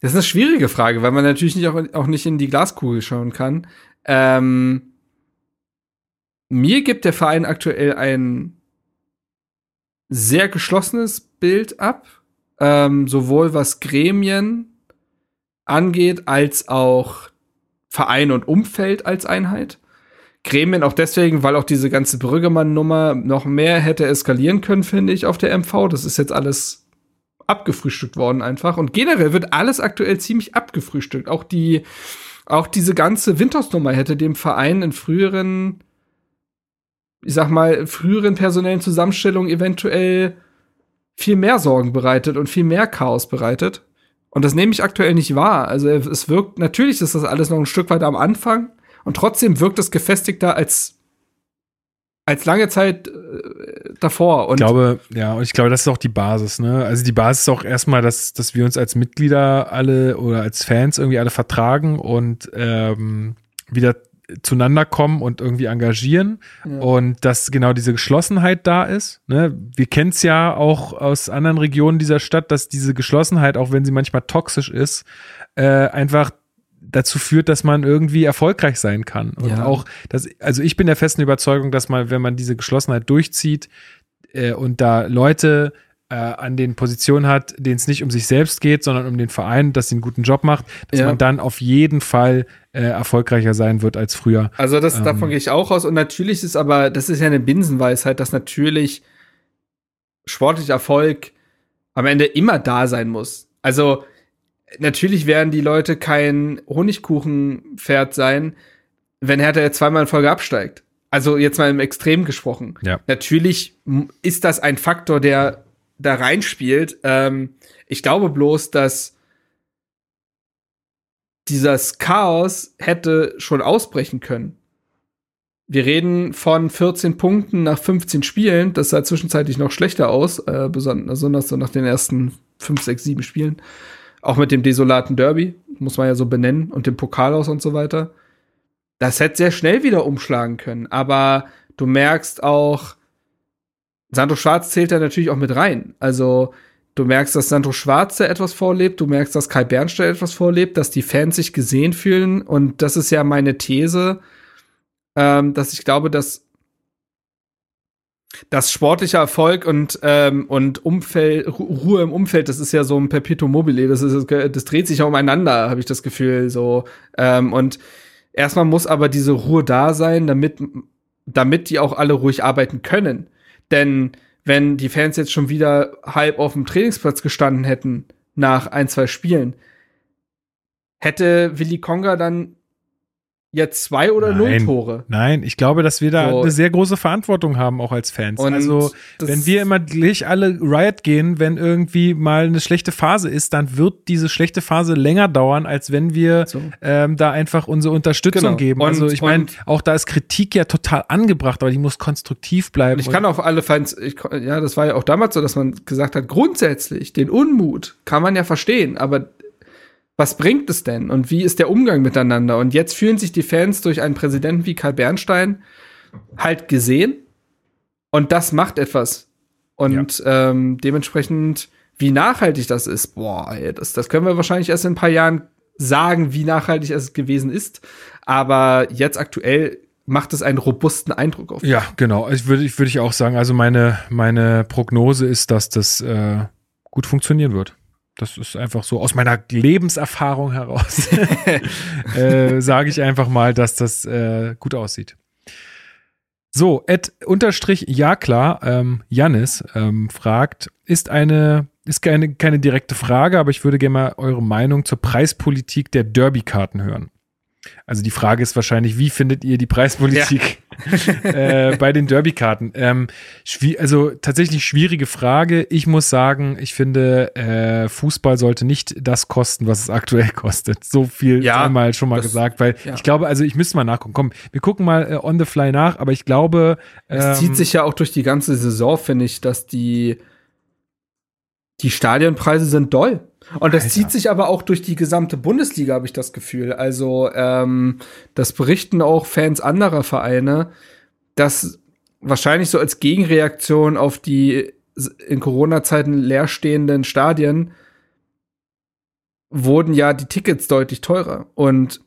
Das ist eine schwierige Frage, weil man natürlich nicht auch, auch nicht in die Glaskugel schauen kann. Ähm, mir gibt der Verein aktuell ein sehr geschlossenes Bild ab, ähm, sowohl was Gremien angeht, als auch Verein und Umfeld als Einheit. Gremien auch deswegen, weil auch diese ganze Brüggemann-Nummer noch mehr hätte eskalieren können, finde ich, auf der MV. Das ist jetzt alles abgefrühstückt worden einfach. Und generell wird alles aktuell ziemlich abgefrühstückt. Auch die, auch diese ganze Winters-Nummer hätte dem Verein in früheren, ich sag mal, früheren personellen Zusammenstellungen eventuell viel mehr Sorgen bereitet und viel mehr Chaos bereitet. Und das nehme ich aktuell nicht wahr. Also es wirkt, natürlich ist das alles noch ein Stück weit am Anfang und trotzdem wirkt es gefestigter als als lange Zeit äh, davor. Und ich glaube, ja, und ich glaube, das ist auch die Basis, ne? Also die Basis ist auch erstmal, dass, dass wir uns als Mitglieder alle oder als Fans irgendwie alle vertragen und ähm, wieder zueinander kommen und irgendwie engagieren ja. und dass genau diese Geschlossenheit da ist. Ne? Wir kennen es ja auch aus anderen Regionen dieser Stadt, dass diese Geschlossenheit, auch wenn sie manchmal toxisch ist, äh, einfach dazu führt, dass man irgendwie erfolgreich sein kann. Und ja. auch, dass, also ich bin der festen Überzeugung, dass man, wenn man diese Geschlossenheit durchzieht äh, und da Leute an den Positionen hat, denen es nicht um sich selbst geht, sondern um den Verein, dass sie einen guten Job macht, dass ja. man dann auf jeden Fall äh, erfolgreicher sein wird als früher. Also das, ähm, davon gehe ich auch aus. Und natürlich ist aber, das ist ja eine Binsenweisheit, dass natürlich sportlicher Erfolg am Ende immer da sein muss. Also natürlich werden die Leute kein Honigkuchenpferd sein, wenn Hertha jetzt zweimal in Folge absteigt. Also jetzt mal im Extrem gesprochen. Ja. Natürlich ist das ein Faktor, der da reinspielt. Ähm, ich glaube bloß, dass dieses Chaos hätte schon ausbrechen können. Wir reden von 14 Punkten nach 15 Spielen. Das sah zwischenzeitlich noch schlechter aus, äh, besonders so nach den ersten 5, 6, 7 Spielen. Auch mit dem desolaten Derby, muss man ja so benennen, und dem Pokal aus und so weiter. Das hätte sehr schnell wieder umschlagen können. Aber du merkst auch, Sandro Schwarz zählt da natürlich auch mit rein. Also du merkst, dass Sandro Schwarz da etwas vorlebt, du merkst, dass Kai Bernstein etwas vorlebt, dass die Fans sich gesehen fühlen. Und das ist ja meine These, ähm, dass ich glaube, dass das sportliche Erfolg und ähm, und Umfeld Ruhe im Umfeld, das ist ja so ein Perpetuum mobile, das ist das dreht sich ja umeinander, habe ich das Gefühl so ähm, und erstmal muss aber diese Ruhe da sein, damit damit die auch alle ruhig arbeiten können. Denn wenn die Fans jetzt schon wieder halb auf dem Trainingsplatz gestanden hätten nach ein, zwei Spielen, hätte Willi Konga dann jetzt zwei oder nein, null Tore. Nein, ich glaube, dass wir da so. eine sehr große Verantwortung haben, auch als Fans. Und also, wenn wir immer gleich alle Riot gehen, wenn irgendwie mal eine schlechte Phase ist, dann wird diese schlechte Phase länger dauern, als wenn wir so. ähm, da einfach unsere Unterstützung genau. geben. Und, also, ich meine, auch da ist Kritik ja total angebracht, aber die muss konstruktiv bleiben. Ich kann auch alle Fans, ich, ja, das war ja auch damals so, dass man gesagt hat, grundsätzlich den Unmut kann man ja verstehen, aber was bringt es denn und wie ist der Umgang miteinander? Und jetzt fühlen sich die Fans durch einen Präsidenten wie Karl Bernstein halt gesehen und das macht etwas. Und ja. ähm, dementsprechend, wie nachhaltig das ist, boah, ey, das, das können wir wahrscheinlich erst in ein paar Jahren sagen, wie nachhaltig es gewesen ist. Aber jetzt aktuell macht es einen robusten Eindruck auf mich. Ja, genau. Ich würde ich, würd ich auch sagen, also meine, meine Prognose ist, dass das äh, gut funktionieren wird. Das ist einfach so aus meiner Lebenserfahrung heraus, äh, sage ich einfach mal, dass das äh, gut aussieht. So, Ed unterstrich ja klar, ähm, Janis ähm, fragt, ist eine, ist keine, keine direkte Frage, aber ich würde gerne mal eure Meinung zur Preispolitik der Derby-Karten hören. Also die Frage ist wahrscheinlich, wie findet ihr die Preispolitik. äh, bei den Derby-Karten? Ähm, also tatsächlich schwierige Frage. Ich muss sagen, ich finde, äh, Fußball sollte nicht das kosten, was es aktuell kostet. So viel ja, einmal schon mal das, gesagt, weil ja. ich glaube, also ich müsste mal nachgucken. Komm, wir gucken mal äh, on the fly nach, aber ich glaube. Ähm, es zieht sich ja auch durch die ganze Saison, finde ich, dass die die Stadionpreise sind doll. Und das Alter. zieht sich aber auch durch die gesamte Bundesliga, habe ich das Gefühl. Also ähm, das berichten auch Fans anderer Vereine, dass wahrscheinlich so als Gegenreaktion auf die in Corona-Zeiten leerstehenden Stadien wurden ja die Tickets deutlich teurer. Und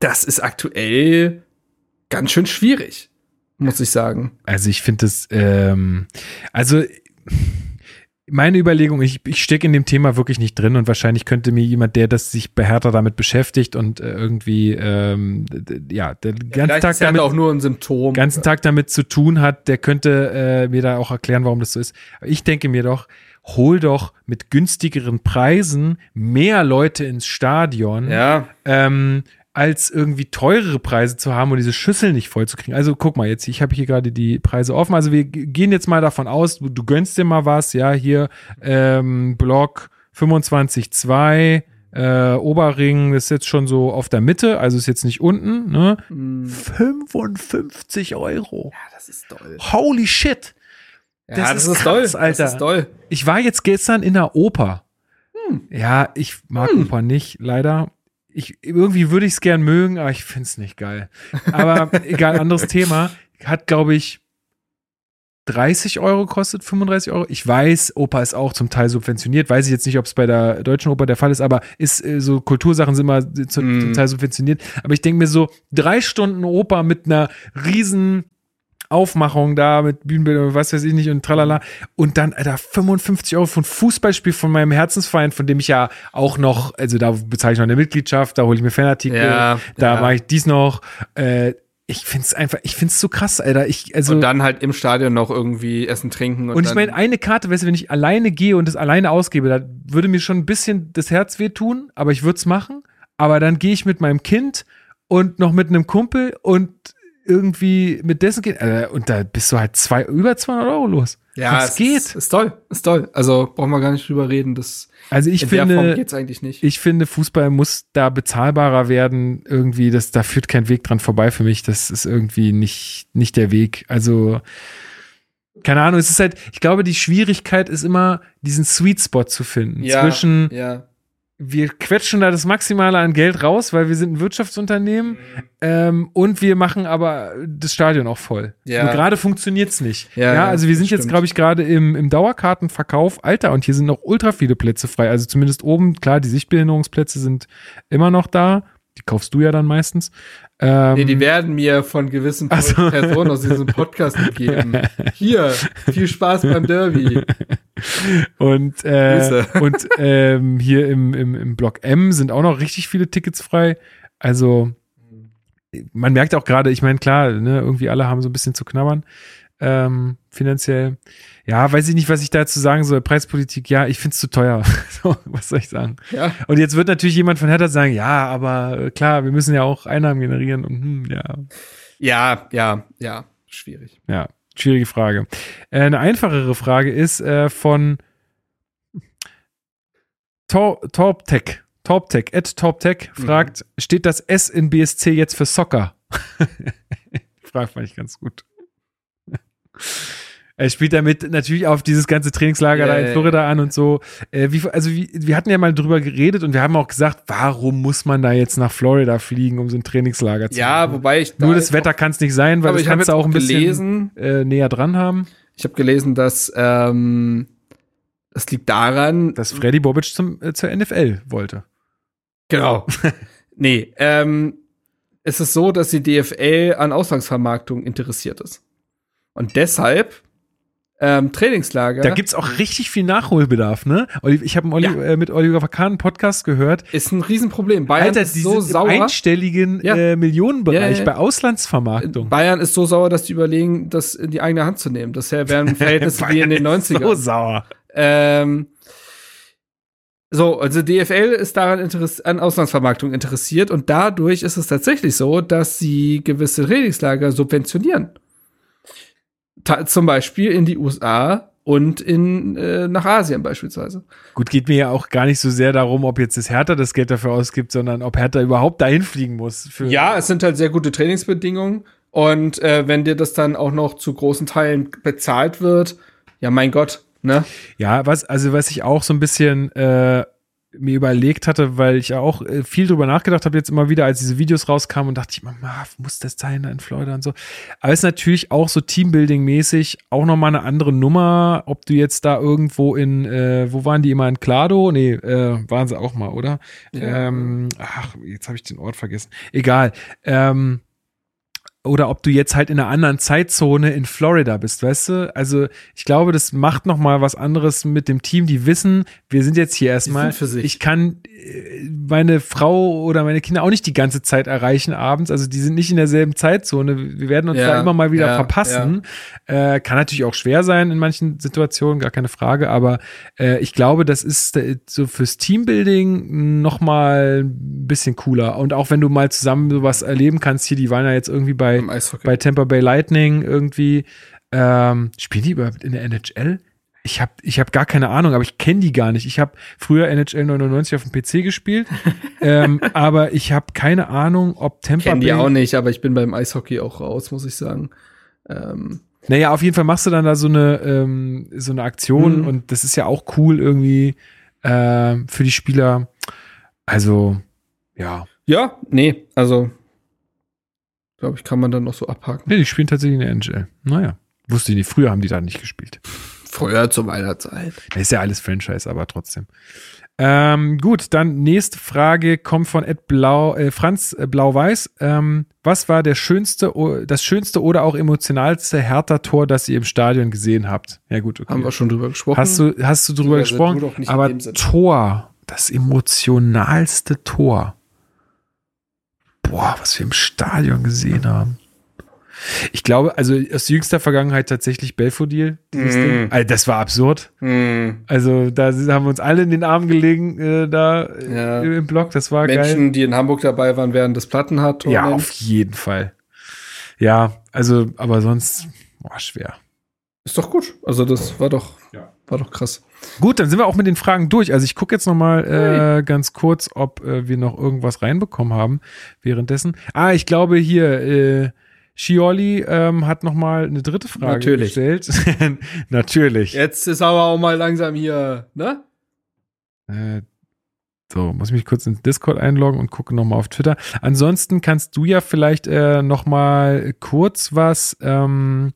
das ist aktuell ganz schön schwierig, muss ich sagen. Also ich finde es, ähm, also meine Überlegung, ich, ich stecke in dem Thema wirklich nicht drin und wahrscheinlich könnte mir jemand, der das sich behärter damit beschäftigt und äh, irgendwie ähm, ja, der ja, ganzen Tag damit auch nur ein Symptom. ganzen Tag damit zu tun hat, der könnte äh, mir da auch erklären, warum das so ist. Ich denke mir doch, hol doch mit günstigeren Preisen mehr Leute ins Stadion. Ja. Ähm, als irgendwie teurere Preise zu haben und diese Schüssel nicht voll zu kriegen. Also guck mal jetzt, ich habe hier gerade die Preise offen. Also wir gehen jetzt mal davon aus, du, du gönnst dir mal was, ja, hier ähm, Block 25.2, äh, Oberring ist jetzt schon so auf der Mitte, also ist jetzt nicht unten, ne? 55 Euro. Ja, das ist toll. Holy shit. Ja, Das das, ist ist, toll. krass, Alter. Das ist toll. Ich war jetzt gestern in der Oper. Hm. Ja, ich mag Oper nicht, leider. Ich, irgendwie würde ich es gern mögen, aber ich finde es nicht geil. Aber egal, anderes Thema. Hat, glaube ich, 30 Euro kostet, 35 Euro. Ich weiß, Oper ist auch zum Teil subventioniert. Weiß ich jetzt nicht, ob es bei der Deutschen Oper der Fall ist, aber ist äh, so Kultursachen sind immer zu, Mm. zum Teil subventioniert. Aber ich denke mir so, drei Stunden Oper mit einer riesen Aufmachung da mit Bühnenbildern was weiß ich nicht und tralala. Und dann, Alter, 55 Euro für ein Fußballspiel von meinem Herzensverein, von dem ich ja auch noch, also da bezahle ich noch eine Mitgliedschaft, da hole ich mir Fanartikel, Ja, da ja. mache ich dies noch. Äh, ich find's einfach, ich find's so krass, Alter. Ich, also, Und dann halt im Stadion noch irgendwie essen, trinken. Und, und ich meine, eine Karte, weißt du, wenn ich alleine gehe und das alleine ausgebe, da würde mir schon ein bisschen das Herz wehtun, aber ich würde es machen. Aber dann gehe ich mit meinem Kind und noch mit einem Kumpel und irgendwie mit dessen Kind, äh, und da bist du halt zwei, über 200 Euro los. ja, das es geht. Ist, ist toll, ist toll. Also brauchen wir gar nicht drüber reden. Das Also ich finde, geht's eigentlich nicht. ich finde, Fußball muss da bezahlbarer werden. Irgendwie, das, da führt kein Weg dran vorbei für mich. Das ist irgendwie nicht, nicht der Weg. Also, keine Ahnung, es ist halt, ich glaube, die Schwierigkeit ist immer, diesen Sweet Spot zu finden. zwischen, ja. Wir quetschen da das Maximale an Geld raus, weil wir sind ein Wirtschaftsunternehmen ähm, und wir machen aber das Stadion auch voll. Ja. Nur gerade funktioniert's nicht. Ja, Ja, also wir sind jetzt, glaube ich, gerade im, im Dauerkartenverkauf. Alter, und hier sind noch ultra viele Plätze frei. Also zumindest oben, klar, die Sichtbehinderungsplätze sind immer noch da. Die kaufst du ja dann meistens. Ähm, Nee, die werden mir von gewissen Ach so. Personen aus diesem Podcast gegeben. Hier, viel Spaß beim Derby. Und, äh, und ähm, hier im, im, im Block M sind auch noch richtig viele Tickets frei. Also man merkt auch gerade, ich meine, klar, ne, irgendwie alle haben so ein bisschen zu knabbern ähm, finanziell. Ja, weiß ich nicht, was ich dazu sagen soll. Preispolitik, ja, ich find's zu teuer. so, was soll ich sagen? Ja, Und jetzt wird natürlich jemand von Hertha sagen, ja, aber äh, klar, wir müssen ja auch Einnahmen generieren und hm, ja, ja, ja, ja. Schwierig. Ja, schwierige Frage. Äh, eine einfachere Frage ist äh, von Tor Torptech. Torptech, at Torptech fragt, steht das S in BSC jetzt für Soccer? Frage fand ich ganz gut. Er spielt damit natürlich auf dieses ganze Trainingslager Ja, da in Florida an und so. Äh, wie, also wie, wir hatten ja mal drüber geredet und wir haben auch gesagt, warum muss man da jetzt nach Florida fliegen, um so ein Trainingslager zu Ja, machen? wobei ich Nur da das jetzt Wetter kann es nicht sein, weil das kannst du jetzt auch ein bisschen gelesen, äh, näher dran haben, ich habe gelesen, dass ähm, das liegt daran, dass Freddy Bobic zum, äh, zur NFL wollte. Genau. nee, ähm, es ist so, dass die DFL an Auslandsvermarktung interessiert ist. Und deshalb ähm, Trainingslager Da gibt's auch richtig viel Nachholbedarf, ne? Oli- Ich habe Ja. äh, mit Oliver Kahn einen Podcast gehört. ist ein Riesenproblem. Bayern Alter, ist die so sauer. einstelligen Ja. äh, Millionenbereich Ja, bei Auslandsvermarktung. Bayern ist so sauer, dass die überlegen, das in die eigene Hand zu nehmen. Das wären Verhältnisse wie in den Bayern ist 90ern. So sauer. Ähm, so, also DFL ist daran interess an Auslandsvermarktung interessiert und dadurch ist es tatsächlich so, dass sie gewisse Trainingslager subventionieren. Zum Beispiel in die USA und in äh, nach Asien beispielsweise. Gut, geht mir ja auch gar nicht so sehr darum, ob jetzt das Hertha das Geld dafür ausgibt, sondern ob Hertha überhaupt dahin fliegen muss. Ja, es sind halt sehr gute Trainingsbedingungen und äh, wenn dir das dann auch noch zu großen Teilen bezahlt wird, ja mein Gott, ne? Ja, was, also was ich auch so ein bisschen äh, mir überlegt hatte, weil ich ja auch äh, viel drüber nachgedacht habe, jetzt immer wieder, als diese Videos rauskamen und dachte ich, Mama, muss das sein da in Florida und so. Aber es ist natürlich auch so Teambuilding-mäßig auch nochmal eine andere Nummer, ob du jetzt da irgendwo in, äh, wo waren die immer in Klado? Nee, äh, waren sie auch mal, oder? Ja. Ähm, ach, jetzt habe ich den Ort vergessen. Egal. Ähm, oder ob du jetzt halt in einer anderen Zeitzone in Florida bist, weißt du? Also ich glaube, das macht noch mal was anderes mit dem Team. Die wissen, wir sind jetzt hier erstmal. Ich kann äh, meine Frau oder meine Kinder auch nicht die ganze Zeit erreichen abends. Also die sind nicht in derselben Zeitzone. Wir werden uns ja, da immer mal wieder ja, verpassen. Ja. Äh, kann natürlich auch schwer sein in manchen Situationen, gar keine Frage. Aber äh, ich glaube, das ist äh, so fürs Teambuilding noch mal ein bisschen cooler. Und auch wenn du mal zusammen sowas erleben kannst, hier, die waren ja jetzt irgendwie bei, bei Tampa Bay Lightning irgendwie. Ähm, spielen die überhaupt in der NHL? Ich habe ich hab gar keine Ahnung, aber ich kenne die gar nicht. Ich habe früher NHL 99 auf dem PC gespielt, ähm, aber ich habe keine Ahnung, ob Tampa kenn Bay. die auch nicht, aber ich bin beim Eishockey auch raus, muss ich sagen. Ähm. Naja, auf jeden Fall machst du dann da so eine, ähm, so eine Aktion mhm. und das ist ja auch cool irgendwie äh, für die Spieler. Also, ja. Ja, nee, also glaube ich, kann man dann noch so abhaken. Nee, die spielen tatsächlich in der NHL. Naja, wusste ich nicht. Früher haben die da nicht gespielt. Früher zu meiner Zeit. Ist ja alles Franchise, aber trotzdem. Ähm, gut, dann nächste Frage kommt von Ed Blau, äh, Franz äh, Blau-Weiß. Ähm, was war der schönste, das schönste oder auch emotionalste Hertha-Tor, das ihr im Stadion gesehen habt? Ja gut, okay. Haben wir schon drüber gesprochen. Hast du, hast du drüber ja, gesprochen? Aber Tor, das emotionalste Tor. Boah, was wir im Stadion gesehen haben. Ich glaube, also aus jüngster Vergangenheit tatsächlich Belfodil. Mm. Also das war absurd. Mm. Also da haben wir uns alle in den Arm gelegen äh, da ja. im Block. Das war Menschen, geil. Menschen, die in Hamburg dabei waren, während des Platten hat. Ja, auf jeden Fall. Ja, also aber sonst boah, schwer. Ist doch gut. Also das war doch ja. war doch krass. Gut, dann sind wir auch mit den Fragen durch. Also ich gucke jetzt noch mal äh, ganz kurz, ob äh, wir noch irgendwas reinbekommen haben währenddessen. Ah, ich glaube hier äh, Schioli ähm, hat noch mal eine dritte Frage Natürlich. gestellt. Natürlich. Jetzt ist aber auch mal langsam hier, ne? Äh, so, muss ich mich kurz ins Discord einloggen und gucke noch mal auf Twitter. Ansonsten kannst du ja vielleicht äh, noch mal kurz was ähm,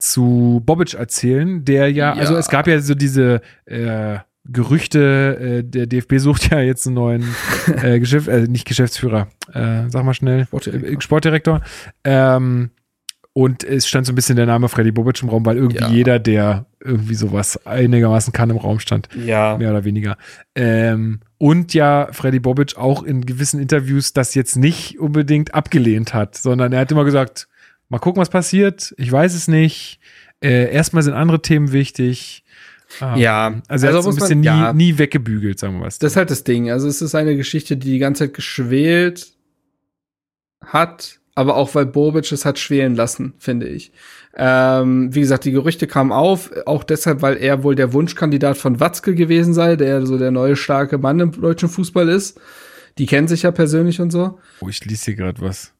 zu Bobic erzählen, der ja, ja, also es gab ja so diese äh, Gerüchte, äh, der DFB sucht ja jetzt einen neuen äh, Geschäft, äh, nicht Geschäftsführer, äh, sag mal schnell, Sportdirektor. Äh, Sportdirektor. Ähm, und es stand so ein bisschen der Name Freddy Bobic im Raum, weil irgendwie ja. jeder, der irgendwie sowas einigermaßen kann, im Raum stand. Ja. Mehr oder weniger. Ähm, und ja, Freddy Bobic auch in gewissen Interviews das jetzt nicht unbedingt abgelehnt hat, sondern er hat immer gesagt, mal gucken, was passiert. Ich weiß es nicht. Äh, erstmal sind andere Themen wichtig. Ah. Ja, also, er also so ein bisschen man, nie, ja. nie weggebügelt, sagen wir mal. Das ist halt das Ding. Also es ist eine Geschichte, die die ganze Zeit geschwelt hat, aber auch weil Bobic es hat schwelen lassen, finde ich. Ähm, wie gesagt, die Gerüchte kamen auf, auch deshalb, weil er wohl der Wunschkandidat von Watzke gewesen sei, der so der neue starke Mann im deutschen Fußball ist. Die kennen sich ja persönlich und so. Oh, ich lese hier gerade was.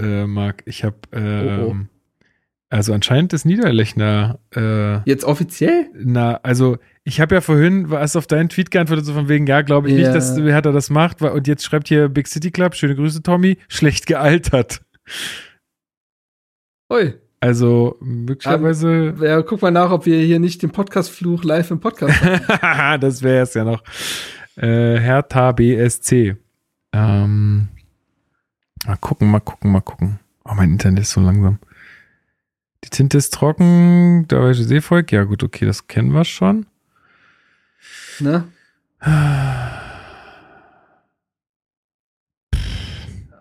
Äh, Marc, ich habe äh, oh, oh. Ähm, also anscheinend ist Niederlechner äh, jetzt offiziell? Na, also ich habe ja vorhin was auf deinen Tweet geantwortet, so von wegen, ja, glaube ich ja. nicht, dass wer hat er das macht. Und jetzt schreibt hier Big City Club, schöne Grüße, Tommy, schlecht gealtert. Ui. Also möglicherweise. ja, guck mal nach, ob wir hier nicht den Podcast-Fluch live im Podcast haben. das wäre es ja noch. Äh, Hertha BSC. Ähm, mal gucken, mal gucken, mal gucken. Oh, mein Internet ist so langsam. Die Tinte ist trocken, der deutsche Seevolk. Ja, gut, okay, das kennen wir schon. Ne?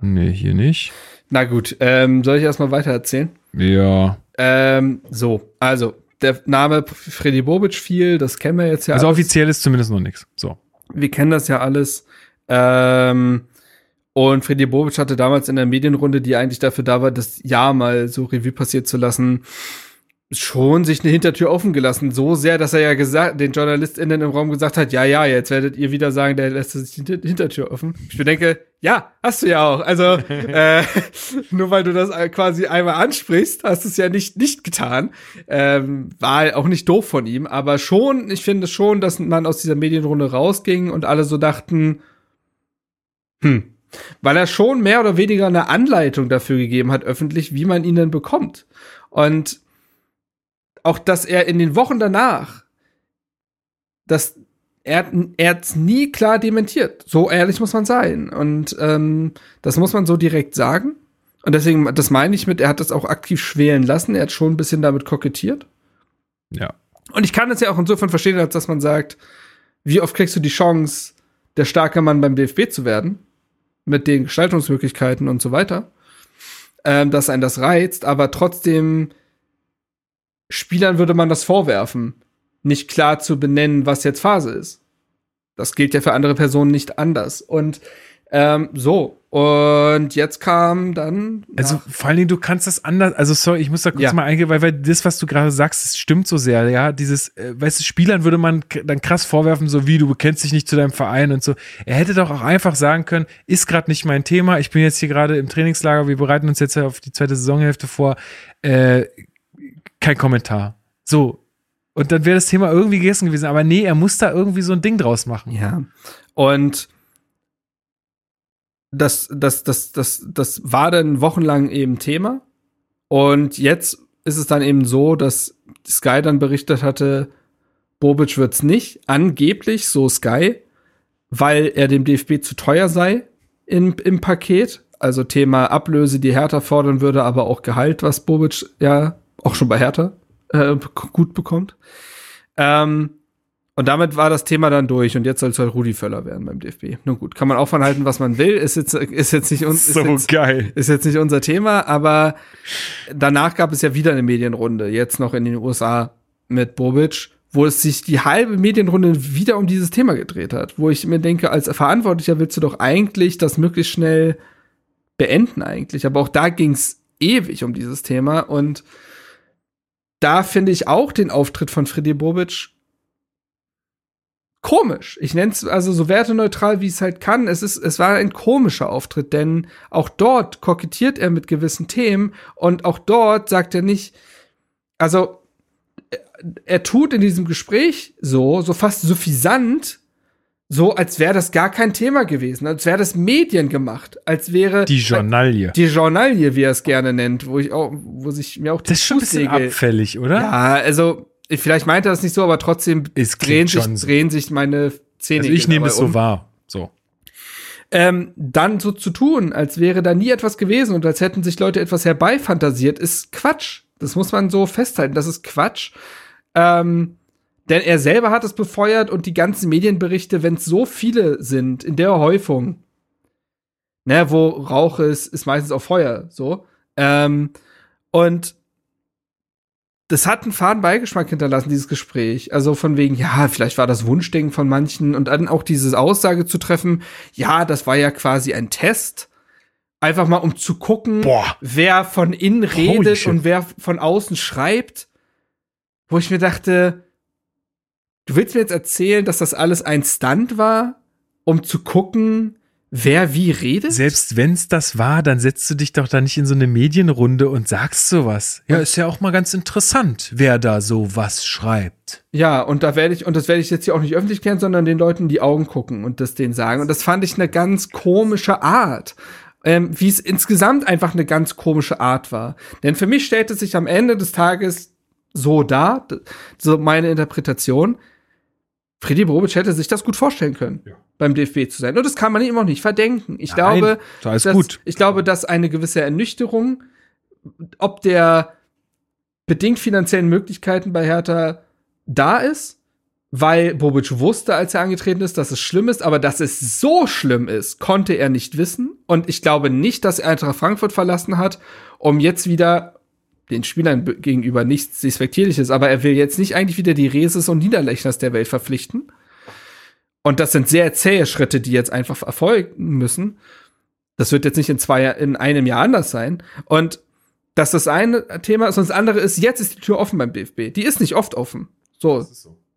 Nee, hier nicht. Na gut, ähm, soll ich erstmal weiter erzählen? Ja. Ähm, so, also, der Name Freddy Bobic fiel, das kennen wir jetzt ja. Also alles. offiziell ist zumindest noch nichts. So. Wir kennen das ja alles. Ähm, und Freddy Bobic hatte damals in der Medienrunde, die eigentlich dafür da war, das Jahr mal so Revue passiert zu lassen, schon sich eine Hintertür offen gelassen. So sehr, dass er ja gesagt, den JournalistInnen im Raum gesagt hat, ja, ja, jetzt werdet ihr wieder sagen, der lässt sich die Hintertür offen. Ich denke, ja, hast du ja auch. Also, äh, nur weil du das quasi einmal ansprichst, hast du es ja nicht, nicht getan. Ähm, war auch nicht doof von ihm, aber schon, ich finde schon, dass man aus dieser Medienrunde rausging und alle so dachten, hm, weil er schon mehr oder weniger eine Anleitung dafür gegeben hat, öffentlich, wie man ihn denn bekommt. Und auch, dass er in den Wochen danach, dass er, er hat's nie klar dementiert. So ehrlich muss man sein. Und ähm, das muss man so direkt sagen. Und deswegen, das meine ich mit, er hat das auch aktiv schwelen lassen. Er hat schon ein bisschen damit kokettiert. Ja. Und ich kann das ja auch insofern verstehen, als dass man sagt, wie oft kriegst du die Chance, der starke Mann beim DFB zu werden? Mit den Gestaltungsmöglichkeiten und so weiter. Ähm, dass einen das reizt, aber trotzdem Spielern würde man das vorwerfen, nicht klar zu benennen, was jetzt Phase ist. Das gilt ja für andere Personen nicht anders. Und ähm, so, und jetzt kam dann. Also vor allen Dingen, du kannst das anders, also sorry, ich muss da kurz Ja. mal eingehen, weil, weil das, was du gerade sagst, das stimmt so sehr, ja. Dieses, äh, weißt du, Spielern würde man dann krass vorwerfen, so wie du bekennst dich nicht zu deinem Verein und so. Er hätte doch auch einfach sagen können, ist gerade nicht mein Thema, ich bin jetzt hier gerade im Trainingslager, wir bereiten uns jetzt auf die zweite Saisonhälfte vor. Äh, kein Kommentar. So. Und dann wäre das Thema irgendwie gegessen gewesen. Aber nee, er muss da irgendwie so ein Ding draus machen. Ja. Und das, das, das, das, das war dann wochenlang eben Thema. Und jetzt ist es dann eben so, dass Sky dann berichtet hatte, Bobic wird's nicht, angeblich, so Sky, weil er dem DFB zu teuer sei im, im Paket. Also Thema Ablöse, die Hertha fordern würde, aber auch Gehalt, was Bobic ja auch schon bei Hertha äh, gut bekommt. Ähm, und damit war das Thema dann durch und jetzt soll es halt Rudi Völler werden beim DFB. Nun gut, kann man auch von halten, was man will, ist jetzt, ist jetzt nicht uns, ist jetzt, ist jetzt nicht unser Thema, aber danach gab es ja wieder eine Medienrunde, jetzt noch in den USA mit Bobic, wo es sich die halbe Medienrunde wieder um dieses Thema gedreht hat, wo ich mir denke, als Verantwortlicher willst du doch eigentlich das möglichst schnell beenden eigentlich, aber auch da ging es ewig um dieses Thema und da finde ich auch den Auftritt von Freddy Bobic komisch. Ich nenne es also so werteneutral, wie es halt kann. Es ist, es war ein komischer Auftritt, denn auch dort kokettiert er mit gewissen Themen und auch dort sagt er nicht, also er, er tut in diesem Gespräch so, so fast suffisant, so als wäre das gar kein Thema gewesen, als wäre das Medien gemacht, als wäre Die Journalie. die Journalie, wie er es gerne nennt, wo ich auch, wo sich mir auch die Das ist schon ein bisschen abfällig, oder? ja, also vielleicht meint er das nicht so, aber trotzdem Es drehen sich, so. drehen sich meine Zähne. Also ich nehme es so um. wahr. So. Ähm, dann so zu tun, als wäre da nie etwas gewesen und als hätten sich Leute etwas herbeifantasiert, ist Quatsch. Das muss man so festhalten. Das ist Quatsch. Ähm, denn er selber hat es befeuert und die ganzen Medienberichte, wenn es so viele sind, in der Häufung, ne, wo Rauch ist, ist meistens auch Feuer, so. Ähm, und das hat einen faden Beigeschmack hinterlassen, dieses Gespräch. Also von wegen, ja, vielleicht war das Wunschdenken von manchen und dann auch diese Aussage zu treffen, ja, das war ja quasi ein Test. Einfach mal, um zu gucken, Boah. wer von innen redet und wer von außen schreibt. Wo ich mir dachte, du willst mir jetzt erzählen, dass das alles ein Stunt war, um zu gucken, wer wie redet? Selbst wenn es das war, dann setzt du dich doch da nicht in so eine Medienrunde und sagst sowas. Ja, ist ja auch mal ganz interessant, wer da so was schreibt. Ja, und da werde ich, und das werde ich jetzt hier auch nicht öffentlich klären, sondern den Leuten in die Augen gucken und das denen sagen. Und das fand ich eine ganz komische Art. Ähm, wie es insgesamt einfach eine ganz komische Art war. Denn für mich stellt es sich am Ende des Tages so dar, so meine Interpretation, Freddy Bobic hätte sich das gut vorstellen können, beim DFB zu sein. Und das kann man ihm auch nicht verdenken. Ich Nein, glaube, ist alles dass, gut. ich glaube, dass eine gewisse Ernüchterung, ob der bedingt finanziellen Möglichkeiten bei Hertha da ist, weil Bobic wusste, als er angetreten ist, dass es schlimm ist, aber dass es so schlimm ist, konnte er nicht wissen. Und ich glaube nicht, dass er Eintracht Frankfurt verlassen hat, um jetzt wieder den Spielern be- gegenüber nichts Despektierliches, aber er will jetzt nicht eigentlich wieder die Reses und Niederlechners der Welt verpflichten. Und das sind sehr zähe Schritte, die jetzt einfach erfolgen müssen. Das wird jetzt nicht in zwei, in einem Jahr anders sein. Und das ist das eine Thema ist und das andere ist, jetzt ist die Tür offen beim DFB. Die ist nicht oft offen. So.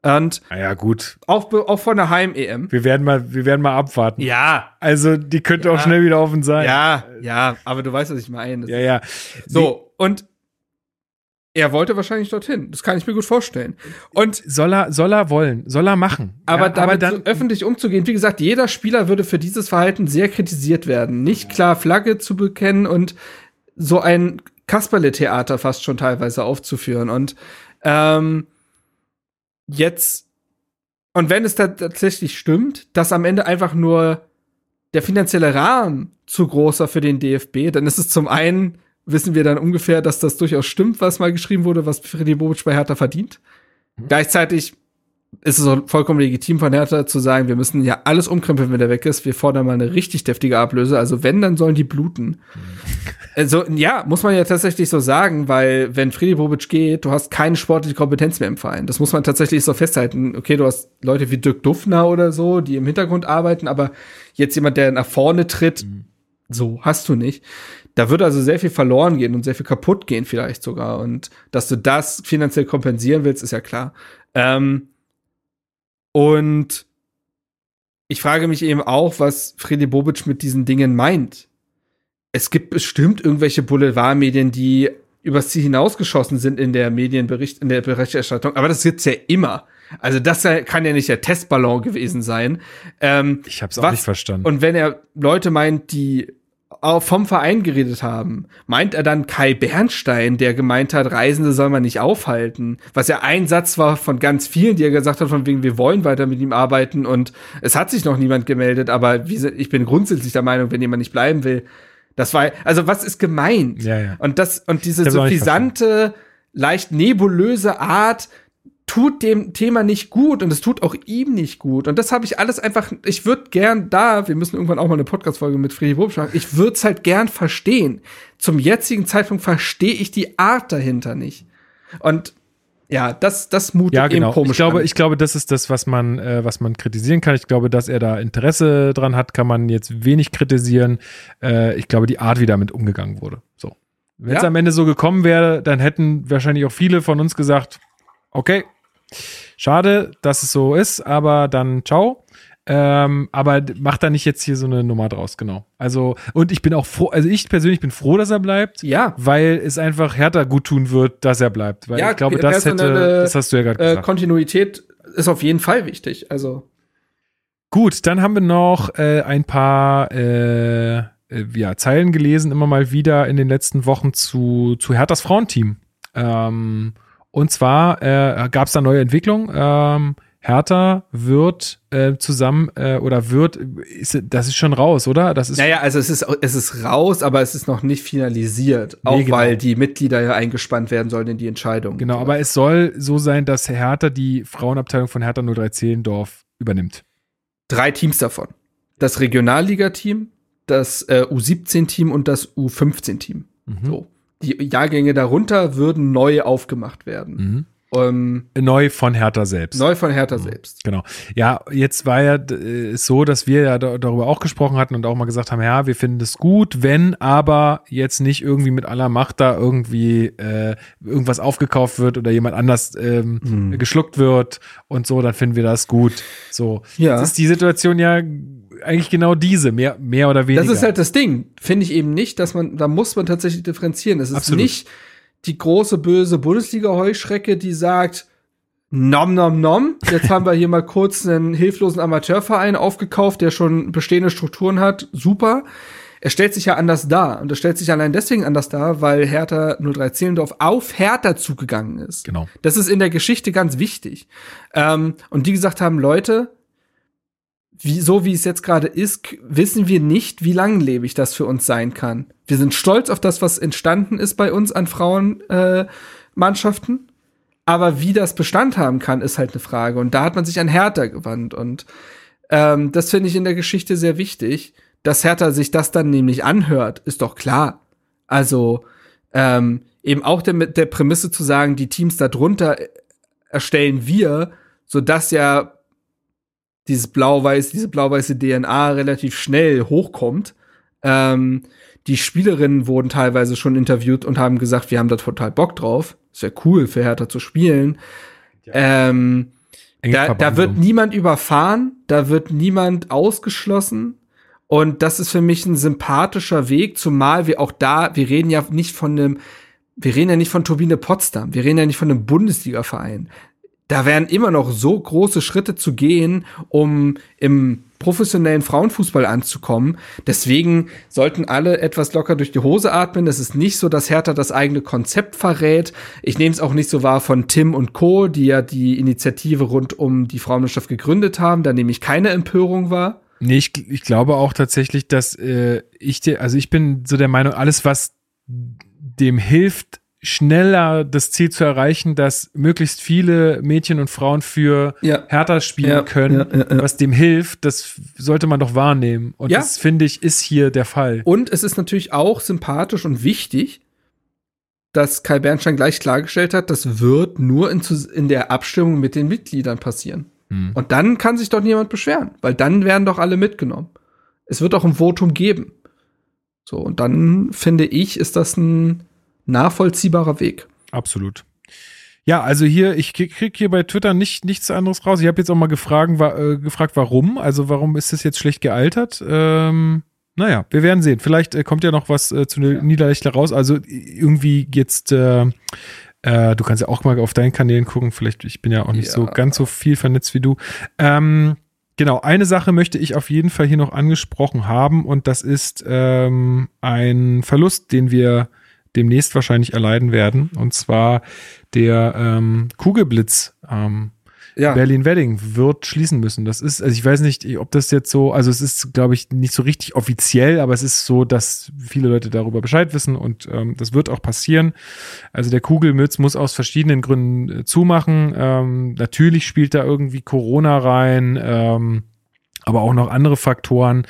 Und Naja, gut. auch, auch von der Heim-EM. Wir werden mal, wir werden mal abwarten. Ja, Also, die könnte Ja. auch schnell wieder offen sein. ja, ja, aber du weißt, was ich meine. Ja, ja. So, und er wollte wahrscheinlich dorthin. Das kann ich mir gut vorstellen. Und Soll er, soll er wollen, soll er machen. aber ja, damit aber so dann, öffentlich umzugehen, wie gesagt, jeder Spieler würde für dieses Verhalten sehr kritisiert werden. Nicht klar Flagge zu bekennen und so ein Kasperle-Theater fast schon teilweise aufzuführen. Und ähm, jetzt, und wenn es da tatsächlich stimmt, dass am Ende einfach nur der finanzielle Rahmen zu groß war für den DFB, dann ist es zum einen, wissen wir dann ungefähr, dass das durchaus stimmt, was mal geschrieben wurde, was Freddy Bobic bei Hertha verdient. Mhm. Gleichzeitig ist es auch vollkommen legitim von Hertha zu sagen, wir müssen ja alles umkrempeln, wenn der weg ist. Wir fordern mal eine richtig deftige Ablöse. Also wenn, dann sollen die bluten. Also ja, muss man ja tatsächlich so sagen, weil wenn Friedi Bobic geht, du hast keine sportliche Kompetenz mehr im Verein. Das muss man tatsächlich so festhalten. Okay, du hast Leute wie Dirk Duffner oder so, die im Hintergrund arbeiten, aber jetzt jemand, der nach vorne tritt, mhm. so hast du nicht. Da wird also sehr viel verloren gehen und sehr viel kaputt gehen vielleicht sogar. Und dass du das finanziell kompensieren willst, ist ja klar. Ähm, und ich frage mich eben auch, was Freddy Bobic mit diesen Dingen meint. Es gibt bestimmt irgendwelche Boulevardmedien, die übers Ziel hinausgeschossen sind in der Medienbericht, in der Berichterstattung, aber das gibt's ja immer. Also das kann ja nicht der Testballon gewesen sein. Ähm, ich habe es auch nicht verstanden. Und wenn er Leute meint, die vom Verein geredet haben, meint er dann Kai Bernstein, der gemeint hat, Reisende soll man nicht aufhalten, was ja ein Satz war von ganz vielen, die er gesagt hat, von wegen, wir wollen weiter mit ihm arbeiten und es hat sich noch niemand gemeldet, aber ich bin grundsätzlich der Meinung, wenn jemand nicht bleiben will, das war, also was ist gemeint? Ja, ja. Und das, und diese suffisante, leicht nebulöse Art, tut dem Thema nicht gut und es tut auch ihm nicht gut. Und das habe ich alles einfach, ich würde gern da, wir müssen irgendwann auch mal eine Podcast-Folge mit Friedrich Wurm machen, ich würde es halt gern verstehen. Zum jetzigen Zeitpunkt verstehe ich die Art dahinter nicht. Und ja, das, das mutet ja, genau. eben komisch ich glaube, an. Ich glaube, das ist das, was man, äh, was man kritisieren kann. Ich glaube, dass er da Interesse dran hat, kann man jetzt wenig kritisieren. Äh, ich glaube, die Art, wie damit umgegangen wurde. So. Wenn es ja. am Ende so gekommen wäre, dann hätten wahrscheinlich auch viele von uns gesagt, okay, Schade, dass es so ist, aber dann ciao. Ähm, aber macht da nicht jetzt hier so eine Nummer draus, genau. Also, und ich bin auch froh, also ich persönlich bin froh, dass er bleibt. Ja. Weil es einfach härter gut tun wird, dass er bleibt. Weil ja, ich glaube, das hätte, das hast du ja gerade äh, gesagt. Kontinuität ist auf jeden Fall wichtig, also. Gut, dann haben wir noch äh, ein paar äh, äh ja, Zeilen gelesen, immer mal wieder in den letzten Wochen zu, zu Herthas Frauenteam. Ähm, und zwar äh, gab es da neue Entwicklungen. Ähm, Hertha wird äh, zusammen äh, oder wird, ist, das ist schon raus, oder? Das ist naja, also es ist, es ist raus, aber es ist noch nicht finalisiert. Auch nee, genau. weil die Mitglieder ja eingespannt werden sollen in die Entscheidung. Genau, aber es soll so sein, dass Hertha die Frauenabteilung von Hertha 03 Zehlendorf übernimmt. Drei Teams davon. Das Regionalliga-Team, das äh, U17-Team und das U15-Team. Mhm. So die Jahrgänge darunter würden neu aufgemacht werden. Mhm. Ähm, neu von Hertha selbst. Neu von Hertha mhm. selbst. Genau. Ja, jetzt war ja äh, so, dass wir ja darüber auch gesprochen hatten und auch mal gesagt haben, ja, wir finden es gut, wenn aber jetzt nicht irgendwie mit aller Macht da irgendwie äh, irgendwas aufgekauft wird oder jemand anders ähm, mhm. geschluckt wird und so, dann finden wir das gut. So. Ja. Jetzt ist die Situation ja eigentlich genau diese, mehr, mehr oder weniger. Das ist halt das Ding. Finde ich eben nicht, dass man, da muss man tatsächlich differenzieren. Es ist Absolut. nicht die große böse Bundesliga-Heuschrecke, die sagt, nom nom nom, jetzt haben wir hier mal kurz einen hilflosen Amateurverein aufgekauft, der schon bestehende Strukturen hat. Super. Er stellt sich ja anders dar. Und er stellt sich allein deswegen anders dar, weil Hertha 03 Zehlendorf auf Hertha zugegangen ist. Genau. Das ist in der Geschichte ganz wichtig. Ähm, und die gesagt haben, Leute, wie, so wie es jetzt gerade ist, wissen wir nicht, wie langlebig das für uns sein kann. Wir sind stolz auf das, was entstanden ist bei uns an Frauenmannschaften. Äh, aber wie das Bestand haben kann, ist halt eine Frage. Und da hat man sich an Hertha gewandt. Und ähm, das finde ich in der Geschichte sehr wichtig. Dass Hertha sich das dann nämlich anhört, ist doch klar. Also ähm, eben auch der, der Prämisse zu sagen, die Teams darunter erstellen wir, so dass ja dieses blau-weiß, diese blau-weiße DNA relativ schnell hochkommt. Ähm, die Spielerinnen wurden teilweise schon interviewt und haben gesagt, wir haben da total Bock drauf. Es wäre cool für Hertha zu spielen. Ja. Ähm, da, da wird niemand überfahren, da wird niemand ausgeschlossen. Und das ist für mich ein sympathischer Weg, zumal wir auch da, wir reden ja nicht von einem, wir reden ja nicht von Turbine Potsdam, wir reden ja nicht von einem Bundesliga-Verein da wären immer noch so große Schritte zu gehen, um im professionellen Frauenfußball anzukommen. Deswegen sollten alle etwas locker durch die Hose atmen. Es ist nicht so, dass Hertha das eigene Konzept verrät. Ich nehme es auch nicht so wahr von Tim und Co., die ja die Initiative rund um die Frauenmannschaft gegründet haben. Da nehme ich keine Empörung wahr. Nee, ich, ich glaube auch tatsächlich, dass äh, ich dir, also ich bin so der Meinung, alles, was dem hilft, schneller das Ziel zu erreichen, dass möglichst viele Mädchen und Frauen für Ja. Hertha spielen Ja, können, ja, was dem hilft, das sollte man doch wahrnehmen. Und das finde ich ist hier der Fall. Und es ist natürlich auch sympathisch und wichtig, dass Kai Bernstein gleich klargestellt hat, das wird nur in, in der Abstimmung mit den Mitgliedern passieren. Hm. Und dann kann sich doch niemand beschweren, weil dann werden doch alle mitgenommen. Es wird auch ein Votum geben. So, und dann finde ich, ist das ein nachvollziehbarer Weg. Absolut. Ja, also hier, ich krieg krieg hier bei Twitter nicht nichts anderes raus. Ich habe jetzt auch mal gefragt, wa äh, gefragt, warum. Also warum ist das jetzt schlecht gealtert? Ähm, naja, wir werden sehen. Vielleicht äh, kommt ja noch was äh, zu ja. Niederlechner raus. Also irgendwie jetzt, äh, äh, du kannst ja auch mal auf deinen Kanälen gucken. Vielleicht, ich bin ja auch nicht Ja. so ganz so viel vernetzt wie du. Ähm, genau, eine Sache möchte ich auf jeden Fall hier noch angesprochen haben und das ist ähm, ein Verlust, den wir demnächst wahrscheinlich erleiden werden. Und zwar der ähm, Kugelblitz ähm, Ja, Berlin-Wedding wird schließen müssen. Das ist, also ich weiß nicht, ob das jetzt so, also es ist, glaube ich, nicht so richtig offiziell, aber es ist so, dass viele Leute darüber Bescheid wissen und ähm, das wird auch passieren. Also der Kugelmütz muss aus verschiedenen Gründen äh, zumachen. Ähm, natürlich spielt da irgendwie Corona rein, ähm, aber auch noch andere Faktoren.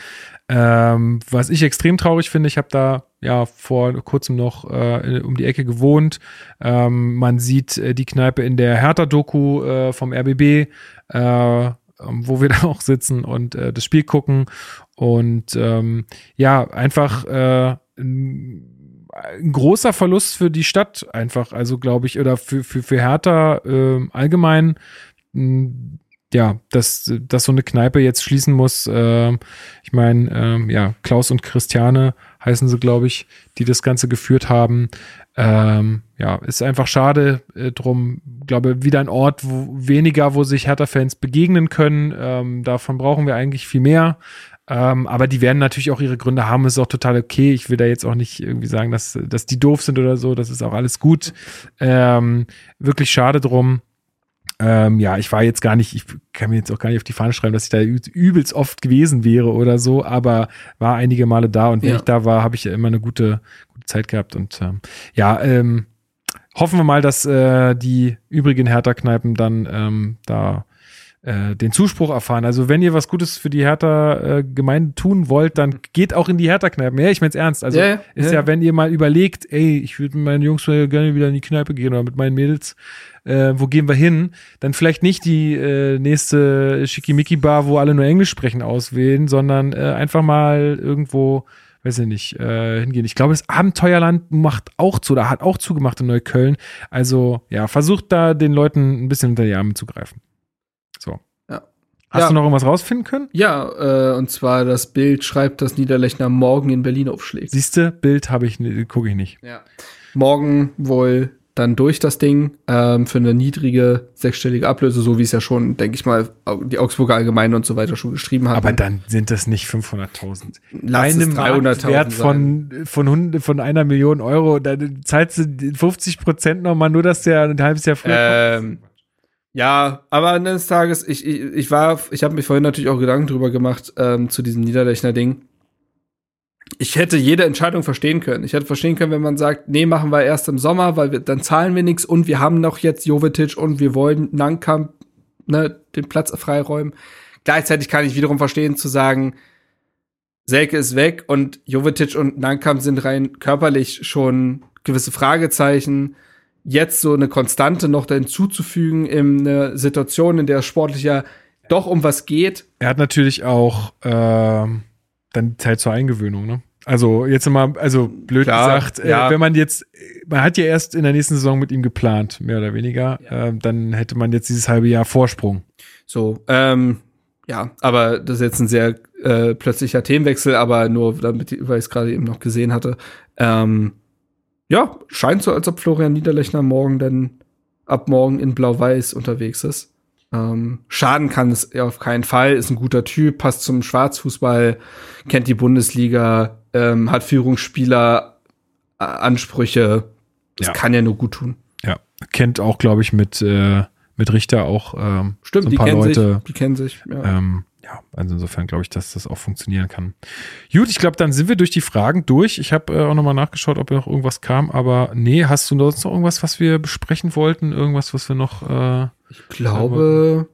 Ähm, was ich extrem traurig finde, ich habe da ja vor kurzem noch äh, um die Ecke gewohnt. Ähm, man sieht äh, die Kneipe in der Hertha-Doku äh, vom RBB, äh, ähm, wo wir da auch sitzen und äh, das Spiel gucken. Und ähm, ja, einfach äh, ein, großer Verlust für die Stadt einfach, also glaube ich, oder für, für, für Hertha äh, allgemein. Mh, ja, dass, dass so eine Kneipe jetzt schließen muss. ähm, ich meine, ähm, ja, Klaus und Christiane heißen sie, glaube ich, die das Ganze geführt haben. Ähm, ja, ist einfach schade äh, drum. Glaube, wieder ein Ort, wo weniger, wo sich Hertha-Fans begegnen können. Ähm, davon brauchen wir eigentlich viel mehr. Ähm, aber die werden natürlich auch ihre Gründe haben, ist auch total okay. Ich will da jetzt auch nicht irgendwie sagen, dass, dass die doof sind oder so. Das ist auch alles gut. Ähm, wirklich schade drum. Ähm, ja, ich war jetzt gar nicht, ich kann mir jetzt auch gar nicht auf die Fahne schreiben, dass ich da übelst oft gewesen wäre oder so, aber war einige Male da und wenn Ja. ich da war, habe ich ja immer eine gute, gute Zeit gehabt und ähm, ja, ähm, hoffen wir mal, dass äh, die übrigen Hertha-Kneipen dann ähm, da äh, den Zuspruch erfahren. Also wenn ihr was Gutes für die Hertha-Gemeinde tun wollt, dann geht auch in die Hertha-Kneipen. Ja, ich mein's ernst. Also ja, ist ja. ja, wenn ihr mal überlegt, ey, ich würde mit meinen Jungs gerne wieder in die Kneipe gehen oder mit meinen Mädels, äh, wo gehen wir hin? Dann vielleicht nicht die äh, nächste Schickimicki-Bar, wo alle nur Englisch sprechen, auswählen, sondern äh, einfach mal irgendwo, weiß ich nicht, äh, hingehen. Ich glaube, das Abenteuerland macht auch zu, oder hat auch zugemacht in Neukölln. Also ja, versucht da den Leuten ein bisschen unter die Arme zu greifen. Hast Ja. du noch irgendwas rausfinden können? Ja, äh, und zwar das Bild schreibt, dass Niederlechner morgen in Berlin aufschlägt. Siehste, Bild habe ich, gucke ich nicht. Ja. Morgen wohl dann durch das Ding ähm, für eine niedrige sechsstellige Ablöse, so wie es ja schon, denke ich mal, die Augsburger Allgemeine und so weiter schon geschrieben haben. Aber dann sind das nicht 500.000. Lass es einem 300.000 Marktwert von, von, hund- von einer Million Euro, dann zahlst du 50 Prozent nochmal nur, dass der ein halbes Jahr früher Ähm, ja, aber eines Tages, ich, ich, ich war, ich habe mir vorhin natürlich auch Gedanken drüber gemacht ähm, zu diesem Niederlechner Ding. Ich hätte jede Entscheidung verstehen können. Ich hätte verstehen können, wenn man sagt, nee, machen wir erst im Sommer, weil wir, dann zahlen wir nichts und wir haben noch jetzt Jovetic und wir wollen Nankamp ne, den Platz freiräumen. Gleichzeitig kann ich wiederum verstehen zu sagen, Selke ist weg und Jovetic und Nankamp sind rein körperlich schon gewisse Fragezeichen. Jetzt so eine Konstante noch hinzuzufügen in eine Situation, in der sportlich ja doch um was geht. Er hat natürlich auch ähm, dann Zeit zur Eingewöhnung, ne? Also jetzt mal, also blöd Klar, gesagt, äh, ja. wenn man jetzt, man hat ja erst in der nächsten Saison mit ihm geplant, mehr oder weniger, ähm, dann hätte man jetzt dieses halbe Jahr Vorsprung. So, ähm, ja, aber das ist jetzt ein sehr äh, plötzlicher Themenwechsel, aber nur damit, weil ich es gerade eben noch gesehen hatte. Ähm, ja, scheint so, als ob Florian Niederlechner morgen dann ab morgen in Blau-Weiß unterwegs ist. Ähm, schaden kann es auf keinen Fall, ist ein guter Typ, passt zum Schwarzfußball, kennt die Bundesliga, ähm, hat Führungsspieler, äh, Ansprüche. Das Ja. kann ja nur gut tun. Ja, kennt auch, glaube ich, mit, äh, mit Richter auch ähm, Stimmt, so ein die paar kennen Leute. sich. Die kennen sich. Ja. Ähm, ja, also insofern glaube ich, dass das auch funktionieren kann. Gut, ich glaube, dann sind wir durch die Fragen durch. Ich habe äh, auch nochmal nachgeschaut, ob noch irgendwas kam, aber nee, hast du sonst noch irgendwas, was wir besprechen wollten? Irgendwas, was wir noch. Äh, ich glaube,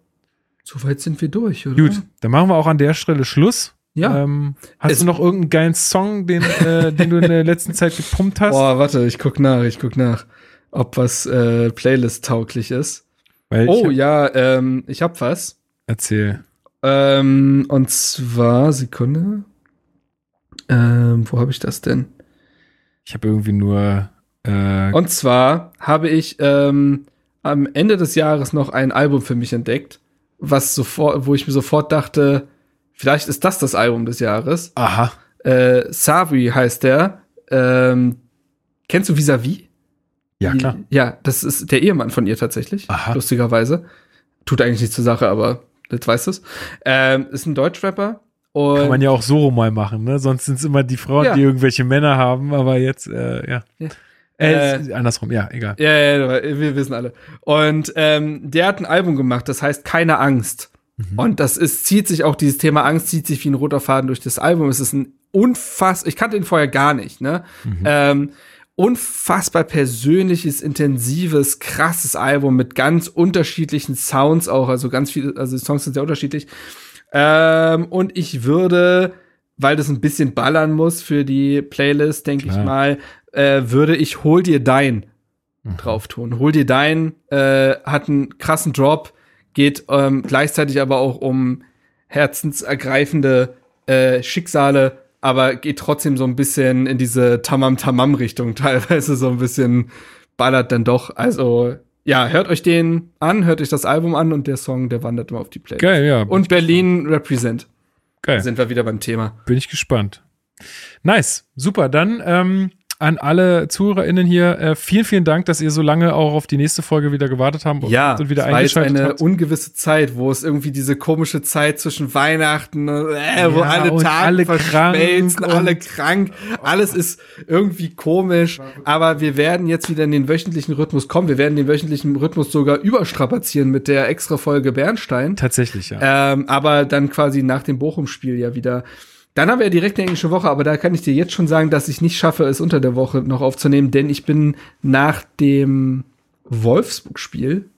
soweit sind wir durch, oder? Gut, dann machen wir auch an der Stelle Schluss. Ja. Ähm, hast Es- du noch irgendeinen geilen Song, den, äh, den du in der letzten Zeit gepumpt hast? Boah, warte, ich guck nach, ich guck nach, ob was äh, Playlist-tauglich ist. Weil Oh ich, ja, ähm, ich hab was. Erzähl. Ähm, und zwar, Sekunde. Ähm, wo habe ich das denn? Ich habe irgendwie nur. Äh, Und zwar habe ich ähm, am Ende des Jahres noch ein Album für mich entdeckt, was sofort, wo ich mir sofort dachte, vielleicht ist das das Album des Jahres. aha. Äh, Savri heißt der. Ähm, kennst du Vis-a-vis? Ja, klar. Ja, das ist der Ehemann von ihr tatsächlich. Aha. Lustigerweise. Tut eigentlich nichts zur Sache, aber jetzt weißt du's. Ähm, ist ein Deutschrapper. Und Kann man ja auch so mal machen, ne? Sonst sind es immer die Frauen, Ja. die irgendwelche Männer haben, aber jetzt, äh, ja. Ja. Äh, ist andersrum, ja, egal. Ja, ja, wir wissen alle. Und ähm, der hat ein Album gemacht, das heißt Keine Angst. Und das ist, zieht sich auch, dieses Thema Angst zieht sich wie ein roter Faden durch das Album. Es ist ein unfass, ich kannte ihn vorher gar nicht, ne? Ähm, unfassbar persönliches, intensives, krasses Album mit ganz unterschiedlichen Sounds auch, also ganz viele, also die Songs sind sehr unterschiedlich. Ähm, und ich würde, weil das ein bisschen ballern muss für die Playlist, denke ich mal, äh, würde ich Hol dir dein drauf tun. Hol dir dein, äh, hat einen krassen Drop, geht ähm, gleichzeitig aber auch um herzensergreifende äh, Schicksale, aber geht trotzdem so ein bisschen in diese Tamam-Tamam-Richtung, teilweise so ein bisschen ballert dann doch. Also, ja, hört euch den an, hört euch das Album an und der Song, der wandert immer auf die Playlist. Geil, ja. Und Berlin Represent. geil. Sind wir wieder beim Thema. Bin ich gespannt. Nice, super. Dann ähm, an alle ZuhörerInnen hier, äh, vielen, vielen Dank, dass ihr so lange auch auf die nächste Folge wieder gewartet habt Ja, und wieder es war jetzt eingeschaltet eine habt. ungewisse Zeit, wo es irgendwie diese komische Zeit zwischen Weihnachten, äh, wo Ja, alle und Tage alle verschmelzen, krank alle und- krank, alles ist irgendwie komisch, aber wir werden jetzt wieder in den wöchentlichen Rhythmus kommen. Wir werden den wöchentlichen Rhythmus sogar überstrapazieren mit der extra Folge Bernstein. Tatsächlich, ja. Ähm, aber dann quasi nach dem Bochum-Spiel ja wieder. Dann haben wir ja direkt eine englische Woche, aber da kann ich dir jetzt schon sagen, dass ich nicht schaffe, es unter der Woche noch aufzunehmen, denn ich bin nach dem Wolfsburg-Spiel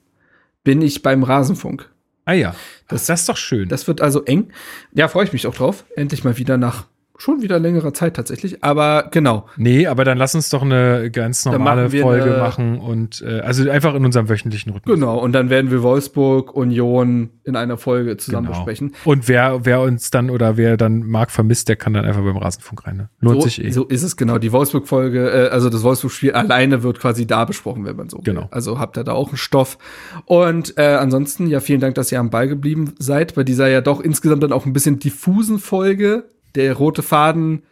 bin ich beim Rasenfunk. ah ja, das- das, das ist doch schön. Das wird also eng. Ja, freue ich mich auch drauf. Endlich mal wieder nach schon wieder längerer Zeit tatsächlich. Aber genau. nee, aber dann lass uns doch eine ganz normale machen Folge eine- machen und äh, also einfach in unserem wöchentlichen Rhythmus. Genau. Und dann werden wir Wolfsburg, Union in einer Folge zusammen Genau. besprechen. Und wer, wer uns dann oder wer dann Marc vermisst, der kann dann einfach beim Rasenfunk rein. Ne? Lohnt so, sich eh. so ist es genau. Die Wolfsburg-Folge, äh, also das Wolfsburg-Spiel alleine wird quasi da besprochen, wenn man so will. Genau. Also habt ihr da auch einen Stoff. Und äh, ansonsten, ja, vielen Dank, dass ihr am Ball geblieben seid bei dieser ja doch insgesamt dann auch ein bisschen diffusen Folge. Der rote Faden,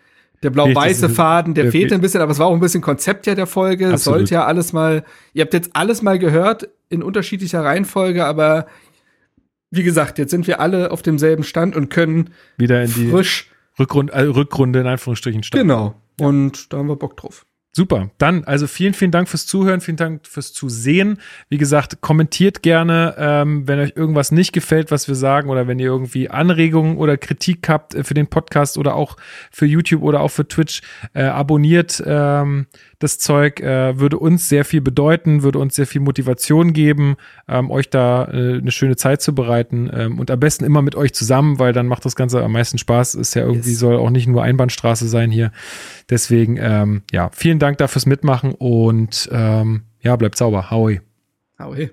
der blau-weiße Faden, der der fehlt ein bisschen, aber es war auch ein bisschen Konzept ja der Folge. Es Absolut. sollte ja alles mal, ihr habt jetzt alles mal gehört in unterschiedlicher Reihenfolge, aber wie gesagt, jetzt sind wir alle auf demselben Stand und können Wieder in die frisch, Rückrunde, äh, Rückrunde in Anführungsstrichen starten. genau. Und da haben wir Bock drauf. Super. Dann, also vielen, vielen Dank fürs Zuhören, vielen Dank fürs Zusehen. Wie gesagt, kommentiert gerne, ähm, wenn euch irgendwas nicht gefällt, was wir sagen, oder wenn ihr irgendwie Anregungen oder Kritik habt äh, für den Podcast oder auch für YouTube oder auch für Twitch, äh, abonniert ähm, das Zeug, äh, würde uns sehr viel bedeuten, würde uns sehr viel Motivation geben, ähm, euch da äh, eine schöne Zeit zu bereiten ähm, und am besten immer mit euch zusammen, weil dann macht das Ganze am meisten Spaß. Ist ja irgendwie, Yes. soll auch nicht nur Einbahnstraße sein hier. Deswegen, ähm, ja, vielen Dank dafür fürs Mitmachen und ähm, ja, bleibt sauber. Hey. Hi!